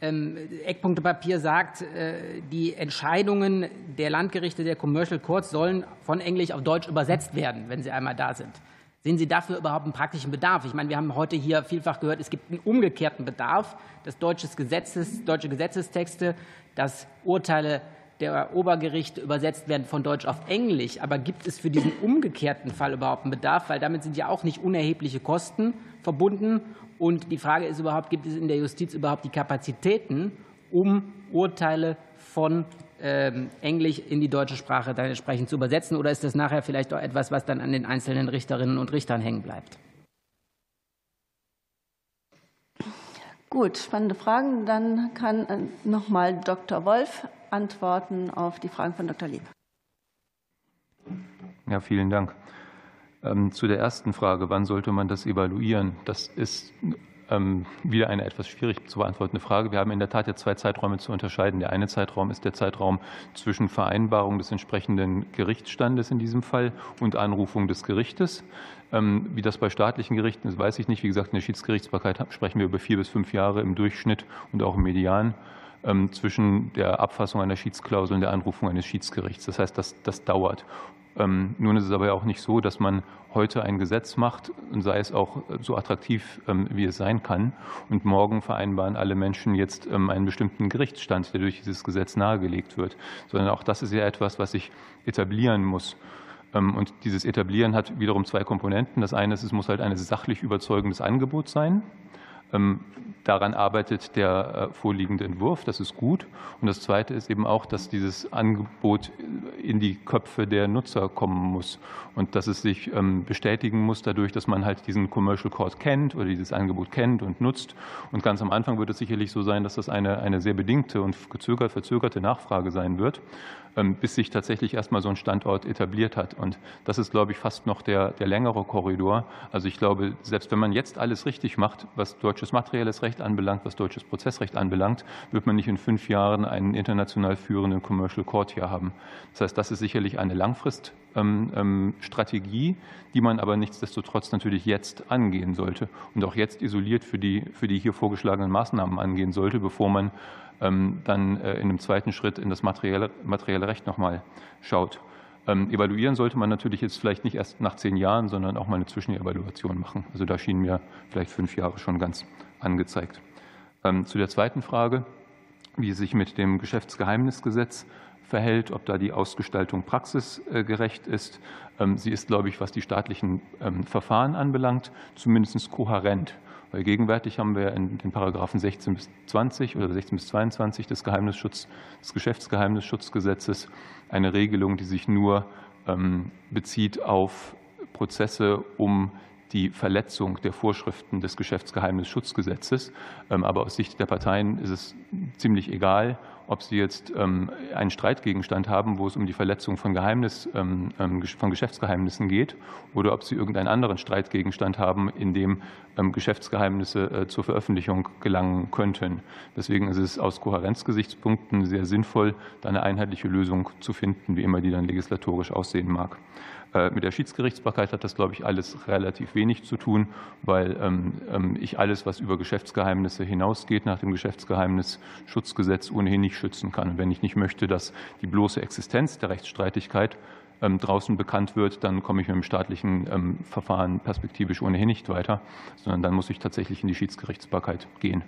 Ähm, Eckpunktepapier sagt, äh, die Entscheidungen der Landgerichte der Commercial Courts sollen von Englisch auf Deutsch übersetzt werden, wenn sie einmal da sind. Sehen Sie dafür überhaupt einen praktischen Bedarf? Ich meine, wir haben heute hier vielfach gehört, es gibt einen umgekehrten Bedarf, dass deutsches Gesetzes, deutsche Gesetzestexte, dass Urteile der Obergerichte übersetzt werden von Deutsch auf Englisch. Aber gibt es für diesen umgekehrten Fall überhaupt einen Bedarf? Weil damit sind ja auch nicht unerhebliche Kosten verbunden. Und die Frage ist überhaupt, gibt es in der Justiz überhaupt die Kapazitäten, um Urteile von Englisch in die deutsche Sprache dann entsprechend zu übersetzen? Oder ist das nachher vielleicht auch etwas, was dann an den einzelnen Richterinnen und Richtern hängen bleibt? Gut, spannende Fragen. Dann kann äh, noch mal Dr. Wolf antworten auf die Fragen von Dr. Lieb. Ja, vielen Dank. Ähm, zu der ersten Frage, wann sollte man das evaluieren? Das ist ähm, wieder eine etwas schwierig zu beantwortende Frage. Wir haben in der Tat ja zwei Zeiträume zu unterscheiden. Der eine Zeitraum ist der Zeitraum zwischen Vereinbarung des entsprechenden Gerichtsstandes in diesem Fall und Anrufung des Gerichtes. Ähm, wie das bei staatlichen Gerichten ist, weiß ich nicht. Wie gesagt, in der Schiedsgerichtsbarkeit sprechen wir über vier bis fünf Jahre im Durchschnitt und auch im Median zwischen der Abfassung einer Schiedsklausel und der Anrufung eines Schiedsgerichts. Das heißt, das, das dauert. Ähm, nun ist es aber auch nicht so, dass man heute ein Gesetz macht, und sei es auch so attraktiv, ähm, wie es sein kann, und morgen vereinbaren alle Menschen jetzt ähm, einen bestimmten Gerichtsstand, der durch dieses Gesetz nahegelegt wird, sondern auch das ist ja etwas, was sich etablieren muss. Und dieses Etablieren hat wiederum zwei Komponenten. Das eine ist, es muss halt ein sachlich überzeugendes Angebot sein. Daran arbeitet der äh, vorliegende Entwurf. Das ist gut. Und das Zweite ist eben auch, dass dieses Angebot in die Köpfe der Nutzer kommen muss und dass es sich ähm, bestätigen muss dadurch, dass man halt diesen Commercial Court kennt oder dieses Angebot kennt und nutzt. Und ganz am Anfang wird es sicherlich so sein, dass das eine, eine sehr bedingte und gezögert, verzögerte Nachfrage sein wird. Ähm, bis sich tatsächlich erstmal so ein Standort etabliert hat. Und das ist, glaube ich, fast noch der, der längere Korridor. Also ich glaube, selbst wenn man jetzt alles richtig macht, was deutsches materielles Recht anbelangt, was deutsches Prozessrecht anbelangt, wird man nicht in fünf Jahren einen international führenden Commercial Court hier haben. Das heißt, das ist sicherlich eine Langfriststrategie, ähm, ähm, die man aber nichtsdestotrotz natürlich jetzt angehen sollte und auch jetzt isoliert für die, für die hier vorgeschlagenen Maßnahmen angehen sollte, bevor man ähm, dann äh, in einem zweiten Schritt in das materielle, materielle Recht nochmal schaut. Evaluieren sollte man natürlich jetzt vielleicht nicht erst nach zehn Jahren, sondern auch mal eine Zwischenevaluation machen. Also da schienen mir vielleicht fünf Jahre schon ganz angezeigt. Ähm, zu der zweiten Frage, wie es sich mit dem Geschäftsgeheimnisgesetz verhält, ob da die Ausgestaltung praxisgerecht ist. Sie ist, glaube ich, was die staatlichen Verfahren anbelangt, zumindest kohärent. Weil gegenwärtig haben wir in den Paragraphen 16 bis 20 oder 16 bis 22 des, Geheimnisschutz, des Geschäftsgeheimnisschutzgesetzes eine Regelung, die sich nur ähm, bezieht auf Prozesse um die Verletzung der Vorschriften des Geschäftsgeheimnisschutzgesetzes. Ähm, aber aus Sicht der Parteien ist es ziemlich egal, ob sie jetzt ähm, einen Streitgegenstand haben, wo es um die Verletzung von, Geheimnis, ähm, von Geschäftsgeheimnissen geht, oder ob sie irgendeinen anderen Streitgegenstand haben, in dem Geschäftsgeheimnisse äh, zur Veröffentlichung gelangen könnten. Deswegen ist es aus Kohärenzgesichtspunkten sehr sinnvoll, da eine einheitliche Lösung zu finden, wie immer die dann legislatorisch aussehen mag. Äh, mit der Schiedsgerichtsbarkeit hat das, glaube ich, alles relativ wenig zu tun, weil ähm, ähm, ich alles, was über Geschäftsgeheimnisse hinausgeht, nach dem Geschäftsgeheimnisschutzgesetz ohnehin nicht schützen kann. Und wenn ich nicht möchte, dass die bloße Existenz der Rechtsstreitigkeit ähm, draußen bekannt wird, dann komme ich mit dem staatlichen Verfahren perspektivisch ohnehin nicht weiter, sondern dann muss ich tatsächlich in die Schiedsgerichtsbarkeit gehen.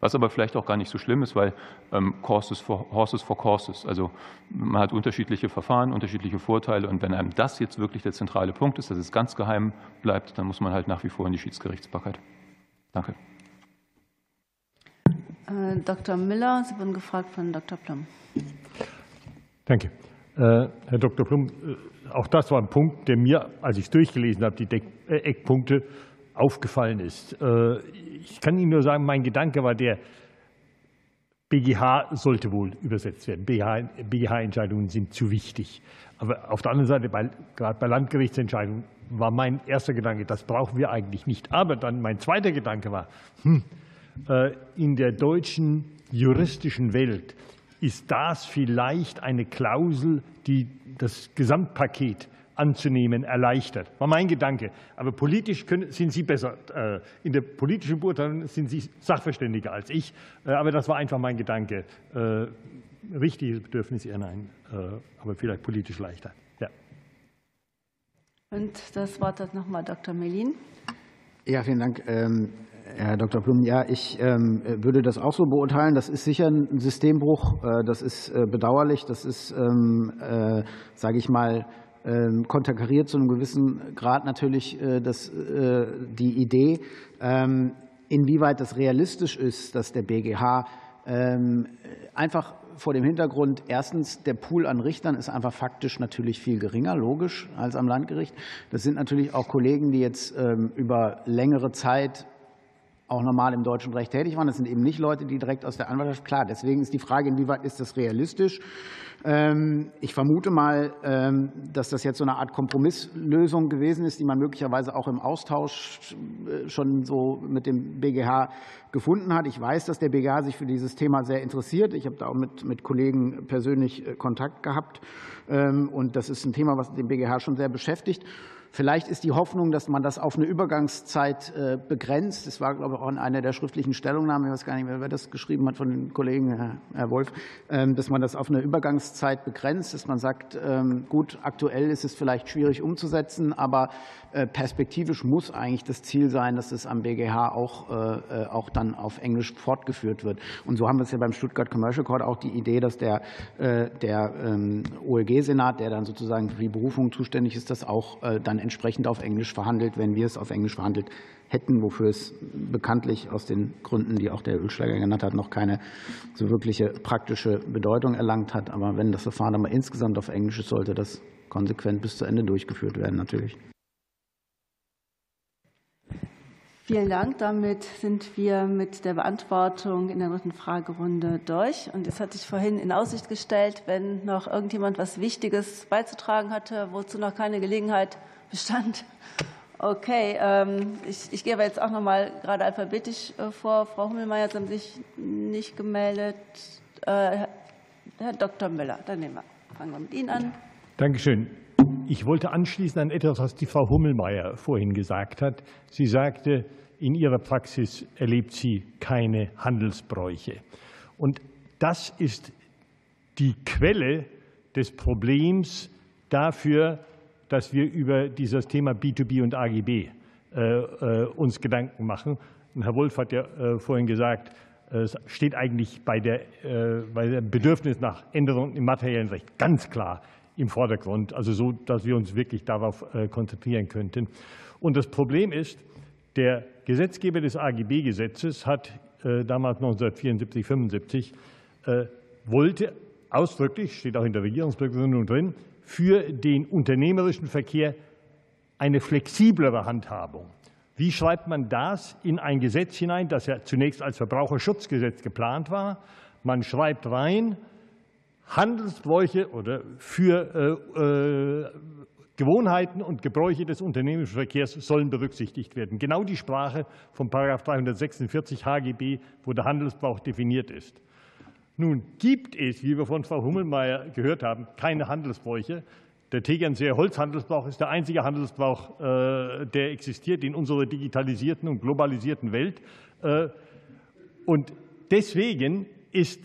Was aber vielleicht auch gar nicht so schlimm ist, weil ähm, Courses for, Horses for Courses, also man hat unterschiedliche Verfahren, unterschiedliche Vorteile und wenn einem das jetzt wirklich der zentrale Punkt ist, dass es ganz geheim bleibt, dann muss man halt nach wie vor in die Schiedsgerichtsbarkeit. Danke. Äh, Dr. Miller, Sie wurden gefragt von Dr. Plum. Danke. Äh, Herr Dr. Plum, äh, auch das war ein Punkt, der mir, als ich es durchgelesen habe, die Eckpunkte aufgefallen ist. Ich kann Ihnen nur sagen, mein Gedanke war der, BGH sollte wohl übersetzt werden. BGH-Entscheidungen sind zu wichtig. Aber auf der anderen Seite, bei, gerade bei Landgerichtsentscheidungen, war mein erster Gedanke, das brauchen wir eigentlich nicht. Aber dann mein zweiter Gedanke war, hm, in der deutschen juristischen Welt ist das vielleicht eine Klausel, die das Gesamtpaket anzunehmen erleichtert. War mein Gedanke. Aber politisch können, sind Sie besser. Äh, in der politischen Beurteilung sind Sie sachverständiger als ich. Äh, aber das war einfach mein Gedanke. Äh, richtiges Bedürfnis eher nein, aber vielleicht politisch leichter. Ja. Und das Wort hat nochmal Dr. Melin. Ja, vielen Dank. Ähm, Herr Dr. Blum, ja, ich ähm, würde das auch so beurteilen. Das ist sicher ein Systembruch. Das ist bedauerlich. Das ist, ähm, sage ich mal, konterkariert zu einem gewissen Grad natürlich äh, das, äh, die Idee, ähm, inwieweit das realistisch ist, dass der BGH ähm, einfach vor dem Hintergrund, erstens, der Pool an Richtern ist einfach faktisch natürlich viel geringer, logisch, als am Landgericht. Das sind natürlich auch Kollegen, die jetzt über längere Zeit auch normal im deutschen Recht tätig waren. Das sind eben nicht Leute, die direkt aus der Anwaltschaft. Klar, deswegen ist die Frage, inwieweit ist das realistisch? Ähm, ich vermute mal, ähm, dass das jetzt so eine Art Kompromisslösung gewesen ist, die man möglicherweise auch im Austausch äh, schon so mit dem BGH gefunden hat. Ich weiß, dass der BGH sich für dieses Thema sehr interessiert. Ich habe da auch mit, mit Kollegen persönlich äh, Kontakt gehabt. Ähm, und das ist ein Thema, was den BGH schon sehr beschäftigt. Vielleicht ist die Hoffnung, dass man das auf eine Übergangszeit äh, begrenzt. Das war, glaube ich, auch in einer der schriftlichen Stellungnahmen, ich weiß gar nicht mehr, wer das geschrieben hat von den Kollegen, Herr Wolf, ähm, dass man das auf eine Übergangszeit begrenzt, dass man sagt, ähm, gut, aktuell ist es vielleicht schwierig umzusetzen, aber äh, perspektivisch muss eigentlich das Ziel sein, dass es am BGH auch, äh, auch dann auf Englisch fortgeführt wird. Und so haben wir es ja beim Stuttgart Commercial Court auch die Idee, dass der, der ähm, OLG-Senat, der dann sozusagen für die Berufung zuständig ist, das auch dann entsprechend auf Englisch verhandelt, wenn wir es auf Englisch verhandelt hätten, wofür es bekanntlich aus den Gründen, die auch der Ölschläger genannt hat, noch keine so wirkliche praktische Bedeutung erlangt hat. Aber wenn das Verfahren aber insgesamt auf Englisch ist, sollte das konsequent bis zu Ende durchgeführt werden, natürlich. Vielen Dank. Damit sind wir mit der Beantwortung in der dritten Fragerunde durch. Und es hat sich vorhin in Aussicht gestellt, wenn noch irgendjemand was Wichtiges beizutragen hatte, wozu noch keine Gelegenheit bestand. Okay, ähm, ich, ich gehe aber jetzt auch noch mal gerade alphabetisch äh, vor. Frau Hummelmeier, Sie haben sich nicht gemeldet. Äh, Herr Dr. Müller, dann nehmen wir, fangen wir mit Ihnen an. Dankeschön. Ich wollte anschließen an etwas, was die Frau Hummelmeier vorhin gesagt hat. Sie sagte, in ihrer Praxis erlebt sie keine Handelsbräuche. Und das ist die Quelle des Problems dafür, dass wir über dieses Thema B2B und AGB äh, äh, uns Gedanken machen. Und Herr Wolf hat ja äh, vorhin gesagt, es steht eigentlich bei, der, bei dem Bedürfnis nach Änderungen im materiellen Recht ganz klar im Vordergrund, also so, dass wir uns wirklich darauf konzentrieren könnten. Und das Problem ist, der Gesetzgeber des AGB-Gesetzes hat damals 1974, 75 wollte ausdrücklich, steht auch in der Regierungsbegründung drin, für den unternehmerischen Verkehr eine flexiblere Handhabung. Wie schreibt man das in ein Gesetz hinein, das ja zunächst als Verbraucherschutzgesetz geplant war? Man schreibt rein, Handelsbräuche oder für äh, äh, Gewohnheiten und Gebräuche des unternehmerischen Verkehrs sollen berücksichtigt werden. Genau die Sprache von 346 HGB, wo der Handelsbrauch definiert ist. Nun gibt es, wie wir von Frau Hummelmeier gehört haben, keine Handelsbräuche. Der Tegernseer Holzhandelsbrauch ist der einzige Handelsbrauch, äh, der existiert in unserer digitalisierten und globalisierten Welt. Äh, und deswegen ist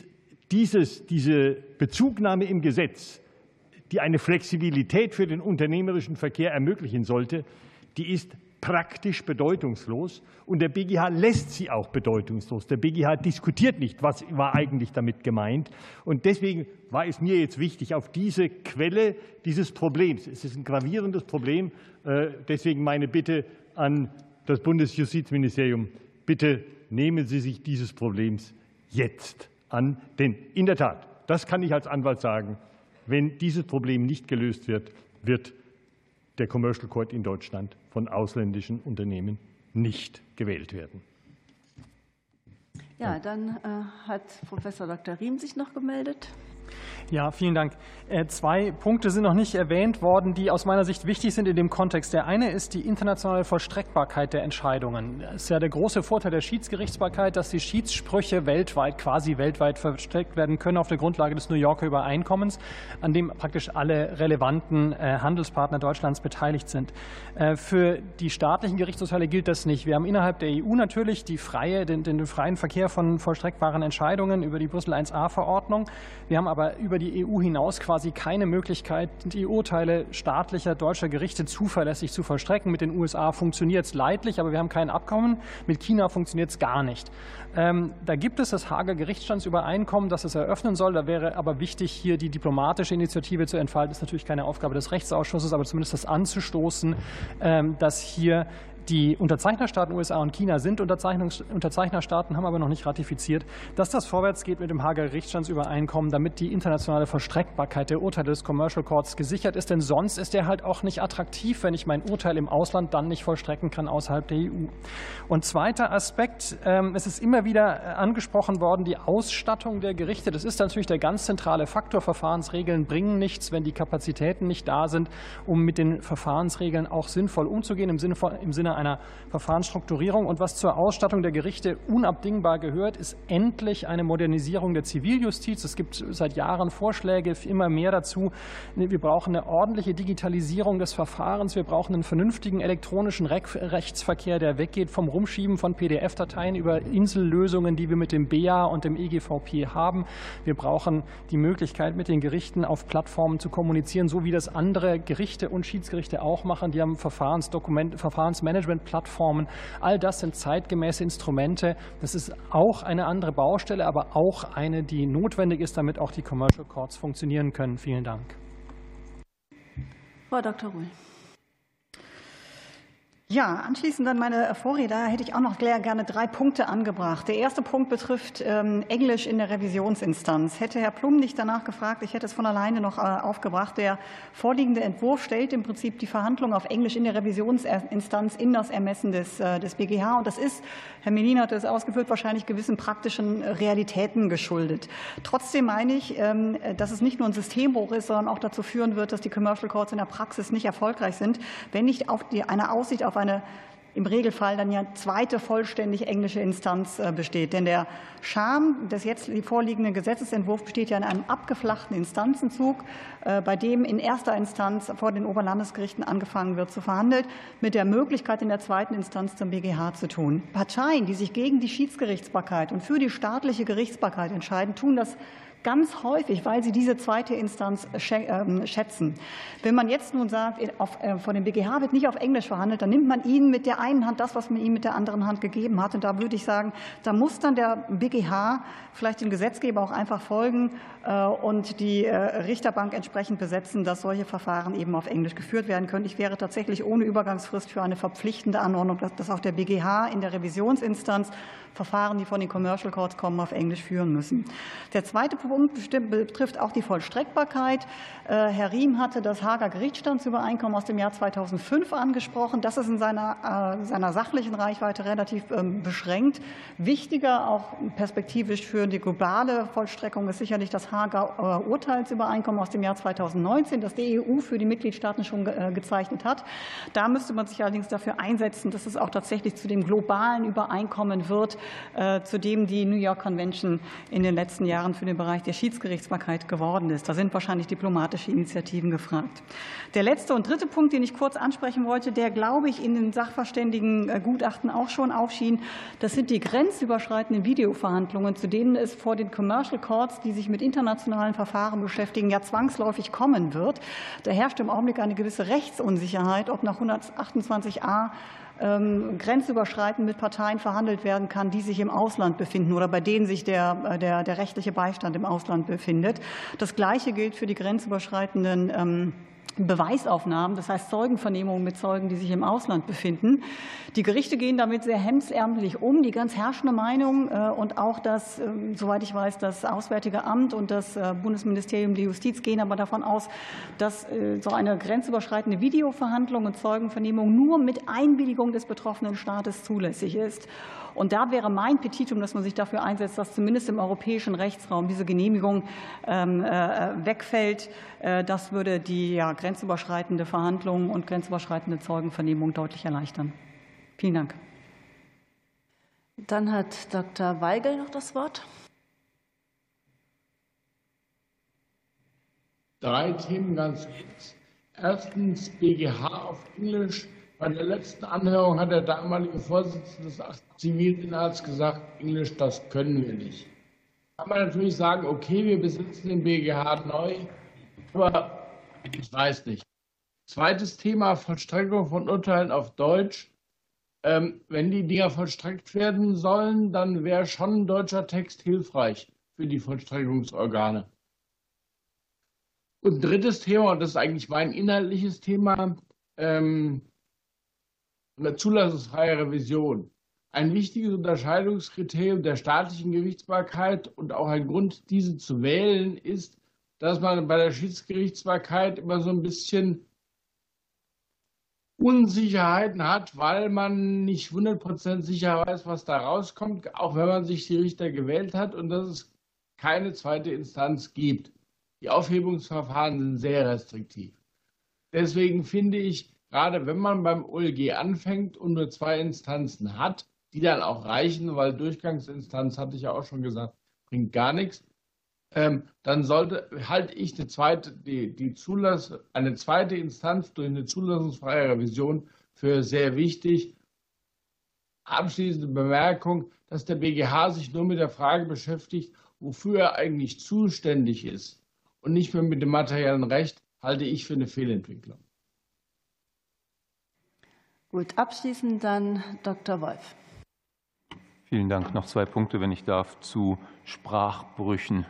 dieses, diese Bezugnahme im Gesetz, die eine Flexibilität für den unternehmerischen Verkehr ermöglichen sollte, die ist praktisch bedeutungslos und der BGH lässt sie auch bedeutungslos. Der BGH diskutiert nicht, was war eigentlich damit gemeint. Und deswegen war es mir jetzt wichtig, auf diese Quelle dieses Problems, es ist ein gravierendes Problem, äh, deswegen meine Bitte an das Bundesjustizministerium, bitte nehmen Sie sich dieses Problems jetzt an. Denn in der Tat, das kann ich als Anwalt sagen, wenn dieses Problem nicht gelöst wird, wird der Commercial Court in Deutschland von ausländischen Unternehmen nicht gewählt werden. Ja, dann äh, hat Professor Dr. Riem sich noch gemeldet. Ja, vielen Dank. Äh, zwei Punkte sind noch nicht erwähnt worden, die aus meiner Sicht wichtig sind in dem Kontext. Der eine ist die internationale Vollstreckbarkeit der Entscheidungen. Es ist ja der große Vorteil der Schiedsgerichtsbarkeit, dass die Schiedssprüche weltweit, quasi weltweit verstreckt werden können auf der Grundlage des New Yorker Übereinkommens, an dem praktisch alle relevanten äh, Handelspartner Deutschlands beteiligt sind. Äh, für die staatlichen Gerichtsurteile gilt das nicht. Wir haben innerhalb der EU natürlich die freie, den, den freien Verkehr von vollstreckbaren Entscheidungen über die Brüssel 1a-Verordnung. Wir haben aber über die EU hinaus quasi keine Möglichkeit, die Urteile staatlicher deutscher Gerichte zuverlässig zu vollstrecken. Mit den USA funktioniert es leidlich, aber wir haben kein Abkommen. Mit China funktioniert es gar nicht. Ähm, da gibt es das Hager Gerichtsstandsübereinkommen, das es eröffnen soll. Da wäre aber wichtig, hier die diplomatische Initiative zu entfalten. Das ist natürlich keine Aufgabe des Rechtsausschusses, aber zumindest das anzustoßen, ähm, dass hier die Unterzeichnerstaaten USA und China sind Unterzeichnerstaaten, haben aber noch nicht ratifiziert, dass das vorwärts geht mit dem Hager Gerichtsstandsübereinkommen, damit die internationale Verstreckbarkeit der Urteile des Commercial Courts gesichert ist. Denn sonst ist er halt auch nicht attraktiv, wenn ich mein Urteil im Ausland dann nicht vollstrecken kann außerhalb der EU. Und zweiter Aspekt, ähm, es ist immer wieder äh, angesprochen worden, die Ausstattung der Gerichte. Das ist natürlich der ganz zentrale Faktor. Verfahrensregeln bringen nichts, wenn die Kapazitäten nicht da sind, um mit den Verfahrensregeln auch sinnvoll umzugehen, im Sinne, Sinne einer Verfahrensstrukturierung. Und was zur Ausstattung der Gerichte unabdingbar gehört, ist endlich eine Modernisierung der Ziviljustiz. Es gibt seit Jahren Vorschläge, immer mehr dazu. Wir brauchen eine ordentliche Digitalisierung des Verfahrens. Wir brauchen einen vernünftigen elektronischen Rechtsverkehr, der weggeht vom Rumschieben von PDF-Dateien über Insellösungen, die wir mit dem BA und dem EGVP haben. Wir brauchen die Möglichkeit, mit den Gerichten auf Plattformen zu kommunizieren, so wie das andere Gerichte und Schiedsgerichte auch machen. Die haben Verfahrensmanagement Management-Plattformen. All das sind zeitgemäße Instrumente. Das ist auch eine andere Baustelle, aber auch eine, die notwendig ist, damit auch die Commercial Courts funktionieren können. Vielen Dank. Frau Dr. Ruhl. Ja, anschließend an meine Vorredner hätte ich auch noch gerne drei Punkte angebracht. Der erste Punkt betrifft ähm, Englisch in der Revisionsinstanz. Hätte Herr Plum nicht danach gefragt, ich hätte es von alleine noch äh, aufgebracht. Der vorliegende Entwurf stellt im Prinzip die Verhandlung auf Englisch in der Revisionsinstanz in das Ermessen des, äh, des BGH. Und das ist, Herr Melin hat es ausgeführt, wahrscheinlich gewissen praktischen Realitäten geschuldet. Trotzdem meine ich, ähm, dass es nicht nur ein Systembruch ist, sondern auch dazu führen wird, dass die Commercial Courts in der Praxis nicht erfolgreich sind, wenn nicht auf die, eine Aussicht auf auf eine im Regelfall dann ja zweite vollständig englische Instanz äh, besteht. Denn der Charme des jetzt vorliegenden Gesetzesentwurfs besteht ja in einem abgeflachten Instanzenzug, äh, bei dem in erster Instanz vor den Oberlandesgerichten angefangen wird zu verhandeln, mit der Möglichkeit in der zweiten Instanz zum BGH zu tun. Parteien, die sich gegen die Schiedsgerichtsbarkeit und für die staatliche Gerichtsbarkeit entscheiden, tun das ganz häufig, weil sie diese zweite Instanz ähm, schätzen. Wenn man jetzt nun sagt, äh, von dem BGH wird nicht auf Englisch verhandelt, dann nimmt man ihnen mit der einen Hand das, was man ihnen mit der anderen Hand gegeben hat. Und da würde ich sagen, da muss dann der BGH vielleicht dem Gesetzgeber auch einfach folgen äh, und die äh, Richterbank entsprechend besetzen, dass solche Verfahren eben auf Englisch geführt werden können. Ich wäre tatsächlich ohne Übergangsfrist für eine verpflichtende Anordnung, dass auch der BGH in der Revisionsinstanz Verfahren, die von den Commercial Courts kommen, auf Englisch führen müssen. Der zweite Punkt betrifft auch die Vollstreckbarkeit. Äh, Herr Riem hatte das Hager Gerichtsstandsübereinkommen aus dem Jahr 2005 angesprochen. Das ist in seiner, äh, seiner sachlichen Reichweite relativ ähm, beschränkt. Wichtiger, auch perspektivisch für die globale Vollstreckung, ist sicherlich das Hager äh, Urteilsübereinkommen aus dem Jahr 2019, das die EU für die Mitgliedstaaten schon gezeichnet hat. Da müsste man sich allerdings dafür einsetzen, dass es auch tatsächlich zu dem globalen Übereinkommen wird, zu dem die New York Convention in den letzten Jahren für den Bereich der Schiedsgerichtsbarkeit geworden ist. Da sind wahrscheinlich diplomatische Initiativen gefragt. Der letzte und dritte Punkt, den ich kurz ansprechen wollte, der, glaube ich, in den Sachverständigengutachten auch schon aufschien, das sind die grenzüberschreitenden Videoverhandlungen, zu denen es vor den Commercial Courts, die sich mit internationalen Verfahren beschäftigen, ja zwangsläufig kommen wird. Da herrscht im Augenblick eine gewisse Rechtsunsicherheit, ob nach 128a ähm, grenzüberschreitend mit Parteien verhandelt werden kann, die sich im Ausland befinden oder bei denen sich der, äh, der, der rechtliche Beistand im Ausland befindet. Das Gleiche gilt für die grenzüberschreitenden ähm, Beweisaufnahmen, das heißt Zeugenvernehmungen mit Zeugen, die sich im Ausland befinden. Die Gerichte gehen damit sehr hemsärmlich um. Die ganz herrschende Meinung äh, und auch das, ähm, soweit ich weiß, das Auswärtige Amt und das äh, Bundesministerium der Justiz gehen aber davon aus, dass äh, so eine grenzüberschreitende Videoverhandlung und Zeugenvernehmung nur mit Einwilligung des betroffenen Staates zulässig ist. Und da wäre mein Petitum, dass man sich dafür einsetzt, dass zumindest im europäischen Rechtsraum diese Genehmigung ähm, wegfällt. Das würde die ja, grenzüberschreitende Verhandlungen und grenzüberschreitende Zeugenvernehmung deutlich erleichtern. Vielen Dank. Dann hat Dr. Weigel noch das Wort. Drei Themen ganz kurz. Erstens BGH auf Englisch. Bei der letzten Anhörung hat der damalige Vorsitzende des Zivilinhalts gesagt, Englisch, das können wir nicht. Kann man natürlich sagen, okay, wir besitzen den BGH neu, aber ich weiß nicht. Zweites Thema, Vollstreckung von Urteilen auf Deutsch. Ähm, wenn die Dinger vollstreckt werden sollen, dann wäre schon ein deutscher Text hilfreich für die Vollstreckungsorgane. Und drittes Thema, und das ist eigentlich mein inhaltliches Thema, ähm, eine zulassungsfreie Revision. Ein wichtiges Unterscheidungskriterium der staatlichen Gerichtsbarkeit und auch ein Grund, diese zu wählen, ist, dass man bei der Schiedsgerichtsbarkeit immer so ein bisschen Unsicherheiten hat, weil man nicht 100% sicher weiß, was da rauskommt, auch wenn man sich die Richter gewählt hat und dass es keine zweite Instanz gibt. Die Aufhebungsverfahren sind sehr restriktiv. Deswegen finde ich, gerade wenn man beim OLG anfängt und nur zwei Instanzen hat, die dann auch reichen, weil Durchgangsinstanz, hatte ich ja auch schon gesagt, bringt gar nichts, ähm, dann sollte, halte ich eine zweite, die, die Zulass, eine zweite Instanz durch eine zulassungsfreie Revision für sehr wichtig. Abschließende Bemerkung, dass der BGH sich nur mit der Frage beschäftigt, wofür er eigentlich zuständig ist und nicht mehr mit dem materiellen Recht, halte ich für eine Fehlentwicklung. Gut, abschließend dann Dr. Wolf. Vielen Dank. Noch zwei Punkte, wenn ich darf, zu Sprachbrüchen.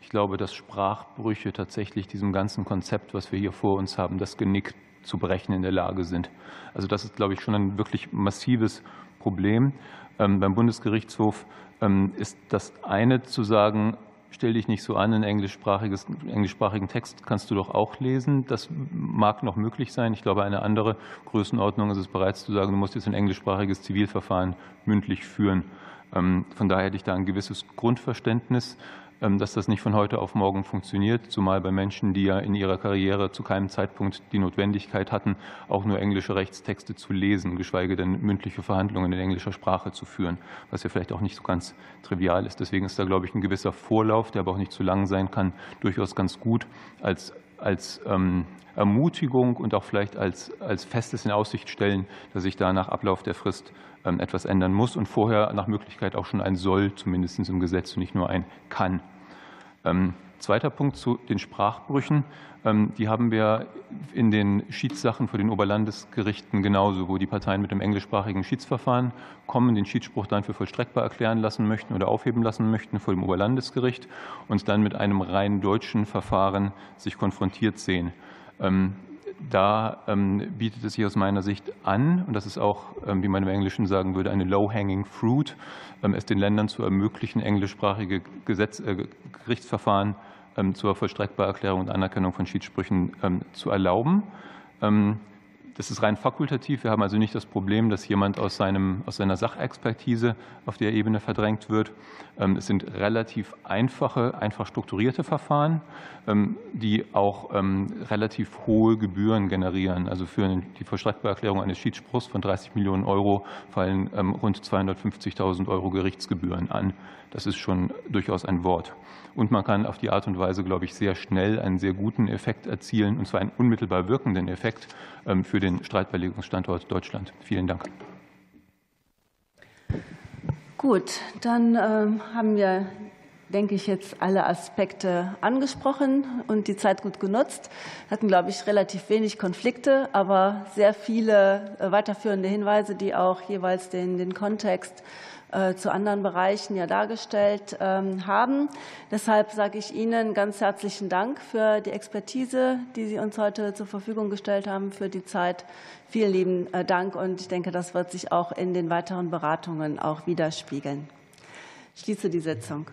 Ich glaube, dass Sprachbrüche tatsächlich diesem ganzen Konzept, was wir hier vor uns haben, das Genick zu brechen in der Lage sind. Also das ist, glaube ich, schon ein wirklich massives Problem. Ähm, beim Bundesgerichtshof ähm, ist das eine zu sagen, stell dich nicht so an, einen englischsprachigen Text kannst du doch auch lesen. Das mag noch möglich sein. Ich glaube, eine andere Größenordnung ist es bereits zu sagen, du musst jetzt ein englischsprachiges Zivilverfahren mündlich führen. Ähm, von daher hätte ich da ein gewisses Grundverständnis. Ähm, dass das nicht von heute auf morgen funktioniert, zumal bei Menschen, die ja in ihrer Karriere zu keinem Zeitpunkt die Notwendigkeit hatten, auch nur englische Rechtstexte zu lesen, geschweige denn mündliche Verhandlungen in englischer Sprache zu führen, was ja vielleicht auch nicht so ganz trivial ist. Deswegen ist da, glaube ich, ein gewisser Vorlauf, der aber auch nicht zu lang sein kann, durchaus ganz gut als, als ähm, Ermutigung und auch vielleicht als, als festes in Aussicht stellen, dass sich da nach Ablauf der Frist etwas ändern muss und vorher nach Möglichkeit auch schon ein Soll zumindest im Gesetz und nicht nur ein Kann. Ähm, zweiter Punkt zu den Sprachbrüchen. Ähm, die haben wir in den Schiedssachen vor den Oberlandesgerichten genauso, wo die Parteien mit dem englischsprachigen Schiedsverfahren kommen, den Schiedsspruch dann für vollstreckbar erklären lassen möchten oder aufheben lassen möchten vor dem Oberlandesgericht und dann mit einem rein deutschen Verfahren sich konfrontiert sehen. Da ähm, bietet es sich aus meiner Sicht an, und das ist auch, ähm, wie man im Englischen sagen würde, eine low-hanging fruit, ähm, es den Ländern zu ermöglichen, englischsprachige Gesetz, äh, Gerichtsverfahren zur Vollstreckbarerklärung und Anerkennung von Schiedssprüchen zu erlauben. Das ist rein fakultativ. Wir haben also nicht das Problem, dass jemand aus, seinem, aus seiner Sachexpertise auf der Ebene verdrängt wird. Ähm, es sind relativ einfache, einfach strukturierte Verfahren, ähm, die auch ähm, relativ hohe Gebühren generieren. Also für die Vollstreckbarerklärung eines Schiedsspruchs von 30 Millionen Euro fallen rund 250.000 Euro Gerichtsgebühren an. Das ist schon durchaus ein Wort. Und man kann auf die Art und Weise, glaube ich, sehr schnell einen sehr guten Effekt erzielen, und zwar einen unmittelbar wirkenden Effekt ähm, für den Streitbeilegungsstandort Deutschland. Vielen Dank. Gut, dann ähm, haben wir, denke ich, jetzt alle Aspekte angesprochen und die Zeit gut genutzt. Wir hatten, glaube ich, relativ wenig Konflikte, aber sehr viele äh, weiterführende Hinweise, die auch jeweils den, den Kontext äh, zu anderen Bereichen ja dargestellt ähm, haben. Deshalb sage ich Ihnen ganz herzlichen Dank für die Expertise, die Sie uns heute zur Verfügung gestellt haben, für die Zeit. Vielen lieben äh, Dank und ich denke, das wird sich auch in den weiteren Beratungen auch widerspiegeln. Ich schließe die Sitzung.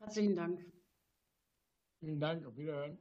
Herzlichen Dank. Vielen Dank. Auf Wiederhören.